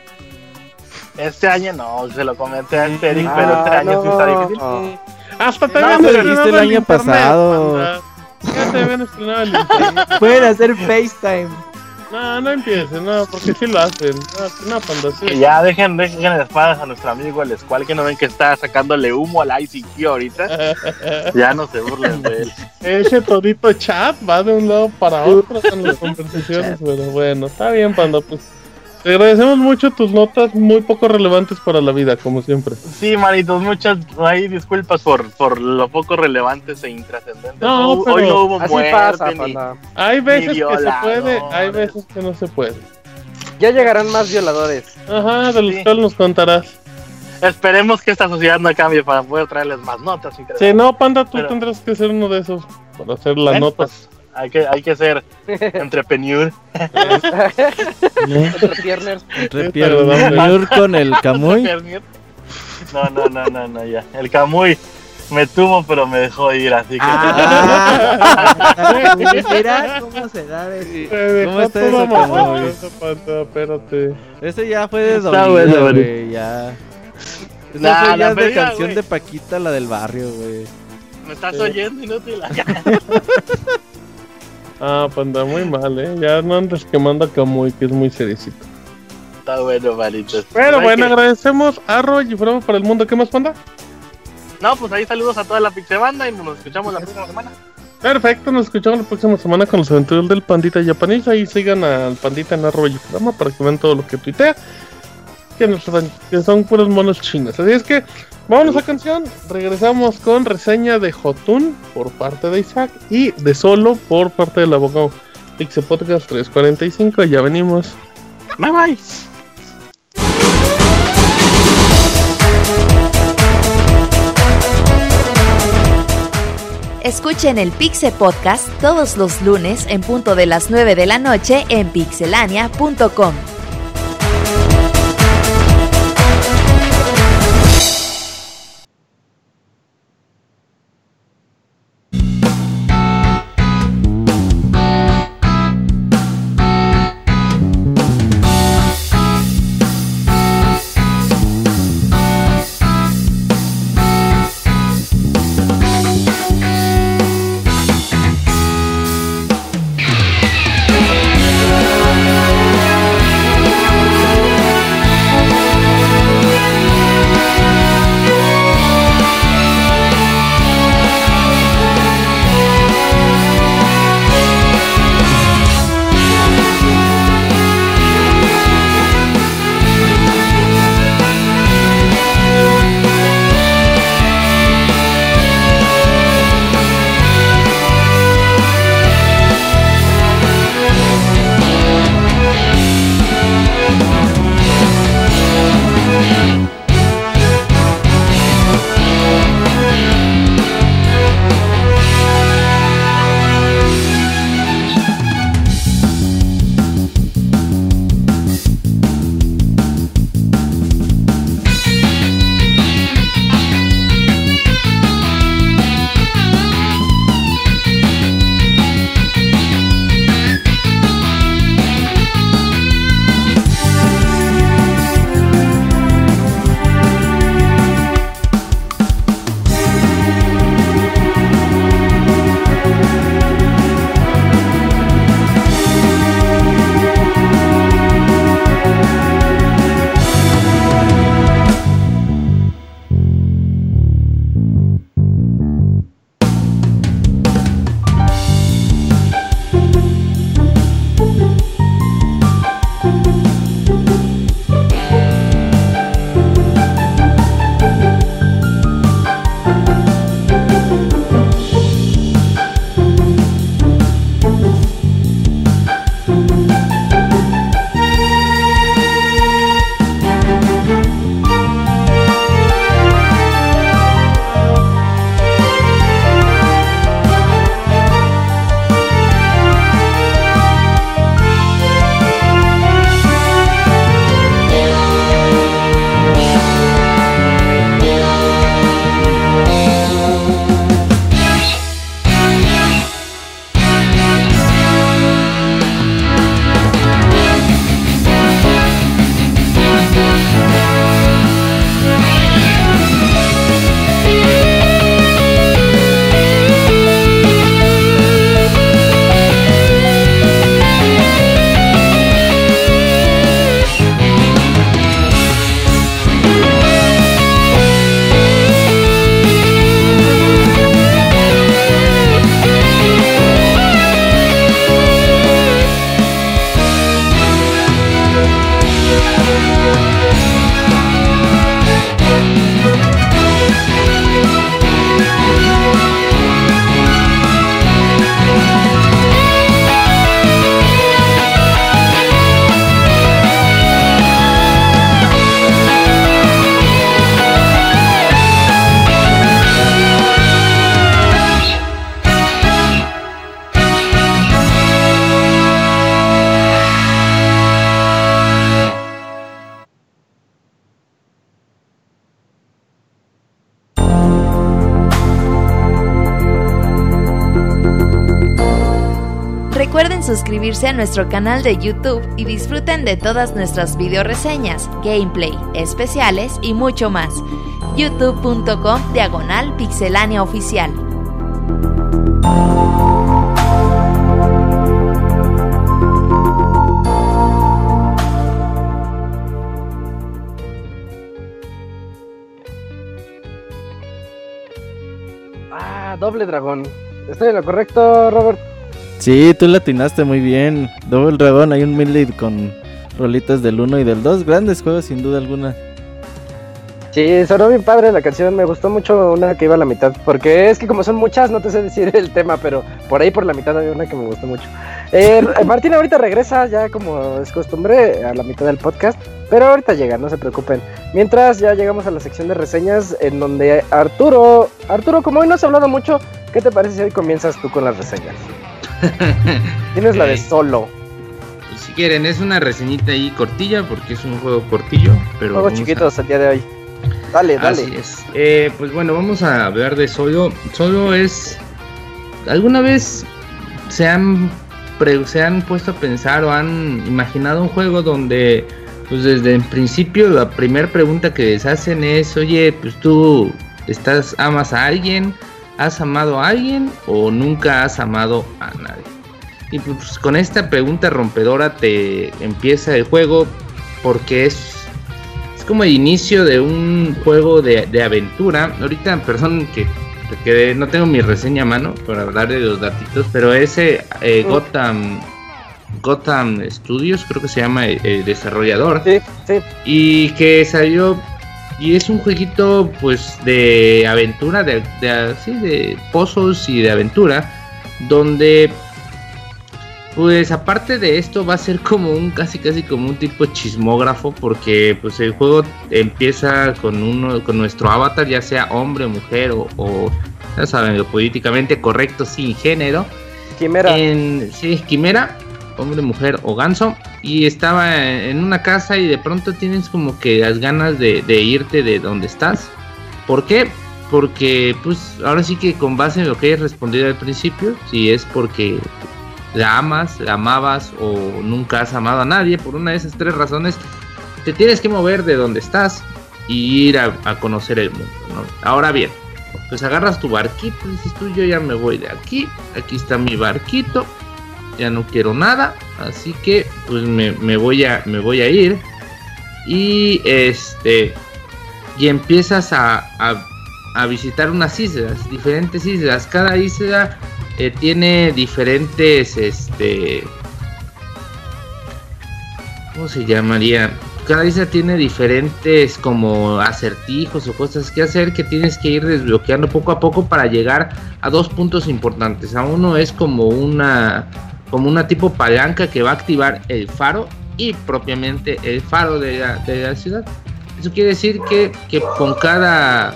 Speaker 9: Este año no, se lo comenté a Eric, pero este año sí está difícil.
Speaker 1: Hasta te no,
Speaker 7: dijiste el año pasado.
Speaker 1: Ya te habían estrenado el internet.
Speaker 3: Pueden hacer FaceTime.
Speaker 1: No, no empiecen, no, porque sí lo hacen. No, cuando sí.
Speaker 9: Ya dejen, dejen las espadas a nuestro amigo el Squall que no ven que está sacándole humo al ICQ ahorita. ya no se burlen de él.
Speaker 1: Ese todito chat va de un lado para otro con las conversaciones, pero bueno, está bien, Panda, pues te agradecemos mucho tus notas muy poco relevantes para la vida, como siempre.
Speaker 9: Sí, manitos, muchas ahí disculpas por, por lo poco relevantes e intrascendentes.
Speaker 1: No, pero
Speaker 9: hoy no hubo
Speaker 5: así pasa, ni,
Speaker 1: Hay veces que se puede, hay veces que no se puede.
Speaker 5: Ya llegarán más violadores.
Speaker 1: Ajá, de los cuales nos contarás.
Speaker 9: Esperemos que esta sociedad no cambie para poder traerles más notas.
Speaker 1: Sí, no, Panda, tú tendrás que ser uno de esos para hacer las notas.
Speaker 9: Pues, hay que, hay que ser entrepreneur.
Speaker 7: entrepreneur con el Camuy.
Speaker 9: No, no, no, no, no, ya. El Camuy me tuvo, pero me dejó ir, así que.
Speaker 3: Ah, mira cómo se da
Speaker 7: de... ¿Cómo está eso, Camuy?
Speaker 1: Espérate.
Speaker 7: Ese ya fue de domingo, güey, ya. Esa fue ya de canción de Paquita, la del barrio, güey.
Speaker 9: ¿Me estás oyendo, inútil?
Speaker 1: Ah, panda, muy mal, ¿eh? Ya no andes quemando a Camuy, que es muy seriecito.
Speaker 9: Está bueno, malitos.
Speaker 1: Pero bueno, agradecemos a Roy y Bravo para el mundo. ¿Qué más, panda?
Speaker 9: No, pues ahí saludos a toda la Banda y nos escuchamos la próxima semana.
Speaker 1: Perfecto, nos escuchamos la próxima semana con los aventuras del Pandita Japanese. Ahí sigan al Pandita en arroba y para que vean todo lo que tuitea. Que, que son puros monos chinos. Así es que Vámonos a canción. Regresamos con reseña de Jotun por parte de Isaac y de Solo por parte del abogado Pixel Podcast 345. Ya venimos.
Speaker 9: Bye bye.
Speaker 6: Escuchen el Pixel Podcast todos los lunes en punto de las 9 de la noche en pixelania.com. suscribirse a nuestro canal de YouTube y disfruten de todas nuestras video reseñas, gameplay, especiales y mucho más. youtube.com diagonal pixelánea oficial.
Speaker 5: Ah, doble dragón. ¿Estoy en lo correcto, Robert?
Speaker 7: Sí, tú latinaste muy bien. Doble dragón, hay un midlead con rolitas del 1 y del 2. Grandes juegos, sin duda alguna.
Speaker 5: Sí, sonó bien padre la canción, me gustó mucho una que iba a la mitad, porque es que como son muchas, no te sé decir el tema, pero por ahí por la mitad hay una que me gustó mucho. Eh, Martín ahorita regresa, ya como es costumbre, a la mitad del podcast, pero ahorita llega, no se preocupen. Mientras ya llegamos a la sección de reseñas, en donde Arturo, Arturo, como hoy no has hablado mucho, ¿qué te parece si hoy comienzas tú con las reseñas? Tienes la de solo.
Speaker 8: Pues si quieren, es una reseñita ahí cortilla, porque es un juego cortillo, pero...
Speaker 5: Juegos chiquitos al día de hoy. Dale, dale.
Speaker 8: Así es. Eh, pues bueno, vamos a hablar de Solo. Solo es. ¿Alguna vez se han, se han puesto a pensar o han imaginado un juego donde, pues desde el principio, la primera pregunta que les hacen es: Oye, pues tú estás, amas a alguien, has amado a alguien o nunca has amado a nadie? Y pues con esta pregunta rompedora te empieza el juego porque es como el inicio de un juego de, aventura. Ahorita, perdón que, que, no tengo mi reseña a mano para hablar de los datitos, pero ese eh, Gotham Gotham Studios, creo que se llama el, desarrollador.
Speaker 5: Sí, sí.
Speaker 8: Y que salió y es un jueguito pues de aventura, de, de, de pozos y de aventura, donde pues aparte de esto va a ser como un casi casi como un tipo chismógrafo porque pues el juego empieza con uno con nuestro avatar ya sea hombre, mujer o, ya saben lo políticamente correcto sin género.
Speaker 5: Quimera.
Speaker 8: En, sí, quimera, hombre, mujer o ganso y estaba en una casa y de pronto tienes como que las ganas de, irte de donde estás. ¿Por qué? Porque pues ahora sí que con base en lo que hayas respondido al principio, si es porque la amas, la amabas o nunca has amado a nadie, por una de esas tres razones, te tienes que mover de donde estás y ir a, conocer el mundo. Ahora bien, pues agarras tu barquito dices tú, yo ya me voy de aquí, aquí está mi barquito, ya no quiero nada, así que pues me, voy, a, me voy a ir y este y empiezas a, a visitar unas islas, diferentes islas, cada isla eh, tiene diferentes, este, ¿cómo se llamaría? Cada isla tiene diferentes como acertijos o cosas que hacer que tienes que ir desbloqueando poco a poco para llegar a dos puntos importantes. A uno es como una como una tipo palanca que va a activar el faro y propiamente el faro de la, de la ciudad. Eso quiere decir que, que con cada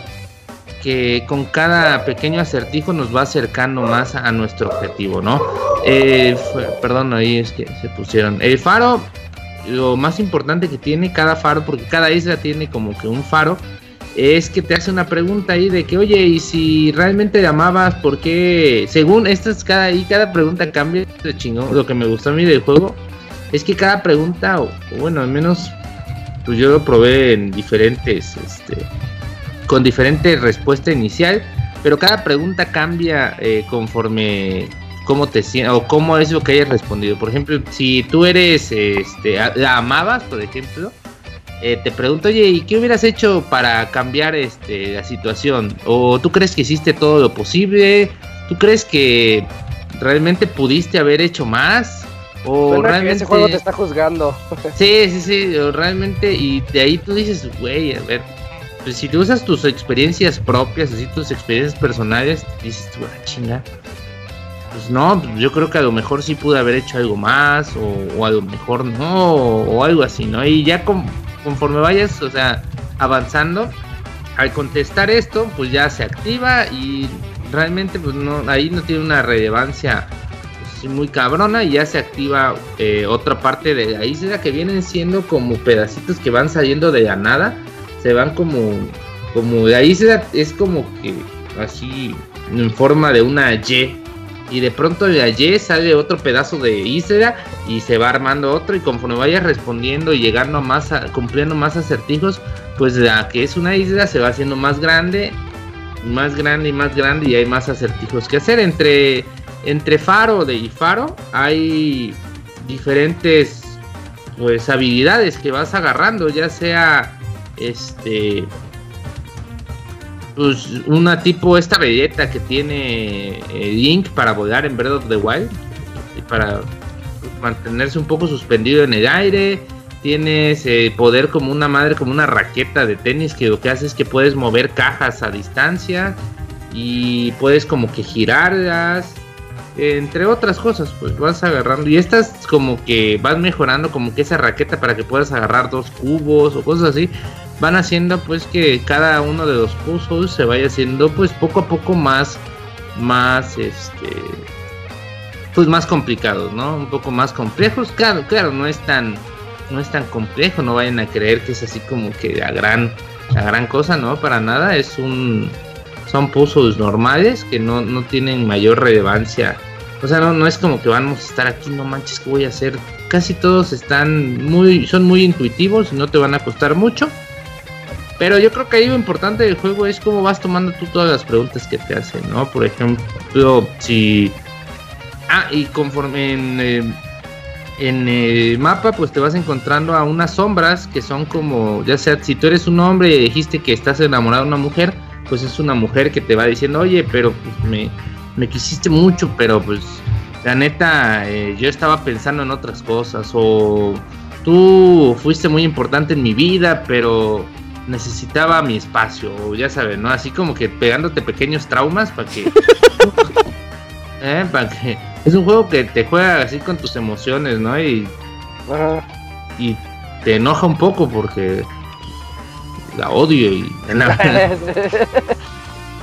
Speaker 8: que con cada pequeño acertijo nos va acercando más a, nuestro objetivo, ¿no? Eh, perdón, ahí es que se pusieron. El faro, lo más importante que tiene cada faro, porque cada isla tiene como que un faro, es que te hace una pregunta ahí de que, oye, y si realmente amabas, ¿por qué? Según esta es cada, y cada pregunta cambia de chingón. Lo que me gustó a mí del juego es que cada pregunta, o, bueno, al menos pues yo lo probé en diferentes, este, con diferente respuesta inicial, pero cada pregunta cambia eh, conforme cómo te sientes o cómo es lo que hayas respondido. Por ejemplo, si tú eres, este, la amabas, por ejemplo, eh, te pregunto, oye, ¿y qué hubieras hecho para cambiar este, la situación? ¿O tú crees que hiciste todo lo posible? ¿Tú crees que realmente pudiste haber hecho más?
Speaker 5: O realmente ese juego te está juzgando.
Speaker 8: sí, sí, sí, realmente y de ahí tú dices, güey, a ver, pues, si tú usas tus experiencias propias, así tus experiencias personales, dices tú, ah, chinga. Pues no, yo creo que a lo mejor sí pude haber hecho algo más, o, a lo mejor no, o, algo así, ¿no? Y ya conforme vayas, o sea, avanzando, al contestar esto, pues ya se activa y realmente, pues no, ahí no tiene una relevancia pues, muy cabrona y ya se activa eh, otra parte de la isla que vienen siendo como pedacitos que van saliendo de la nada se van como, como de ahí es como que así en forma de una Y y de pronto de allí sale otro pedazo de isla y se va armando otro y conforme vayas respondiendo y llegando más a, cumpliendo más acertijos pues la que es una isla se va haciendo más grande más grande y más grande y hay más acertijos que hacer. Entre entre faro de y faro hay diferentes pues habilidades que vas agarrando ya sea este pues una tipo esta belleta que tiene eh, Link para volar en Breath of the Wild y para mantenerse un poco suspendido en el aire tienes eh, poder como una madre como una raqueta de tenis que lo que hace es que puedes mover cajas a distancia y puedes como que girarlas entre otras cosas, pues vas agarrando. Y estas como que vas mejorando como que esa raqueta para que puedas agarrar dos cubos o cosas así. Van haciendo pues que cada uno de los puzzles se vaya haciendo pues poco a poco más, más este, pues más complicados, ¿no? Un poco más complejos. Claro, claro, no es tan, no es tan complejo. No vayan a creer que es así como que la gran, la gran cosa, ¿no? Para nada. Es un, son puzzles normales que no, no tienen mayor relevancia o sea, no, no es como que vamos a estar aquí, no manches, ¿qué voy a hacer? Casi todos están muy, son muy intuitivos y no te van a costar mucho. Pero yo creo que ahí lo importante del juego es cómo vas tomando tú todas las preguntas que te hacen, ¿no? Por ejemplo, si... Ah, y conforme en, eh, en el mapa, pues te vas encontrando a unas sombras que son como, ya sea, si tú eres un hombre y dijiste que estás enamorado de una mujer, pues es una mujer que te va diciendo, oye, pero pues me me quisiste mucho, pero pues la neta eh, yo estaba pensando en otras cosas o tú fuiste muy importante en mi vida, pero necesitaba mi espacio, o ya sabes, ¿no? Así como que pegándote pequeños traumas para que... ¿eh? Para que... Es un juego que te juega así con tus emociones, ¿no? Y, y te enoja un poco porque la odio y...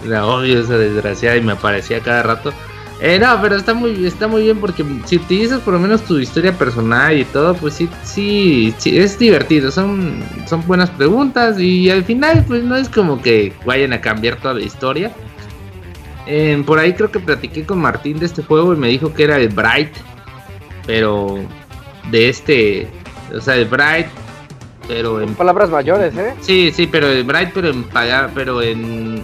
Speaker 8: La odio esa desgraciada y me aparecía cada rato. Eh, no, pero está muy, está muy bien porque si utilizas por lo menos tu historia personal y todo, pues sí, sí, sí es divertido. Son, son buenas preguntas y al final, pues no es como que vayan a cambiar toda la historia. Eh, por ahí creo que platiqué con Martín de este juego y me dijo que era el Bright, pero de este, o sea, el Bright, pero
Speaker 5: en palabras mayores, ¿eh?
Speaker 8: Sí, sí, pero el Bright, pero en pero en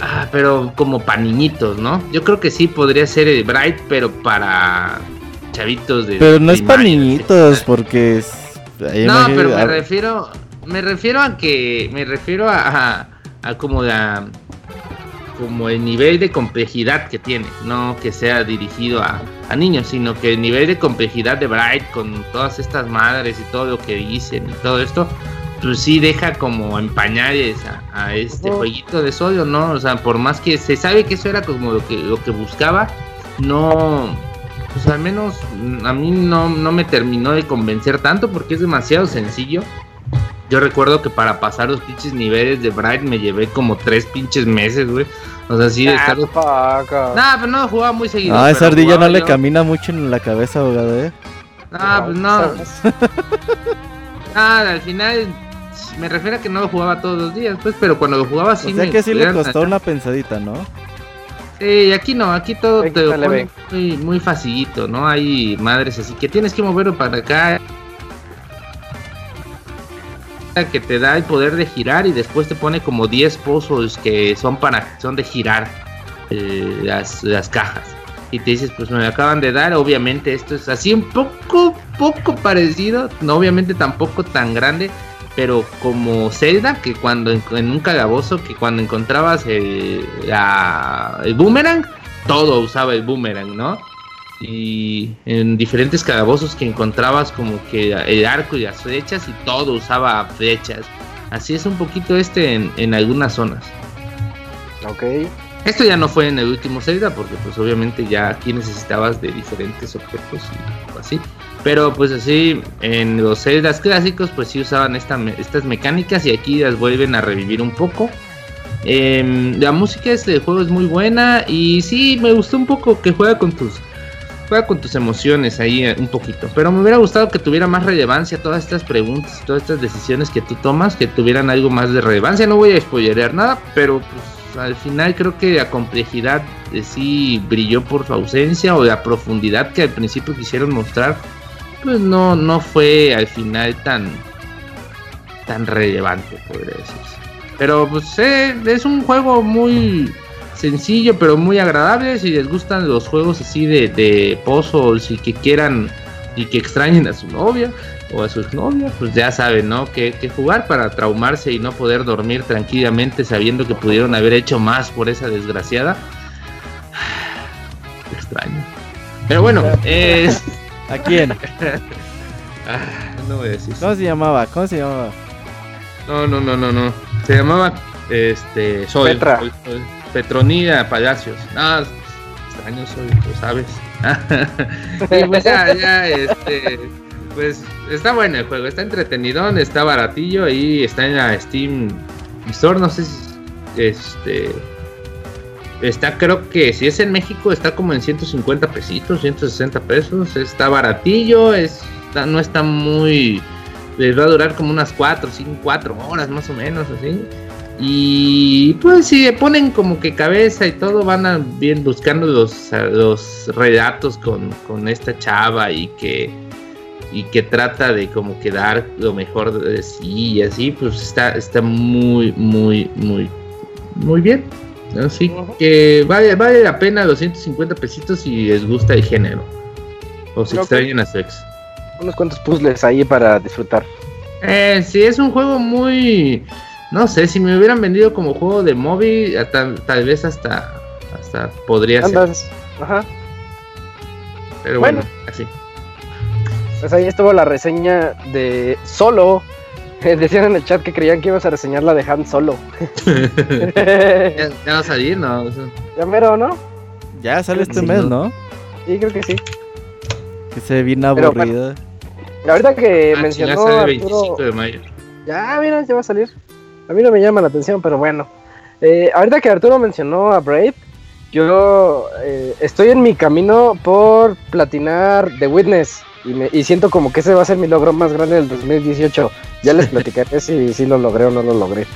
Speaker 8: Ah, pero como para niñitos, ¿no? Yo creo que sí podría ser el Bright, pero para chavitos de.
Speaker 7: Pero no es para niñitos, porque es.
Speaker 8: No, pero me refiero. Me refiero a que. Me refiero a. a, como la. Como el nivel de complejidad que tiene. No que sea dirigido a, a niños, sino que el nivel de complejidad de Bright con todas estas madres y todo lo que dicen y todo esto pues sí deja como empañar a, este jueguito de sodio, ¿no? O sea, por más que se sabe que eso era como lo que, lo que buscaba, no, pues al menos a mí no, no me terminó de convencer tanto porque es demasiado sencillo. Yo recuerdo que para pasar los pinches niveles de Bright me llevé como tres pinches meses, güey. O sea, sí de estar. Nah, pero no, jugaba muy seguido.
Speaker 7: Ah, esa ardilla no le camina mucho en la cabeza, abogado, eh.
Speaker 8: Ah, pues no. Nada, al final me refiero a que no lo jugaba todos los días, pues, pero cuando lo jugaba sí
Speaker 7: o sea que sí le costó una pensadita, ¿no?
Speaker 8: Sí, aquí no, aquí todo te lo muy, muy facilito, ¿no? Hay madres así que tienes que moverlo para acá que te da el poder de girar y después te pone como 10 pozos que son para son de girar eh, las, las cajas y te dices pues me acaban de dar obviamente esto es así un poco poco parecido no obviamente tampoco tan grande pero como Zelda, que cuando en, un calabozo, que cuando encontrabas el, el boomerang, todo usaba el boomerang, ¿no? Y en diferentes calabozos que encontrabas como que el arco y las flechas y todo usaba flechas. Así es un poquito este en, en algunas zonas.
Speaker 5: Ok.
Speaker 8: Esto ya no fue en el último Zelda porque pues obviamente ya aquí necesitabas de diferentes objetos y así. Pero pues así, en los Zeldas clásicos, pues sí usaban estas mecánicas y aquí las vuelven a revivir un poco. Em, la música de este juego es muy buena y sí, me gustó un poco que juega con tus juega con tus emociones ahí eh, un poquito. Pero me hubiera gustado que tuviera más relevancia todas estas preguntas, todas estas decisiones que tú tomas, que tuvieran algo más de relevancia. No voy a spoilerear nada, pero pues al final creo que la complejidad de sí brilló por su ausencia o la profundidad que al principio quisieron mostrar, pues no, no fue al final tan, tan relevante, podría decirse. Pero pues eh, es un juego muy sencillo, pero muy agradable. Si les gustan los juegos así de, de puzzles y que quieran y que extrañen a su novia o a su exnovia, pues ya saben, ¿no? Que, que, jugar para traumarse y no poder dormir tranquilamente sabiendo que pudieron haber hecho más por esa desgraciada. Extraño. Pero bueno, es...
Speaker 7: ¿A quién?
Speaker 8: Ah, no voy a decir.
Speaker 7: ¿Cómo se llamaba? ¿Cómo se llamaba?
Speaker 8: No, no, no, no, no. Se llamaba este soy,
Speaker 5: Petra.
Speaker 8: Petronida Palacios. No, extraño soy, tú sabes. y pues ya, ya, este, pues está bueno el juego, está entretenido, está baratillo ahí, está en la Steam Store, no sé si este está creo que si es en México está como en 150 pesitos, 160 pesos, está baratillo, es no está muy les va a durar como unas 4, 5, 4 horas más o menos así. Y pues si ponen como que cabeza y todo, van a bien buscando los, los relatos con, con esta chava y que y que trata de como que dar lo mejor de sí y así, pues está, está muy, muy, muy, muy bien. Así que vale, vale la pena 250 pesitos si les gusta el género. O si extrañan a su ex.
Speaker 5: Unos cuantos puzzles ahí para disfrutar.
Speaker 8: Eh, sí, es un juego muy no sé, si me hubieran vendido como juego de móvil, tal, vez hasta, hasta podría ser. Ajá. Pero bueno, así.
Speaker 5: Pues ahí estuvo la reseña de Solo. Decían en el chat que creían que ibas a reseñar la de Han Solo.
Speaker 8: ya, va a salir, ¿no?
Speaker 5: Ya mero, ¿no?
Speaker 7: Ya sale este mes, ¿no?
Speaker 5: Sí, creo que sí.
Speaker 7: Que se viene aburrido.
Speaker 5: ahorita que ah, mencionó. Ya sale el 25 de mayo. Ya, mira, ya va a salir. A mí no me llama la atención, pero bueno. Eh, ahorita que Arturo mencionó a Brave, yo eh, estoy en mi camino por platinar The Witness y, siento como que ese va a ser mi logro más grande del 2018. Ya les platicaré si, si lo logré o no lo logré.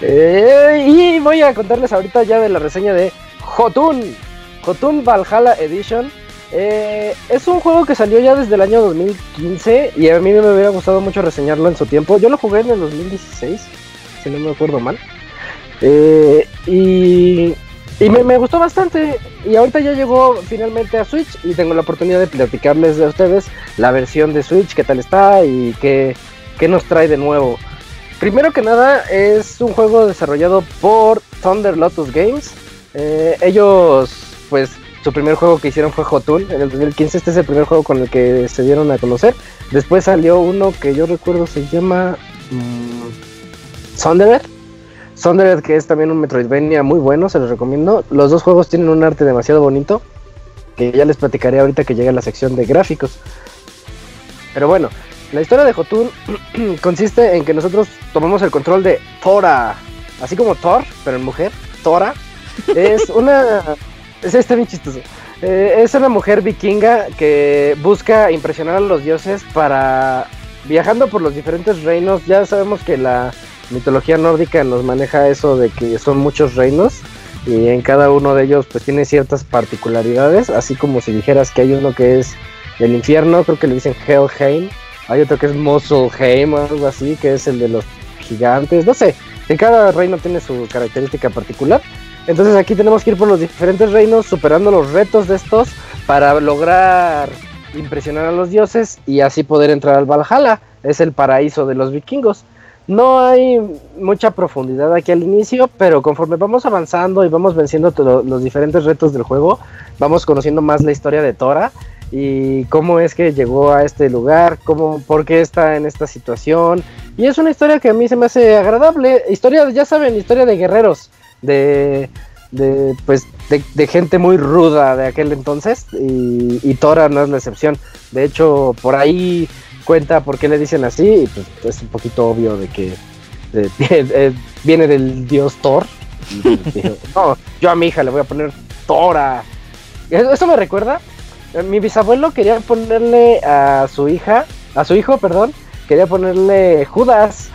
Speaker 5: Eh, y voy a contarles ahorita ya de la reseña de Jotun. Jotun Valhalla Edition. es un juego que salió ya desde el año 2015 y a mí me hubiera gustado mucho reseñarlo en su tiempo. Yo lo jugué en el 2016 si no me acuerdo mal. Eh, y me, gustó bastante. Y ahorita ya llegó finalmente a Switch y tengo la oportunidad de platicarles de ustedes la versión de Switch, qué tal está y qué, nos trae de nuevo. Primero que nada, es un juego desarrollado por Thunder Lotus Games. Eh, ellos, pues, su primer juego que hicieron fue Hotun en el 2015. Este es el primer juego con el que se dieron a conocer. Después salió uno que yo recuerdo se llama. Mm, Sundered. Sundered, que es también un Metroidvania muy bueno, se los recomiendo. Los dos juegos tienen un arte demasiado bonito, que ya les platicaré ahorita que llegue a la sección de gráficos. Pero bueno, la historia de Jotun consiste en que nosotros tomamos el control de Thora, así como Thor, pero en mujer, Thora. Es una... es, está bien chistoso. Eh, es una mujer vikinga que busca impresionar a los dioses para... Viajando por los diferentes reinos, ya sabemos que la mitología nórdica nos maneja eso de que son muchos reinos y en cada uno de ellos pues tiene ciertas particularidades, así como si dijeras que hay uno que es el infierno, creo que le dicen Helheim, hay otro que es Muspelheim o algo así, que es el de los gigantes, no sé, en cada reino tiene su característica particular. Entonces aquí tenemos que ir por los diferentes reinos, superando los retos de estos para lograr impresionar a los dioses y así poder entrar al Valhalla. Es el paraíso de los vikingos. No hay mucha profundidad aquí al inicio, pero conforme vamos avanzando y vamos venciendo los diferentes retos del juego, vamos conociendo más la historia de Tora y cómo es que llegó a este lugar, cómo, por qué está en esta situación. Y es una historia que a mí se me hace agradable. Historia, ya saben, historia de guerreros, de, de pues, de, gente muy ruda de aquel entonces y, y Tora no es la excepción. De hecho, por ahí cuenta por qué le dicen así, y pues es un poquito obvio de que eh, viene del dios Thor. no, yo a mi hija le voy a poner Tora. Eso me recuerda. Eh, mi bisabuelo quería ponerle a su hija, a su hijo, perdón, quería ponerle Judas.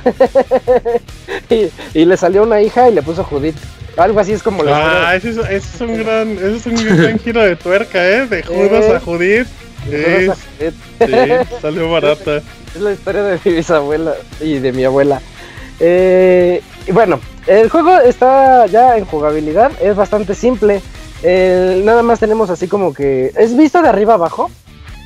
Speaker 5: y, le salió una hija y le puso Judith. Algo así es como
Speaker 1: Ah, ese es, un gran, ese es un gran giro de tuerca, ¿eh? De Judas a Judith. Sí, salió barata.
Speaker 5: Es la historia de mi bisabuela y de mi abuela. Eh, y bueno, el juego está ya en jugabilidad, es bastante simple. nada más tenemos así como que. Es visto de arriba abajo.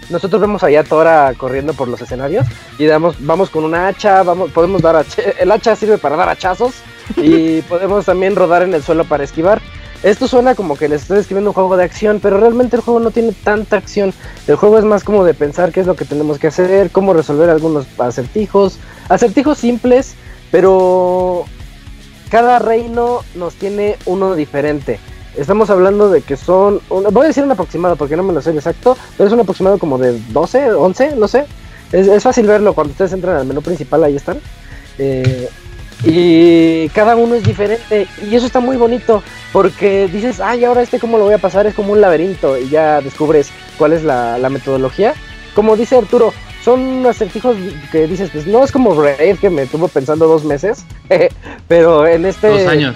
Speaker 5: Nosotros vemos allá a Tora corriendo por los escenarios y damos, vamos con una hacha, vamos, podemos dar el hacha sirve para dar hachazos y podemos también rodar en el suelo para esquivar. Esto suena como que les estoy escribiendo un juego de acción, pero realmente el juego no tiene tanta acción. El juego es más como de pensar qué es lo que tenemos que hacer, cómo resolver algunos acertijos, acertijos simples, pero cada reino nos tiene uno diferente. Estamos hablando de que son, voy a decir un aproximado porque no me lo sé exacto, pero es un aproximado como de 12, 11, no sé. Es, fácil verlo cuando ustedes entran al menú principal, ahí están. Eh, y cada uno es diferente y eso está muy bonito porque dices, ay, ahora este cómo lo voy a pasar, es como un laberinto y ya descubres cuál es la, metodología. Como dice Arturo, son acertijos que dices, pues no es como Brave que me tuvo pensando dos meses, pero en este...
Speaker 8: Dos años.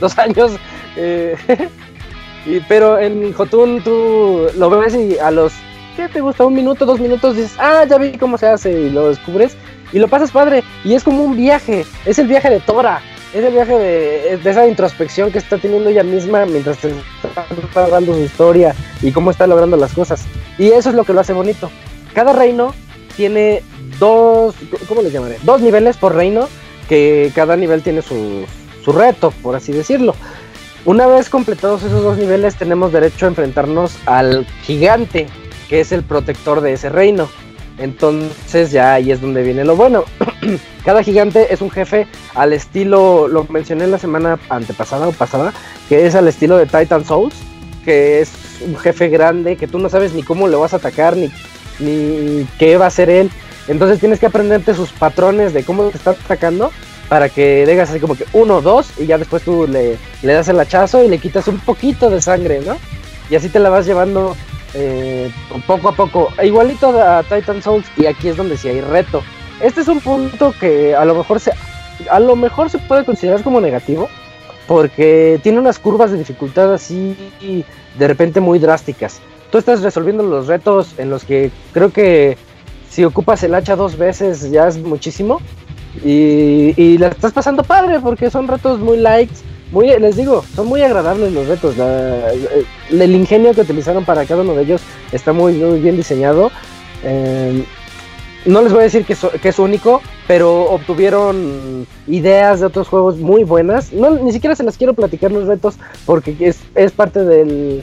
Speaker 5: Dos años. Eh, y, pero en Jotun tú lo ves y a los, ¿qué te gusta? Un minuto, dos minutos dices, ah, ya vi cómo se hace y lo descubres y lo pasas padre. Y es como un viaje, es el viaje de Tora, es el viaje de, esa introspección que está teniendo ella misma mientras está narrando su historia y cómo está logrando las cosas. Y eso es lo que lo hace bonito. Cada reino tiene dos, ¿cómo les llamaré? Dos niveles por reino, que cada nivel tiene su, su reto, por así decirlo. Una vez completados esos dos niveles, tenemos derecho a enfrentarnos al gigante, que es el protector de ese reino. Entonces ya ahí es donde viene lo bueno. Cada gigante es un jefe al estilo, lo mencioné la semana antepasada o pasada, que es al estilo de Titan Souls, que es un jefe grande que tú no sabes ni cómo le vas a atacar, ni, ni qué va a hacer él. Entonces tienes que aprenderte sus patrones de cómo te está atacando para que digas así como que uno, dos, y ya después tú le, le das el hachazo y le quitas un poquito de sangre, ¿no? Y así te la vas llevando eh, poco a poco, igualito a Titan Souls, y aquí es donde sí hay reto. Este es un punto que a lo mejor se, a lo mejor se puede considerar como negativo, porque tiene unas curvas de dificultad así de repente muy drásticas. Tú estás resolviendo los retos en los que creo que si ocupas el hacha dos veces ya es muchísimo. Y, y la estás pasando padre porque son retos muy likes muy, les digo, son muy agradables los retos. el ingenio que utilizaron para cada uno de ellos está muy, muy bien diseñado. Eh, no les voy a decir que, que, es único, pero obtuvieron ideas de otros juegos muy buenas. No, ni siquiera se las quiero platicar los retos porque es, es parte del,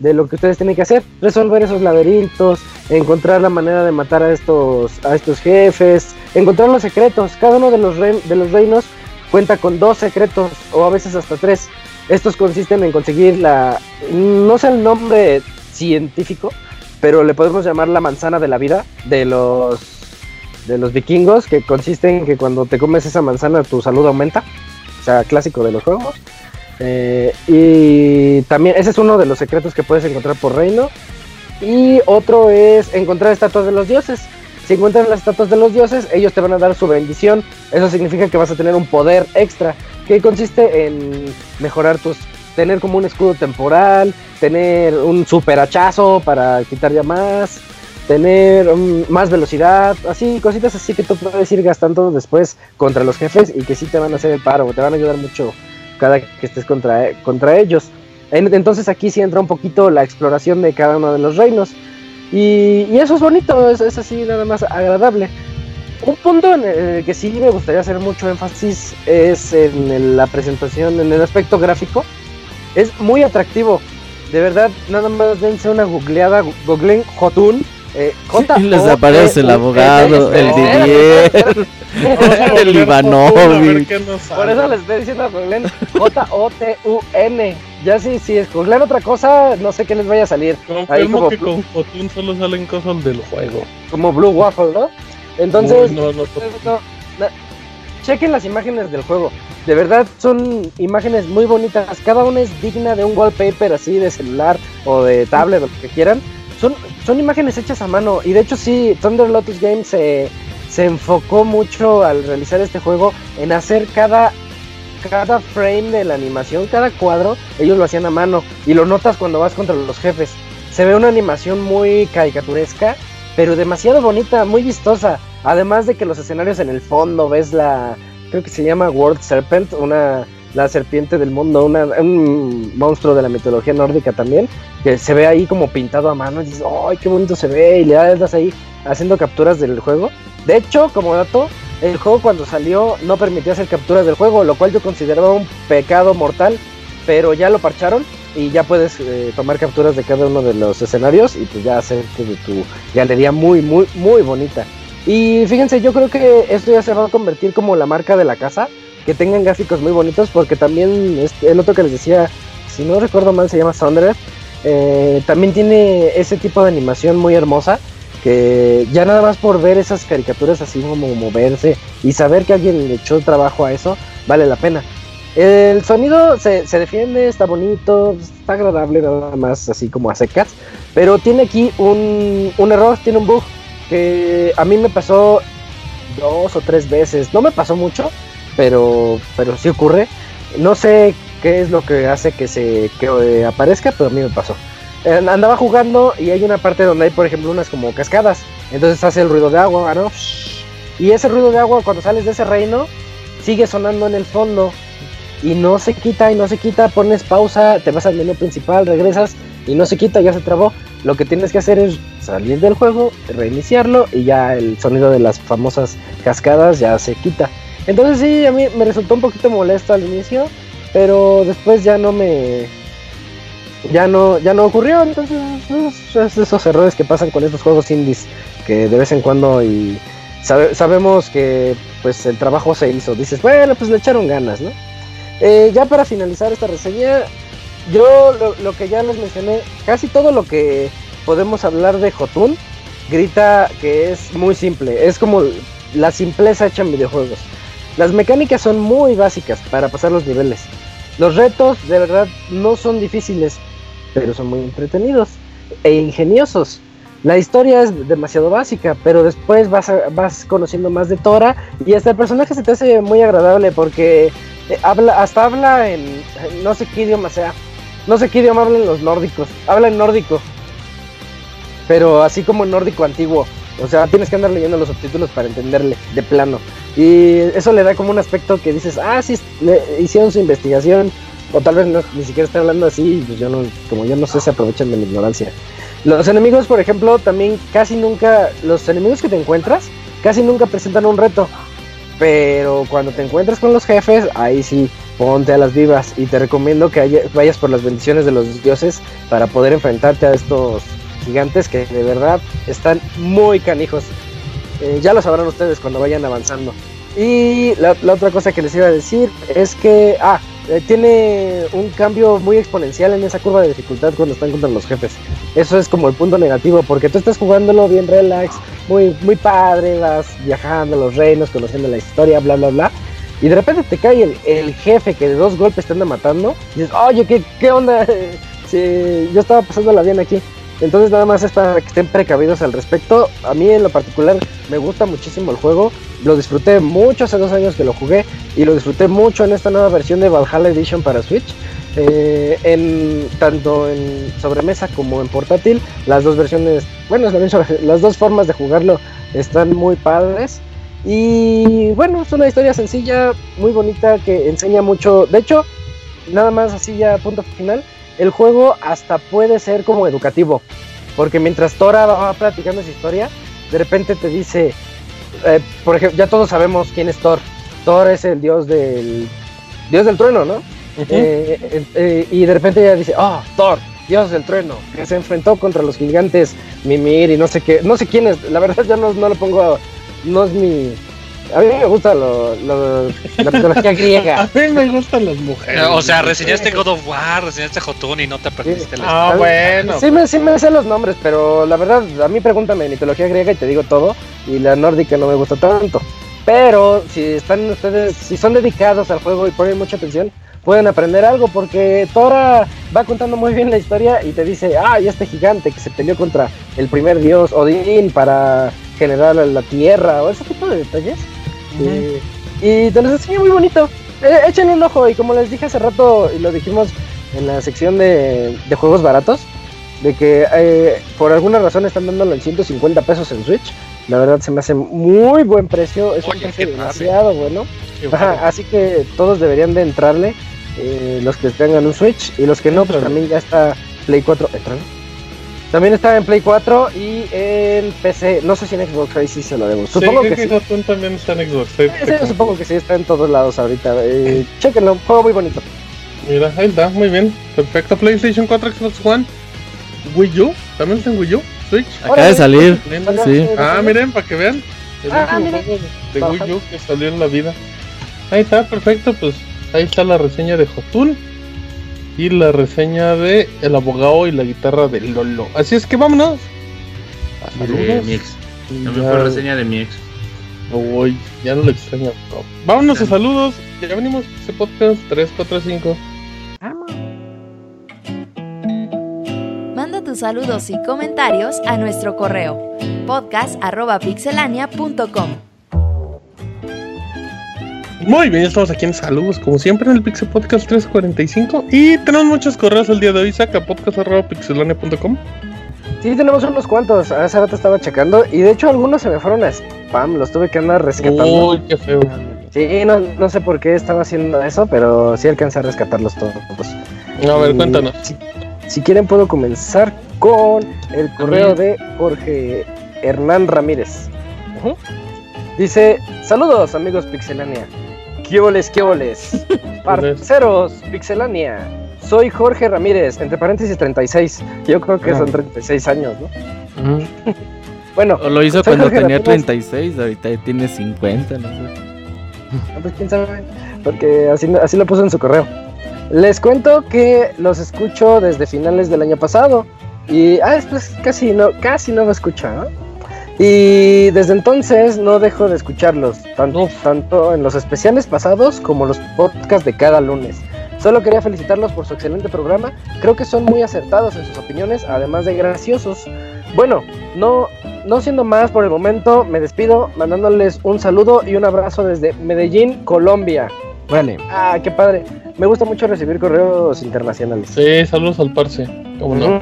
Speaker 5: de lo que ustedes tienen que hacer. Resolver esos laberintos, encontrar la manera de matar a estos, a estos jefes, encontrar los secretos. Cada uno de los, de los reinos cuenta con dos secretos o a veces hasta tres. Estos consisten en conseguir la, no sé el nombre científico, pero le podemos llamar la manzana de la vida de los de los vikingos, que consiste en que cuando te comes esa manzana tu salud aumenta, o sea, clásico de los juegos. Eh, y también ese es uno de los secretos que puedes encontrar por reino. Y otro es encontrar estatuas de los dioses. Si encuentras las estatuas de los dioses, ellos te van a dar su bendición. Eso significa que vas a tener un poder extra, que consiste en mejorar tus tener como un escudo temporal, tener un super hachazo para quitar ya más, tener más velocidad, así, cositas así que tú puedes ir gastando después contra los jefes y que sí te van a hacer el paro, te van a ayudar mucho cada que estés contra, contra ellos. Entonces aquí sí entra un poquito la exploración de cada uno de los reinos. Y, eso es bonito, es, así nada más agradable. Un punto en el que sí me gustaría hacer mucho énfasis es en la presentación, en el aspecto gráfico. Es muy atractivo. De verdad, nada más dense una googleada, googleen Jotun eh,
Speaker 7: les aparece el abogado, el Didier, el Ivanovich.
Speaker 5: Por eso les estoy diciendo J-O-T-U-N. Ya si, si escogen otra cosa, no sé qué les vaya a salir.
Speaker 1: Confirmo que con Jotun solo salen cosas del juego.
Speaker 5: Como Blue Waffle, ¿no? Entonces, no, no, chequen las imágenes del juego. De verdad son imágenes muy bonitas. Cada una es digna de un wallpaper así de celular o de tablet o lo que quieran son, son imágenes hechas a mano. Y de hecho sí, Thunder Lotus Games se, enfocó mucho al realizar este juego en hacer cada, cada frame de la animación, cada cuadro, ellos lo hacían a mano y lo notas cuando vas contra los jefes. Se ve una animación muy caricaturesca, pero demasiado bonita, muy vistosa. Además de que los escenarios en el fondo ves la, creo que se llama World Serpent, una la serpiente del mundo, un monstruo de la mitología nórdica también, que se ve ahí como pintado a mano y dices, ¡ay, qué bonito se ve! Y le das ahí haciendo capturas del juego. De hecho, como dato, el juego cuando salió no permitía hacer capturas del juego, lo cual yo consideraba un pecado mortal, pero ya lo parcharon y ya puedes eh, tomar capturas de cada uno de los escenarios y pues ya hacer de tu galería muy, muy, muy bonita. Y fíjense, yo creo que esto ya se va a convertir como la marca de la casa, que tengan gráficos muy bonitos, porque también este, el otro que les decía, si no recuerdo mal, se llama Sundered, eh, también tiene ese tipo de animación muy hermosa que ya nada más por ver esas caricaturas así como moverse y saber que alguien le echó trabajo a eso, vale la pena. El sonido se, defiende, está bonito, está agradable nada más así como a secas, pero tiene aquí un, un error, tiene un bug que a mí me pasó dos o tres veces, no me pasó mucho, pero, pero sí ocurre. No sé qué es lo que hace que se que, eh, aparezca, pero a mí me pasó. Eh, andaba jugando y hay una parte donde hay, por ejemplo, unas como cascadas. Entonces hace el ruido de agua, ¿no? Y ese ruido de agua, cuando sales de ese reino, sigue sonando en el fondo. Y no se quita y no se quita. Pones pausa, te vas al menú principal, regresas y no se quita, ya se trabó. Lo que tienes que hacer es salir del juego, reiniciarlo y ya el sonido de las famosas cascadas ya se quita. Entonces sí, a mí me resultó un poquito molesto al inicio, pero después ya no me ya no, ya no ocurrió, entonces es esos errores que pasan con estos juegos indies, que de vez en cuando y sabemos que pues el trabajo se hizo, dices, bueno, pues le echaron ganas, ¿no? Eh, ya para finalizar esta reseña, yo lo, que ya les mencioné, casi todo lo que podemos hablar de Jotun, grita que es muy simple, es como la simpleza hecha en videojuegos. Las mecánicas son muy básicas para pasar los niveles. Los retos de verdad no son difíciles, pero son muy entretenidos e ingeniosos. La historia es demasiado básica, pero después vas, vas conociendo más de Tora y hasta el personaje se te hace muy agradable porque eh, habla, hasta habla en no sé qué idioma sea, no sé qué idioma hablan los nórdicos, habla en nórdico, pero así como en nórdico antiguo, o sea, tienes que andar leyendo los subtítulos para entenderle de plano. Y eso le da como un aspecto que dices, ah, sí, hicieron su investigación, o tal vez ni siquiera está hablando así, pues yo no, como yo no sé, se aprovechan de mi ignorancia. Los enemigos, por ejemplo, también casi nunca, los enemigos que te encuentras, casi nunca presentan un reto. Pero cuando te encuentras con los jefes, ahí sí, ponte a las vivas. Y te recomiendo que vayas por las bendiciones de los dioses para poder enfrentarte a estos gigantes que de verdad están muy canijos. Eh, ya lo sabrán ustedes cuando vayan avanzando. Y la, otra cosa que les iba a decir es que, ah, eh, tiene un cambio muy exponencial en esa curva de dificultad cuando están contra los jefes. Eso es como el punto negativo, porque tú estás jugándolo bien relax, muy, muy padre, vas viajando a los reinos, conociendo la historia, bla, bla, bla. Y de repente te cae el, el jefe que de dos golpes te anda matando. Y dices, oye, ¿qué, qué onda? yo estaba pasándola bien aquí. Entonces nada más es para que estén precavidos al respecto. A mí en lo particular me gusta muchísimo el juego. Lo disfruté mucho hace dos años que lo jugué y lo disfruté mucho en esta nueva versión de Valhalla Edition para Switch. Eh, en tanto en sobremesa como en portátil, las dos versiones, bueno, las dos formas de jugarlo están muy padres. Y bueno, es una historia sencilla, muy bonita, que enseña mucho. De hecho, nada más así ya punto final el juego hasta puede ser como educativo. Porque mientras Tora va platicando esa historia, de repente te dice, eh, por ejemplo, ya todos sabemos quién es Thor. Thor es el dios del dios del trueno, ¿no? Eh, eh, y de repente ella dice, oh, Thor, dios del trueno, que se enfrentó contra los gigantes Mimir y no sé qué, no sé quién es, la verdad ya no, no lo pongo, no es mi, a mí me gusta lo, la mitología griega.
Speaker 1: A mí me gustan las mujeres.
Speaker 2: O sea, reseñaste God of War, reseñaste Jotun y no te aprendiste
Speaker 1: sí. la Ah, bueno.
Speaker 5: Sí me, sí me sé los nombres, pero la verdad, a mí pregúntame de mitología griega y te digo todo. Y la nórdica no me gusta tanto. Pero si están ustedes, si son dedicados al juego y ponen mucha atención, pueden aprender algo porque Tora va contando muy bien la historia y te dice, ah, y este gigante que se peleó contra el primer dios Odín para generar la tierra o ese tipo de detalles Y te los enseña muy bonito. Eh, échenle un ojo y como les dije hace rato y lo dijimos en la sección de, juegos baratos, de que eh, por alguna razón están dándolo en 150 pesos en Switch. La verdad se me hace muy buen precio, es un precio demasiado bueno. así que todos deberían de entrarle, eh, los que tengan un Switch y los que no, pues también ya está Play 4. También está en Play 4 y en PC. No sé si en Xbox ahí sí se lo debo. Supongo que sí.
Speaker 1: también está en Xbox.
Speaker 5: supongo que sí, está en todos lados ahorita. Eh, chequenlo, juego muy bonito.
Speaker 1: Mira, ahí está, muy bien. Perfecto. PlayStation 4, Xbox One. Wii U, también está en Wii U. Switch.
Speaker 7: Acaba de salir. Sí.
Speaker 1: Ah, miren, para que vean. El ah, juego de Wii U que salió en la vida. Ahí está, perfecto. Pues ahí está la reseña de Jotun y la reseña de El abogado y la guitarra de Lolo. Así es que vámonos.
Speaker 8: De mi ex. También fue reseña de mi ex.
Speaker 1: Uy, ya no lo extraño. Vámonos a saludos. Ya venimos ese podcast 345.
Speaker 6: Saludos y comentarios a nuestro correo podcast.pixelania.com.
Speaker 1: Muy bien, estamos aquí en saludos, como siempre, en el Pixel Podcast 345. Y tenemos muchos correos el día de hoy, saca podcast.pixelania.com.
Speaker 5: Sí, tenemos unos cuantos. Hace rato estaba checando. Y de hecho, algunos se me fueron a spam. Los tuve que andar rescatando.
Speaker 1: Uy, qué feo.
Speaker 5: Sí, no, no sé por qué estaba haciendo eso, pero sí alcancé a rescatarlos todos.
Speaker 1: A ver, cuéntanos.
Speaker 5: Si, quieren, puedo comenzar con el correo de Jorge Hernán Ramírez. Dice: Saludos, amigos Pixelania. ¿Qué oles, qué oles? Parceros, Pixelania. Soy Jorge Ramírez, entre paréntesis 36. Yo creo que son 36 años, ¿no?
Speaker 7: bueno. O lo hizo cuando tenía 36, ahorita tiene 50, no sé.
Speaker 5: Ah, pues quién sabe, porque así, así lo puso en su correo. Les cuento que los escucho desde finales del año pasado. Y, ah, después casi no, casi no me escucha, ¿no? Y desde entonces no dejo de escucharlos, tanto, tanto en los especiales pasados como los podcasts de cada lunes. Solo quería felicitarlos por su excelente programa. Creo que son muy acertados en sus opiniones, además de graciosos. Bueno, no, no siendo más por el momento, me despido mandándoles un saludo y un abrazo desde Medellín, Colombia.
Speaker 7: Vale.
Speaker 5: Ah, qué padre. Me gusta mucho recibir correos internacionales.
Speaker 1: Sí, saludos al parce. ¿Cómo no?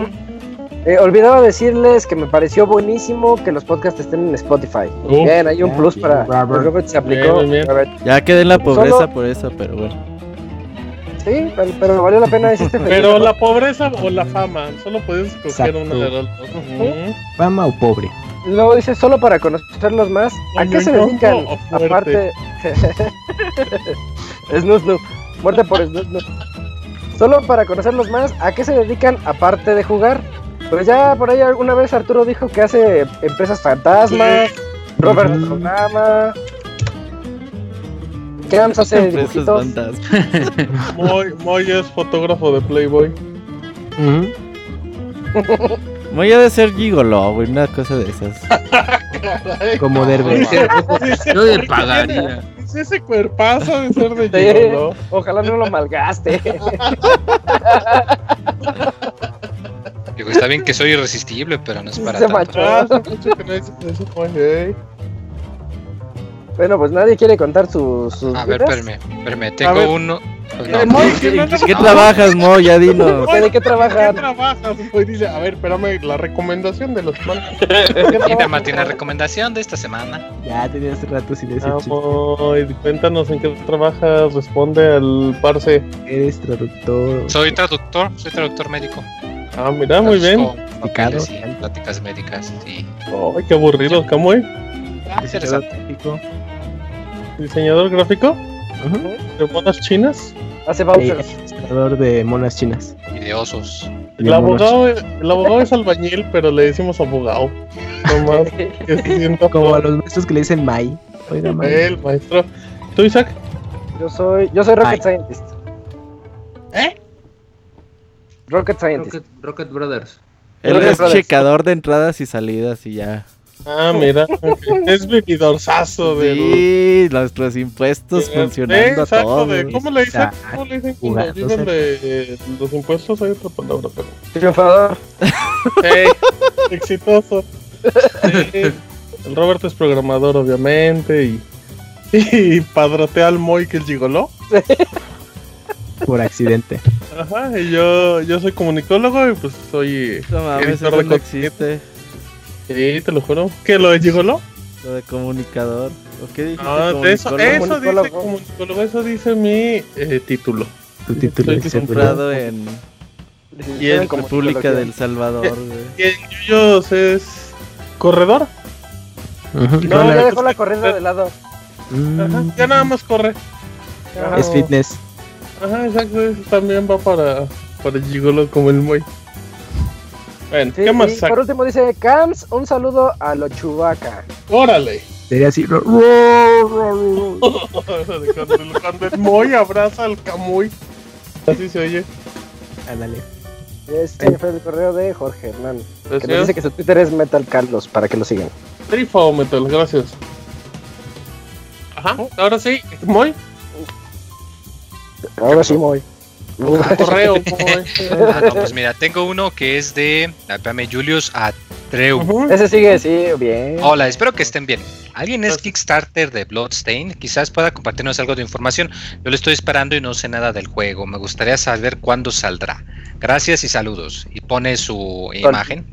Speaker 5: Eh, olvidaba decirles que me pareció buenísimo que los podcasts estén en Spotify. Bien, hay un plus para Robert se aplicó.
Speaker 7: Ya quedé en la pobreza por eso, pero bueno.
Speaker 5: Sí, pero, valió la pena decirte
Speaker 1: Pero la pobreza o la fama, solo puedes escoger una de las dos.
Speaker 7: Fama o pobre.
Speaker 5: Luego dice solo para conocerlos más. ¿A qué se dedican? Aparte. Snoo Snoo. Muerte por Snoo Solo para conocerlos más, ¿a qué se dedican aparte de jugar? Pues ya por ahí alguna vez Arturo dijo que hace empresas fantasmas, Robert programa. ¿Qué vamos a hacer? Dibujitos.
Speaker 1: Moy, Moy es fotógrafo de Playboy.
Speaker 7: Moy ha de ser gigolo, güey, una cosa de esas. Como Derbe.
Speaker 8: Yo de pagaría.
Speaker 1: Ese cuerpazo de ser de gigolo.
Speaker 5: Ojalá no lo malgaste.
Speaker 2: está bien que soy irresistible, pero no es para tanto. Ah,
Speaker 5: bueno, pues nadie quiere contar sus. sus
Speaker 2: a ver, espérame, espérame, tengo uno.
Speaker 7: Pues ¿Qué, trabajas, Mo? Ya dino.
Speaker 5: ¿De qué trabajas?
Speaker 1: ¿Qué trabajas? Pues dice, a ver, espérame, la recomendación de los manos.
Speaker 2: Mira, Martín, la recomendación de esta semana.
Speaker 7: Ya tenía hace rato sin decir.
Speaker 1: Vamos, cuéntanos en qué trabajas, responde al parce.
Speaker 7: Eres traductor.
Speaker 2: Soy traductor, soy traductor médico.
Speaker 1: Ah, mira, muy bien.
Speaker 2: Papeles y pláticas médicas, sí.
Speaker 1: Ay, qué aburrido, Camuy.
Speaker 2: Ah, interesante.
Speaker 1: ¿Diseñador gráfico? ¿De monas chinas?
Speaker 5: Hace vouchers.
Speaker 7: diseñador de monas chinas.
Speaker 2: Y de osos.
Speaker 1: El abogado, el abogado es albañil, pero le decimos abogado. Que
Speaker 7: Como a los maestros que le dicen Mai.
Speaker 1: Oiga, Mai. El maestro. ¿Tú, Isaac?
Speaker 5: Yo soy, yo soy Rocket Scientist. ¿Eh? Rocket Scientist.
Speaker 8: Rocket, Brothers.
Speaker 7: Él es checador de entradas y salidas y ya.
Speaker 1: Ah, mira, es vividorzazo de
Speaker 7: sí, nuestros impuestos funcionando todo.
Speaker 1: ¿Cómo le dicen? ¿Cómo le dicen cuando dicen de los impuestos? Hay otra palabra, pero.
Speaker 5: Triunfador.
Speaker 1: Hey, exitoso. el Roberto es programador, obviamente, y y padrotea al Moy que es gigoló.
Speaker 3: Por accidente.
Speaker 1: Ajá, y yo, yo soy comunicólogo y pues soy
Speaker 7: no mames, eso no existe.
Speaker 1: Sí, te lo juro. ¿Qué lo de gigoló?
Speaker 7: Lo de comunicador. ¿O qué dijiste?
Speaker 1: Ah, eso, eso dice comunicólogo, eso dice mi eh, título.
Speaker 3: Tu título
Speaker 7: es comprado en, y en República del Salvador.
Speaker 1: Y, en Yuyos es corredor.
Speaker 5: No, ya dejó la corrida de lado.
Speaker 1: Ajá, ya nada más corre.
Speaker 3: Es fitness.
Speaker 1: Ajá, exacto. Eso también va para, para Gigolo como el muy. Bueno, ¿qué más
Speaker 5: saca? Por último dice Cams, un saludo a lo Chubaca.
Speaker 1: Órale.
Speaker 3: Sería así.
Speaker 1: cuando, cuando el Moy abraza al Camuy. Así se oye.
Speaker 5: Ándale. Este fue el correo de Jorge Hernán. Que nos dice que su Twitter es Metal Carlos para que lo sigan.
Speaker 1: Trifo Metal, gracias. Ajá, ahora sí, Moy.
Speaker 5: Ahora sí, Moy.
Speaker 1: Correo,
Speaker 2: ah, no, pues mira, tengo uno que es de. Espérame, Julius Atreu.
Speaker 5: Ese sigue, sí, bien.
Speaker 2: Hola, espero que estén bien. ¿Alguien es Kickstarter de Bloodstain? Quizás pueda compartirnos algo de información. Yo le estoy esperando y no sé nada del juego. Me gustaría saber cuándo saldrá. Gracias y saludos. Y pone su imagen.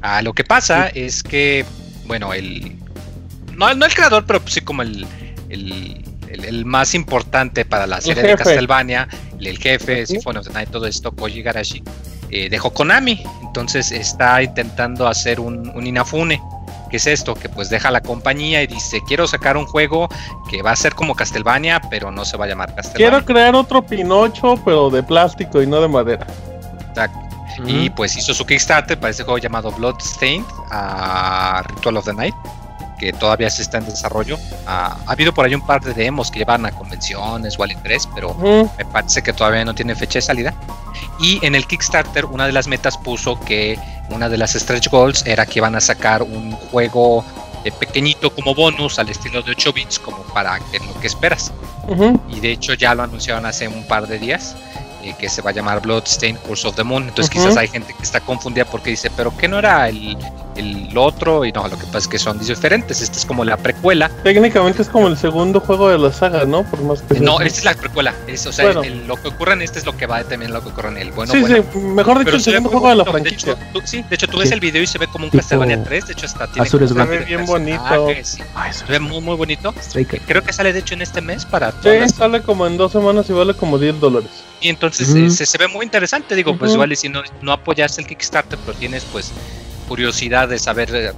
Speaker 2: Ah, lo que pasa es que, bueno, el. No, no el creador, pero sí como el, el el, más importante para la serie de Castlevania, el, jefe, Symphony of the Night, todo esto, Koji Garashi, eh, dejó Konami. Entonces está intentando hacer un, Inafune. ¿Qué es esto? Que pues deja la compañía y dice, quiero sacar un juego que va a ser como Castlevania, pero no se va a llamar Castlevania.
Speaker 1: Quiero crear otro Pinocho, pero de plástico y no de madera.
Speaker 2: Exacto. Y pues hizo su Kickstarter para ese juego llamado Bloodstained, a Ritual of the Night que todavía se está en desarrollo. ha habido por ahí un par de demos que llevan a convenciones o al 3 pero me parece que todavía no tiene fecha de salida. Y en el Kickstarter, una de las metas puso que una de las stretch goals era que iban a sacar un juego pequeñito como bonus al estilo de 8 bits, como para que lo que esperas. Y de hecho, ya lo anunciaron hace un par de días. Eh, que se va a llamar Bloodstained Curse of the Moon. Entonces, quizás hay gente que está confundida porque dice, pero ¿qué no era el, el otro? Y no, lo que pasa es que son diferentes. Esta es como la precuela.
Speaker 1: Técnicamente es como el segundo juego de la saga, ¿no? Por más que
Speaker 2: no, esta es la precuela. Es, o sea, lo que ocurre en este es lo que va también lo que ocurre en el bueno. Sí,
Speaker 1: sí, mejor dicho, el segundo juego de la franquicia.
Speaker 2: De hecho, tú, sí, de hecho, tú ves el video y se ve como un Castlevania 3. De hecho, está
Speaker 1: tiene se ve bien bonito.
Speaker 2: se ve muy, muy bonito. Creo que sale, de hecho, en este mes para.
Speaker 1: Sí, sale como en dos semanas y vale como 10 dólares.
Speaker 2: Y entonces eh, se, ve muy interesante, digo, pues igual si no, no apoyas el Kickstarter, pero tienes pues curiosidad de saber eh,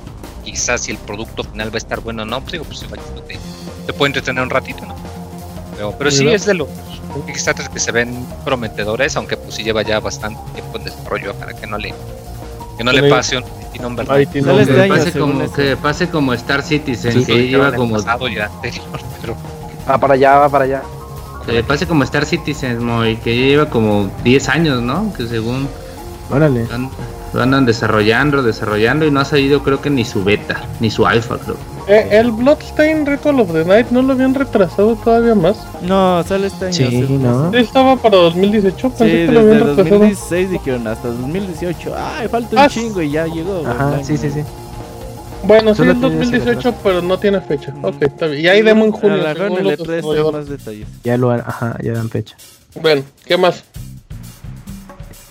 Speaker 2: quizás si el producto final va a estar bueno o no, pues digo, pues igual te, te puede entretener un ratito, ¿no? Pero, pero sí es de los Kickstarters que se ven prometedores, aunque pues sí lleva ya bastante tiempo en desarrollo para que no le, que no le pase un
Speaker 8: no, que, pase como, que pase como Star Citizen, que lleva como... Ya
Speaker 5: pero... Va para allá, va para allá.
Speaker 8: Que pase como Star Citizen, Moy, que lleva como 10 años, ¿no? Que según.
Speaker 3: Órale.
Speaker 8: lo andan desarrollando, desarrollando y no ha salido, creo que ni su beta, ni su alfa, creo.
Speaker 1: Eh, el Bloodstain Ritual of the Night no lo habían retrasado todavía más.
Speaker 7: No, sale este año.
Speaker 3: Sí, ¿no?
Speaker 1: Estaba para 2018,
Speaker 7: pensé sí, que lo habían retrasado. 2016 dijeron hasta 2018. Ay, falta un ah, chingo y ya llegó.
Speaker 3: Ajá, sí, sí, sí.
Speaker 1: Bueno, sí, es 2018, pero no tiene fecha. Ok, está bien. Y hay demo en junio.
Speaker 7: Le E3 más detalles.
Speaker 3: Ya lo han, ajá, ya dan fecha.
Speaker 1: Bueno, ¿qué más?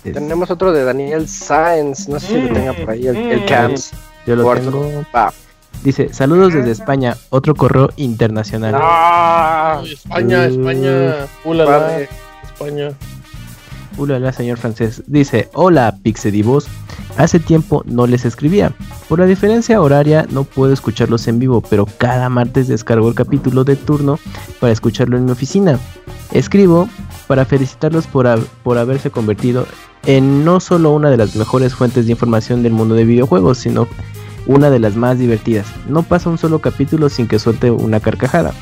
Speaker 5: Tenemos otro de Daniel Sáenz, no sé si lo tenga por ahí, el, el mm. Camps.
Speaker 3: Yo lo tengo. Dice, saludos desde España, otro correo internacional.
Speaker 1: ¡Ah! España, España. Ulala, España.
Speaker 3: Ulala, señor francés. Dice, hola, Pixedivos. Hace tiempo no les escribía. Por la diferencia horaria no puedo escucharlos en vivo, pero cada martes descargo el capítulo de turno para escucharlo en mi oficina. Escribo para felicitarlos por, por haberse convertido en no solo una de las mejores fuentes de información del mundo de videojuegos, sino una de las más divertidas. No pasa un solo capítulo sin que suelte una carcajada.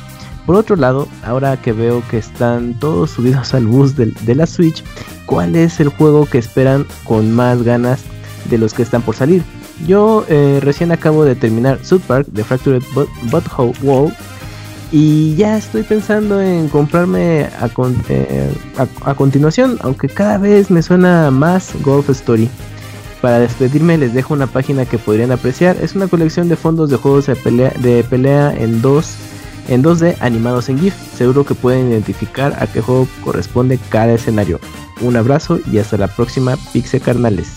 Speaker 3: Por otro lado, ahora que veo que están todos subidos al bus de, la Switch, ¿cuál es el juego que esperan con más ganas de los que están por salir. Yo eh, recién acabo de terminar South Park de Fractured Butthole Wall y ya estoy pensando en comprarme eh, a, continuación, aunque cada vez me suena más Golf Story. Para despedirme les dejo una página que podrían apreciar. Es una colección de fondos de juegos de pelea, de pelea en dos en 2D animados en GIF. Seguro que pueden identificar a qué juego corresponde cada escenario. Un abrazo y hasta la próxima Pixel Carnales.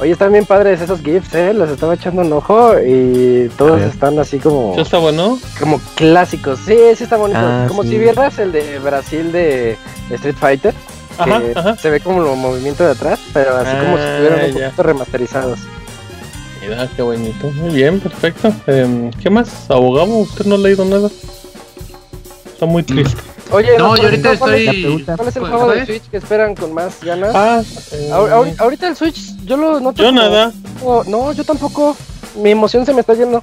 Speaker 5: Oye, están bien padres esos GIFs, ¿eh? Los estaba echando un ojo y todos están así como...
Speaker 1: ¿Eso está bueno?
Speaker 5: Como clásicos. Sí, sí está bonito. Ah, como si vieras el de Brasil de Street Fighter. Ajá, Se ve como el movimiento de atrás, pero así como si estuvieran un ah, poquito remasterizados.
Speaker 1: Mira, qué bonito. Muy bien, perfecto. Em, ¿Qué más? ¿Abogado? ¿Usted no ha leído nada? Está muy triste.
Speaker 5: Oye, no, yo ahorita estoy. ¿Cuál es el juego de Switch que esperan con más ganas? Ah, eh... ahorita el Switch, yo lo noto.
Speaker 1: Yo nada.
Speaker 5: No, yo tampoco. Mi emoción se me está yendo.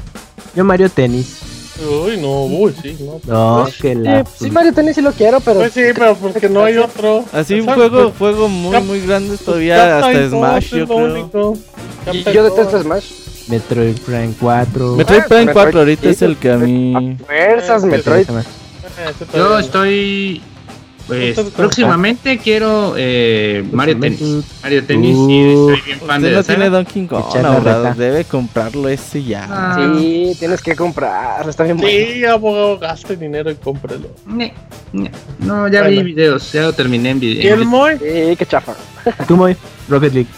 Speaker 3: Yo Mario Tennis.
Speaker 1: Uy, no, uy, sí, no.
Speaker 3: No, que la.
Speaker 5: Sí, Mario Tennis sí lo quiero, pero.
Speaker 1: Pues sí, pero porque no hay otro.
Speaker 7: Así un juego, juego muy, muy grande todavía, hasta Smash, yo creo.
Speaker 5: Y yo detesto Smash.
Speaker 3: Metroid Prime 4.
Speaker 7: Metroid Prime 4 ahorita es el que a mí.
Speaker 5: Fuerzas, Metroid.
Speaker 8: Yo estoy. Pues próximamente quiero eh, Mario Tennis. Mario Tennis y soy bien fan de
Speaker 7: no tiene Donkey Kong ahora, debe comprarlo ese ya.
Speaker 5: Ah. Sí, tienes que comprarlo, está bien
Speaker 1: Sí, abogado, gaste dinero y cómprelo.
Speaker 8: No, ya vi videos, ya lo terminé en video.
Speaker 1: ¿Y el Moy?
Speaker 5: Sí, qué chafa.
Speaker 3: ¿Tú Moy? Rocket League.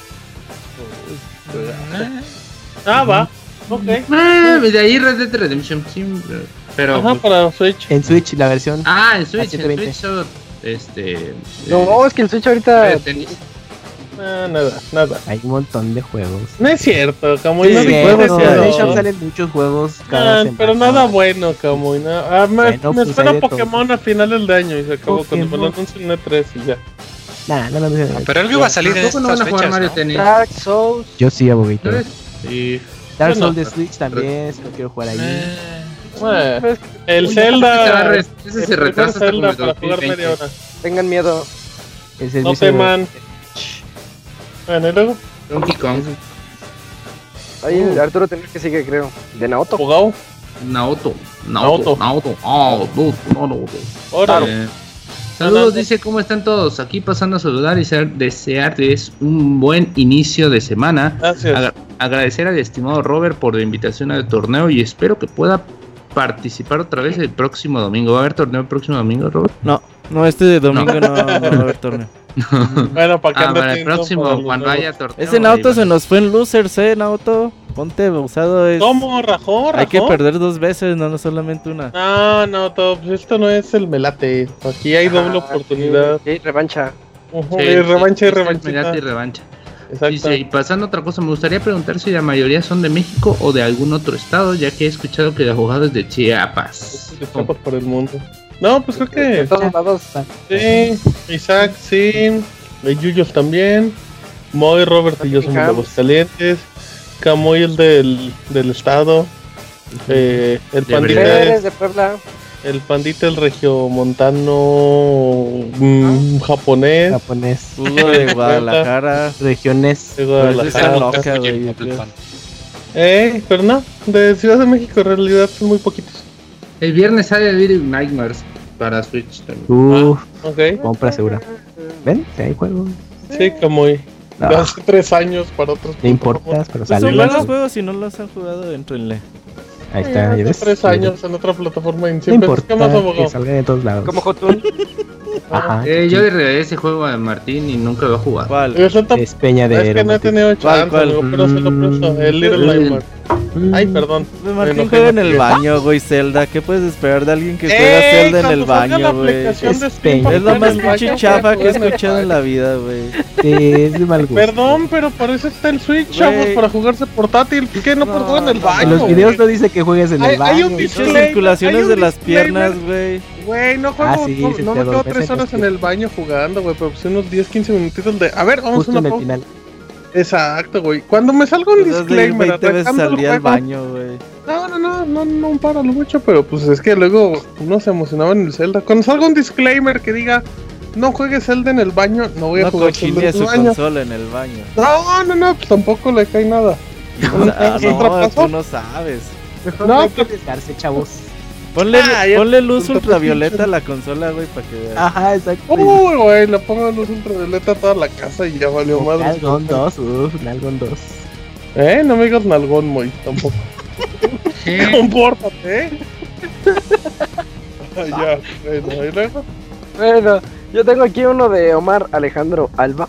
Speaker 1: Ah, va. Ok.
Speaker 8: Ah, de ahí Red Dead Redemption. Sí, pero.
Speaker 1: Ajá, pues, para Switch.
Speaker 3: En Switch, la versión.
Speaker 8: Ah, en Switch. En Switch este.
Speaker 5: No, es que el Switch ahorita.
Speaker 1: Ah, nada, nada.
Speaker 3: Hay un montón de juegos.
Speaker 1: No es cierto,
Speaker 3: no sí, juegos, salen muchos juegos cada
Speaker 1: ah, Pero nada bueno, Camuy. No. Ah, me, bueno, me pues espera Pokémon a finales de año y se acabó Pokémon. cuando me lo anuncian en E3 y ya.
Speaker 3: Nah, no, no, no,
Speaker 2: no, pero algo iba a salir en estas no van a fechas, Mario
Speaker 5: ¿no? Dark Souls.
Speaker 3: Yo sí, aboguito.
Speaker 1: Sí.
Speaker 3: Dark Souls de Switch también, si no quiero jugar ahí. Eh,
Speaker 1: bueno, el Zelda.
Speaker 8: Ese se retrasa
Speaker 1: jugar media hora.
Speaker 5: Tengan miedo.
Speaker 1: El no teman. Bueno, y luego.
Speaker 8: Donkey Kong.
Speaker 5: Ahí uh. Arturo tenés que seguir, creo. ¿De Naoto?
Speaker 1: ¿Jugado?
Speaker 8: Naoto. Naoto. Naoto. Naoto. Naoto.
Speaker 1: Órale.
Speaker 8: Saludos, dice, ¿cómo están todos? Aquí pasando a saludar y desearles un buen inicio de semana.
Speaker 1: Gracias.
Speaker 8: agradecer al estimado Robert por la invitación al torneo y espero que pueda participar otra vez el próximo domingo. ¿Va a haber torneo el próximo domingo, Robert?
Speaker 7: No, no, este domingo no, no, va a haber torneo.
Speaker 1: bueno, para que
Speaker 8: ah, para el próximo, cuando haya torneo.
Speaker 7: Ese Nauto se nos fue en losers, eh, Nauto. Ponte usado es.
Speaker 1: ¿Cómo, Rajó?
Speaker 7: Hay que perder dos veces, no, no solamente una.
Speaker 1: No, no, todo, esto no es el melate. Aquí hay doble ah, oportunidad.
Speaker 5: Sí, revancha.
Speaker 1: revancha y revancha.
Speaker 8: Melate y revancha. Dice, y pasando a otra cosa, me gustaría preguntar si la mayoría son de México o de algún otro estado, ya que he escuchado que el abogado es de Chiapas.
Speaker 1: Chiapas por el mundo. No, pues creo que.
Speaker 5: De todos lados.
Speaker 1: Sí, Isaac, sí. Yuyos también. Moy, Robert y yo somos de los calientes. Camoy el del, del estado. Eh, el pandita
Speaker 5: de Puebla.
Speaker 1: El pandita el regiomontano mm, japonés.
Speaker 3: Japonés.
Speaker 7: Hugo de Guadalajara.
Speaker 3: Regiones.
Speaker 1: De Guadalajara. eh, pero no, de Ciudad de México en realidad son muy poquitos.
Speaker 8: El viernes sale Little Nightmares para Switch también.
Speaker 3: Uh, ah, Compra segura. ¿Ven? Si hay juegos.
Speaker 1: Sí, como hoy. hace tres años para otros.
Speaker 3: No importa, pero
Speaker 7: sale. Son buenos juegos si no los han jugado, entrenle.
Speaker 3: Ahí está,
Speaker 1: ya ves. Tres años en otra plataforma y siempre
Speaker 3: no importa, más abogado. Que salga de todos lados.
Speaker 5: Como Jotun.
Speaker 8: Ajá. Eh, yo le regalé ese juego a Martín y nunca lo he jugado.
Speaker 7: ¿Cuál?
Speaker 3: Es Peña de
Speaker 1: Es que no he tenido chance, pero se lo presto. El Little Nightmare. Ay, perdón.
Speaker 7: Pues Martín juega en el baño, güey, Zelda. ¿Qué puedes esperar de alguien que juega Zelda en el baño, güey? Es, es lo más pinche chafa que he escuchado en la vida, güey.
Speaker 3: Sí, es de mal gusto.
Speaker 1: Perdón, pero para eso está el Switch, chavos, para jugarse portátil. ¿Qué? No, puedo jugar en el baño.
Speaker 3: En los videos no dice que juegues en el baño.
Speaker 1: Hay un
Speaker 7: circulaciones de las piernas, güey.
Speaker 1: Güey, no juego, ah, sí, no, me quedo tres horas en el baño jugando, güey, pero pues unos 10, 15 minutitos de... A ver, vamos a una pausa. Exacto, güey. Cuando me salga un disclaimer,
Speaker 7: salí al baño, güey.
Speaker 1: No, no, no, no, no para lo mucho, pero pues es que luego uno se emocionaba en el Zelda. Cuando salga un disclaimer que diga no juegues Zelda en el baño, no voy a jugar Zelda en el baño.
Speaker 7: consola en el baño.
Speaker 1: No, no, no, pues tampoco le cae nada.
Speaker 7: Ah, no, tú no sabes.
Speaker 5: Mejor no, hay que arriesgarse, chavos.
Speaker 7: Ponle, ah, ponle luz ultravioleta a la consola, güey, para que veas.
Speaker 5: Ajá, exacto.
Speaker 1: Uy, güey, le pongo luz ultravioleta a toda la casa y ya valió madre.
Speaker 5: Nalgón 2, uff, Nalgón 2.
Speaker 1: Eh, no me digas Nalgón, muy, tampoco. Compórtate, eh.
Speaker 5: ya, bueno, Bueno, yo tengo aquí uno de Omar Alejandro Alba.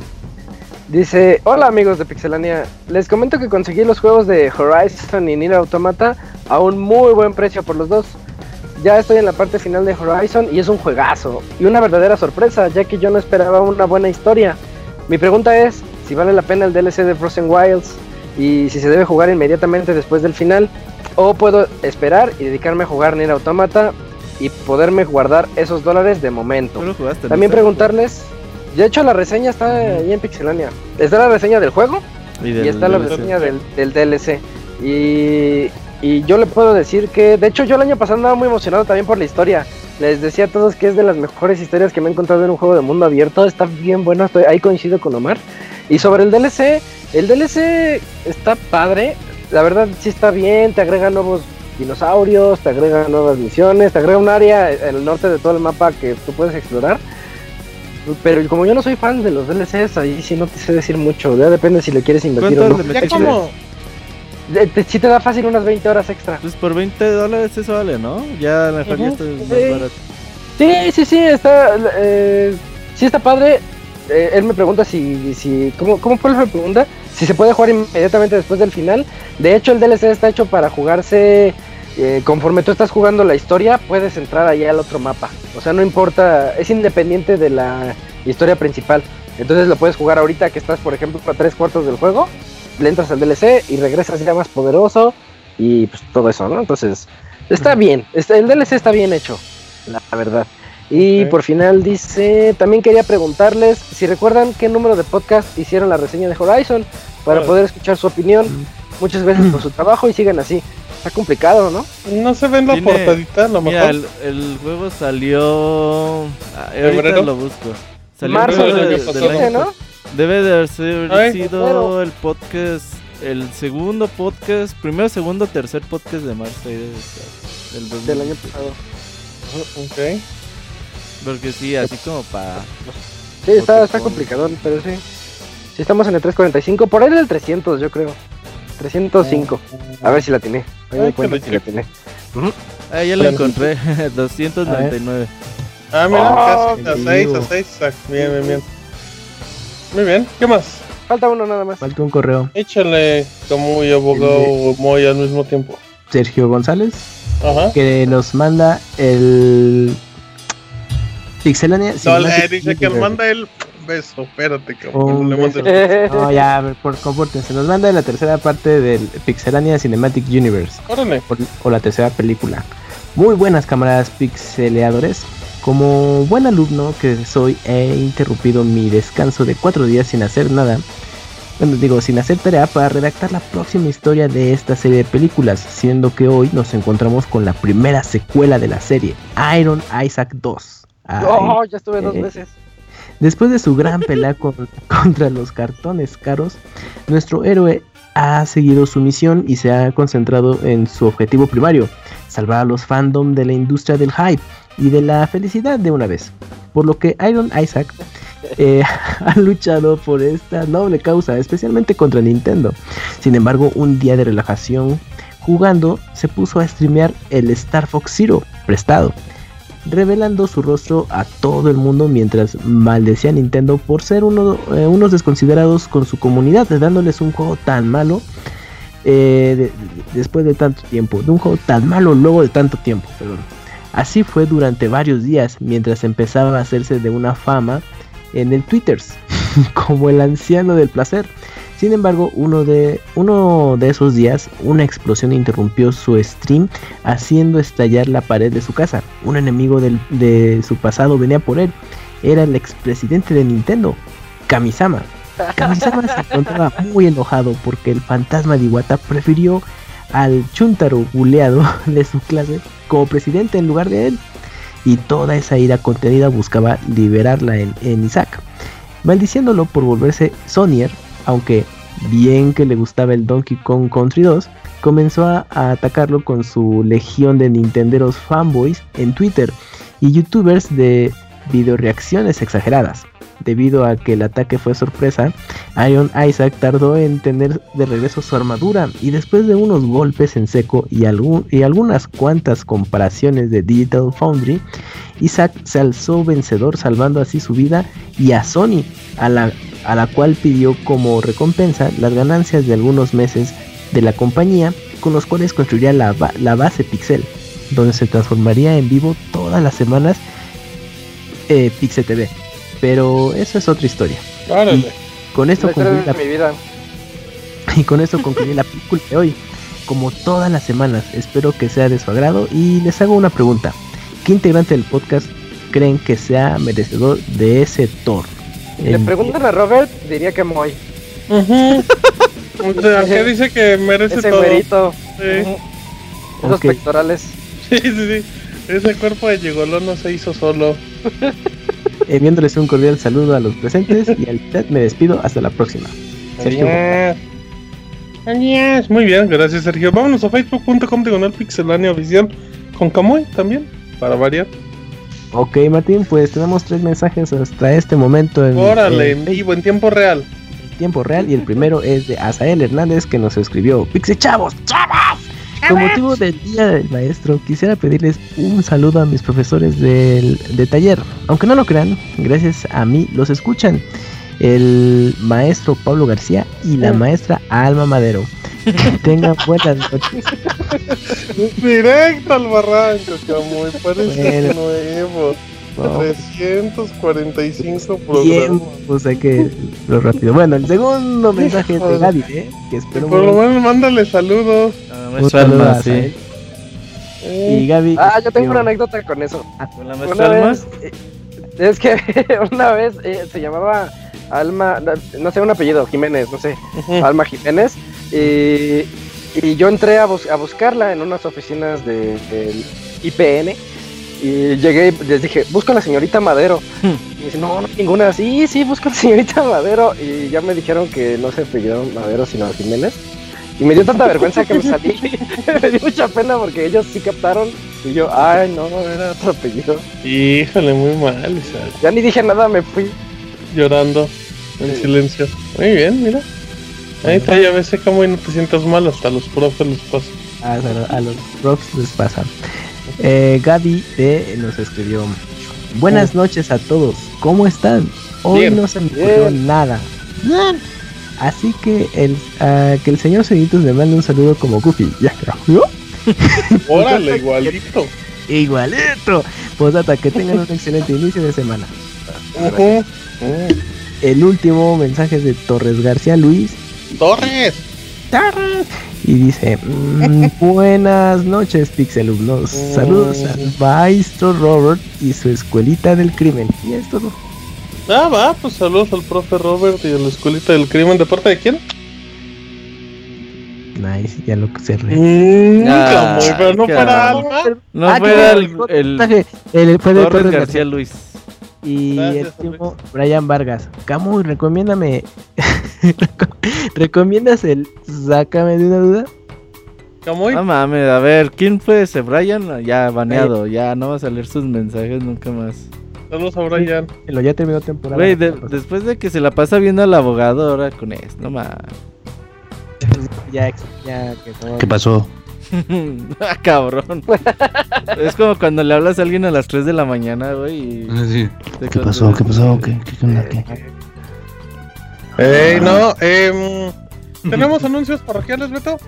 Speaker 5: Dice, hola amigos de Pixelania, les comento que conseguí los juegos de Horizon y Nier Automata a un muy buen precio por los dos. Ya estoy en la parte final de Horizon y es un juegazo y una verdadera sorpresa, ya que yo no esperaba una buena historia. Mi pregunta es si vale la pena el DLC de Frozen Wilds y si se debe jugar inmediatamente después del final o puedo esperar y dedicarme a jugar Nier Automata y poderme guardar esos dólares de momento. También preguntarles, de hecho la reseña está ahí en Pixelania. Está la reseña del juego y, está la reseña del, del DLC. Y y yo le puedo decir que, de hecho, yo el año pasado andaba muy emocionado también por la historia. Les decía a todos que es de las mejores historias que me he encontrado en un juego de mundo abierto. Está bien bueno, estoy ahí coincido con Omar. Y sobre el DLC, el DLC está padre. La verdad sí está bien, te agrega nuevos dinosaurios, te agrega nuevas misiones, te agrega un área en el norte de todo el mapa que tú puedes explorar. Pero como yo no soy fan de los DLCs, ahí sí no te sé decir mucho. Ya depende si le quieres invertir o no. Te da fácil unas 20 horas extra.
Speaker 7: Pues por 20 dólares eso vale, ¿no? Ya mejor ya está
Speaker 5: más barato. Sí, sí, sí, está. Eh, sí, está padre. Eh, él me pregunta si. si ¿cómo, ¿Cómo fue la pregunta? Si se puede jugar inmediatamente después del final. De hecho, el DLC está hecho para jugarse. Eh, conforme tú estás jugando la historia, puedes entrar ahí al otro mapa. O sea, no importa, es independiente de la historia principal. Entonces lo puedes jugar ahorita que estás, por ejemplo, a tres cuartos del juego le entras al DLC y regresas ya más poderoso y pues todo eso, ¿no? Entonces, está bien, el DLC está bien hecho, la verdad. Y por final dice, también quería preguntarles si recuerdan qué número de podcast hicieron la reseña de Horizon para poder escuchar su opinión. Muchas gracias por su trabajo y sigan así. Está complicado, ¿no?
Speaker 1: No se ven la portadita, lo mejor.
Speaker 7: El, juego salió. Ah, ahorita lo busco.
Speaker 5: Salió Marzo del, ¿no?
Speaker 7: Debe de haber sido el podcast, el segundo podcast, primero, segundo, tercer podcast de marzo
Speaker 5: del, del año pasado.
Speaker 1: Ok.
Speaker 7: Porque sí, así como para...
Speaker 5: Sí, está, está complicado, pero sí. Sí, estamos en el 345, por ahí del 300 yo creo. 305. A ver si la tiene. Ahí me si la tiene.
Speaker 7: Ah, ya la encontré. 299.
Speaker 1: Ah, mira, oh, casi a 6, a 6. Bien, bien, bien. Muy bien, ¿qué más?
Speaker 5: Falta uno nada más.
Speaker 3: Falta un correo.
Speaker 1: Échale como y abogado muy al mismo tiempo.
Speaker 3: Sergio González. Ajá. Que nos manda el. Pixelania.
Speaker 1: No, le dice que nos manda el beso. Espérate, cabrón. No,
Speaker 3: le no, ya, a ver, por compórtense. Nos manda la tercera parte del Pixelania Cinematic Universe.
Speaker 1: Órale.
Speaker 3: O, o la tercera película. Muy buenas camaradas pixeleadores. Como buen alumno que soy, he interrumpido mi descanso de cuatro días sin hacer nada. Bueno, digo, sin hacer tarea para redactar la próxima historia de esta serie de películas, siendo que hoy nos encontramos con la primera secuela de la serie, Iron Isaac 2.
Speaker 5: oh, ya estuve dos veces.
Speaker 3: Después de su gran pelea contra los cartones caros, nuestro héroe ha seguido su misión y se ha concentrado en su objetivo primario, salvar a los fandom de la industria del hype y de la felicidad de una vez. Por lo que Iron Isaac eh, ha luchado por esta noble causa, especialmente contra Nintendo. Sin embargo, un día de relajación jugando, se puso a streamear el Star Fox Zero prestado, revelando su rostro a todo el mundo mientras maldecía a Nintendo por ser uno, eh, unos desconsiderados con su comunidad, dándoles un juego tan malo eh, después de tanto tiempo, de un juego tan malo luego de tanto tiempo, perdón. Así fue durante varios días, mientras empezaba a hacerse de una fama en el Twitter, como el anciano del placer. Sin embargo, uno de, uno de esos días, una explosión interrumpió su stream, haciendo estallar la pared de su casa. Un enemigo de su pasado venía por él. Era el expresidente de Nintendo, Kamisama. Kamisama se encontraba muy enojado porque el fantasma de Iwata prefirió al chuntaro buleado de su clase como presidente en lugar de él. Y toda esa ira contenida buscaba liberarla en, Isaac, maldiciéndolo por volverse Sonier, aunque bien que le gustaba el Donkey Kong Country 2, comenzó a, atacarlo con su legión de Nintenderos fanboys en Twitter y youtubers de videoreacciones exageradas. Debido a que el ataque fue sorpresa, Iron Isaac tardó en tener de regreso su armadura y después de unos golpes en seco y, y algunas cuantas comparaciones de Digital Foundry, Isaac se alzó vencedor salvando así su vida y a Sony, a la, a la cual pidió como recompensa las ganancias de algunos meses de la compañía con los cuales construiría la, la base Pixel, donde se transformaría en vivo todas las semanas eh, Pixel TV. Pero eso es otra historia. con esto concluye la... vida. Y con esto concluye la película de hoy. Como todas las semanas, espero que sea de su agrado y les hago una pregunta. ¿Qué integrante del podcast creen que sea merecedor de ese Thor?
Speaker 5: Le preguntan a Robert, diría que Moy.
Speaker 1: ¿Qué dice que merece
Speaker 5: Ese
Speaker 1: todo?
Speaker 5: Sí. Esos pectorales.
Speaker 1: Sí, sí, sí. Ese cuerpo de Yegolón no se hizo solo.
Speaker 3: Enviándoles un cordial saludo a los presentes y al chat me despido hasta la próxima.
Speaker 1: Sergio. Adiós. Muy bien, gracias Sergio. Vámonos a facebook.com diagonal pixelania oficial con Kamui también, para variar.
Speaker 3: Ok, Martín, pues tenemos tres mensajes hasta este momento.
Speaker 1: En, Órale, en vivo, en tiempo real
Speaker 3: tiempo real y el primero es de Asael Hernández que nos escribió Pixie Chavos, Chavos. Con motivo del Día del Maestro, quisiera pedirles un saludo a mis profesores del, de taller. Aunque no lo crean, gracias a mí los escuchan. El maestro Pablo García y la mm. maestra Alma Madero. Que tengan buenas noches.
Speaker 1: Directo al barranco, muy parece nuevo. 345 programas.
Speaker 3: pues hay que lo rápido. Bueno, el segundo mensaje es de Gaby, ¿eh? Que espero
Speaker 1: Por lo menos mándale saludos.
Speaker 3: Un saludo sí. Y Gaby.
Speaker 5: Ah, yo tengo una anécdota con eso.
Speaker 7: Ah, ¿Con la una vez,
Speaker 5: eh, es que una vez eh, se llamaba Alma, no sé, un apellido, Jiménez, no sé, Alma Jiménez. Y, y yo entré a, a, buscarla en unas oficinas del de IPN y llegué y les dije, busca a la señorita Madero. Hmm. Y me dice, no, no, ninguna. Sí, sí, busca a la señorita Madero. Y ya me dijeron que no se apellidaron Madero, sino Jiménez. Y me dio tanta vergüenza que me salí. me dio mucha pena porque ellos sí captaron. Y yo, ay, no, era otro apellido.
Speaker 1: Híjole, muy mal,
Speaker 5: Ya ni dije nada, me fui.
Speaker 1: Llorando, en silencio. Muy bien, mira. Ahí está, ya ves, como y no te sientas mal, hasta los profes les pasa.
Speaker 3: Ah, a los profes les pasa. Eh, Gaby de nos escribió. Buenas noches a todos. ¿Cómo están? Hoy no se me ocurrió nada. Así que el uh, que el señor Cenitos me mande un saludo como Goofy. Ya
Speaker 1: ¿no? Órale, igualito.
Speaker 3: igualito. Pues hasta que tengan un excelente inicio de semana. El último mensaje es de Torres García Luis.
Speaker 1: Torres.
Speaker 3: Torres y dice, mm, buenas noches Pixelumnos, saludos al maestro Robert y su escuelita del crimen. Y es todo.
Speaker 1: Ah, va, pues saludos al profe Robert y a la escuelita del crimen. ¿De parte de quién?
Speaker 3: Nice, ya lo que se re.
Speaker 1: Mm, ah, pero no para Alma.
Speaker 7: No ah, fuera el, el, el, fue de Torres García Luis.
Speaker 3: Y el último, Brian Vargas. Camu, recomiéndame. ¿Recomiendas el Sácame de una duda?
Speaker 7: ¿Cómo? No mames, a ver, ¿quién fue ese? Brian, ya baneado, ya no vas a leer sus mensajes nunca más.
Speaker 1: Saludos a Brian.
Speaker 3: Lo ya terminó temporada.
Speaker 7: Güey, después de que se la pasa viendo al abogado ahora con esto, no mames.
Speaker 3: Ya, ya, ¿Qué pasó?
Speaker 7: ah, cabrón. es como cuando le hablas a alguien a las 3 de la mañana, güey. Y...
Speaker 3: Ah, ¿Qué pasó? ¿Qué pasó? ¿Qué, qué,
Speaker 1: qué, no, eh, ¿tenemos anuncios parroquiales, Beto?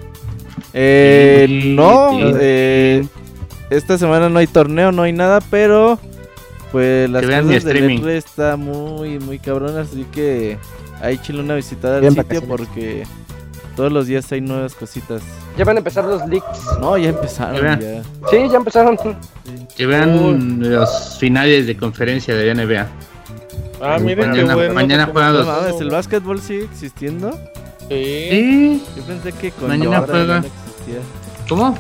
Speaker 7: Eh, no, eh, esta semana no hay torneo, no hay nada, pero pues las cosas de Netflix está muy, muy cabrón, así que ahí chile una visitada al sitio porque todos los días hay nuevas cositas.
Speaker 5: Ya van a empezar los leaks.
Speaker 7: No, ya empezaron. Ya.
Speaker 5: Sí, ya empezaron.
Speaker 8: Que vean los finales de conferencia de NBA.
Speaker 1: Ah, miren
Speaker 8: mañana,
Speaker 1: qué bueno.
Speaker 8: Mañana juega
Speaker 7: los... ¿El básquetbol sigue existiendo?
Speaker 1: Sí.
Speaker 7: Yo pensé que con
Speaker 8: mañana juega. No existía. ¿Cómo?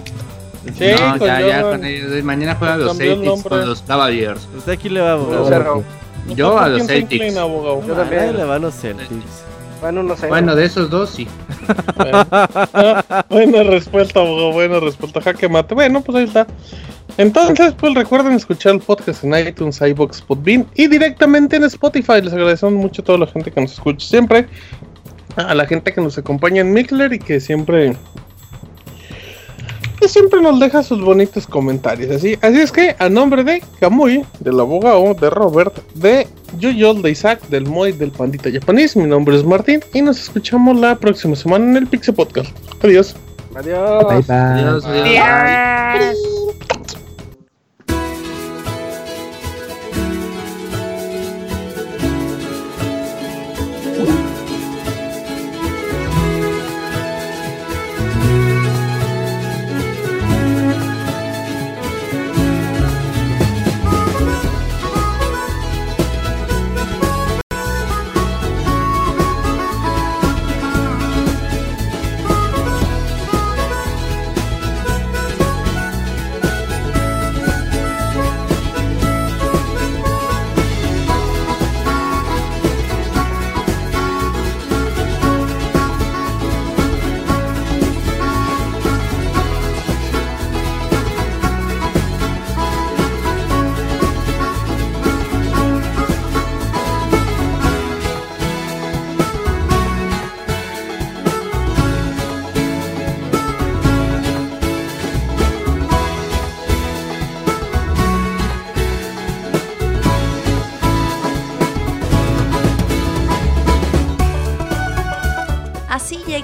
Speaker 8: Sí, no, ya, ya, con ellos. Mañana juegan los Celtics con los Cavaliers.
Speaker 7: ¿Usted aquí le va, abogado?
Speaker 8: Yo a los Celtics.
Speaker 7: Yo también le va a los Celtics.
Speaker 5: Bueno, no sé.
Speaker 8: Bueno, de esos dos sí.
Speaker 1: buena respuesta, abogado, buena respuesta. Jaque mate. Bueno, pues ahí está. Entonces, pues recuerden escuchar el podcast en iTunes, iBox, Podbean y directamente en Spotify. Les agradecemos mucho a toda la gente que nos escucha siempre, a la gente que nos acompaña en Mixler y que siempre que siempre nos deja sus bonitos comentarios. Así, así es que a nombre de Kamui, del abogado, de Robert, de Yuyol, de Isaac, del Moy, del Pandita Japanese, mi nombre es Martín y nos escuchamos la próxima semana en el Pixel Podcast. Adiós.
Speaker 5: Adiós.
Speaker 3: Bye bye. Adiós.
Speaker 4: adiós.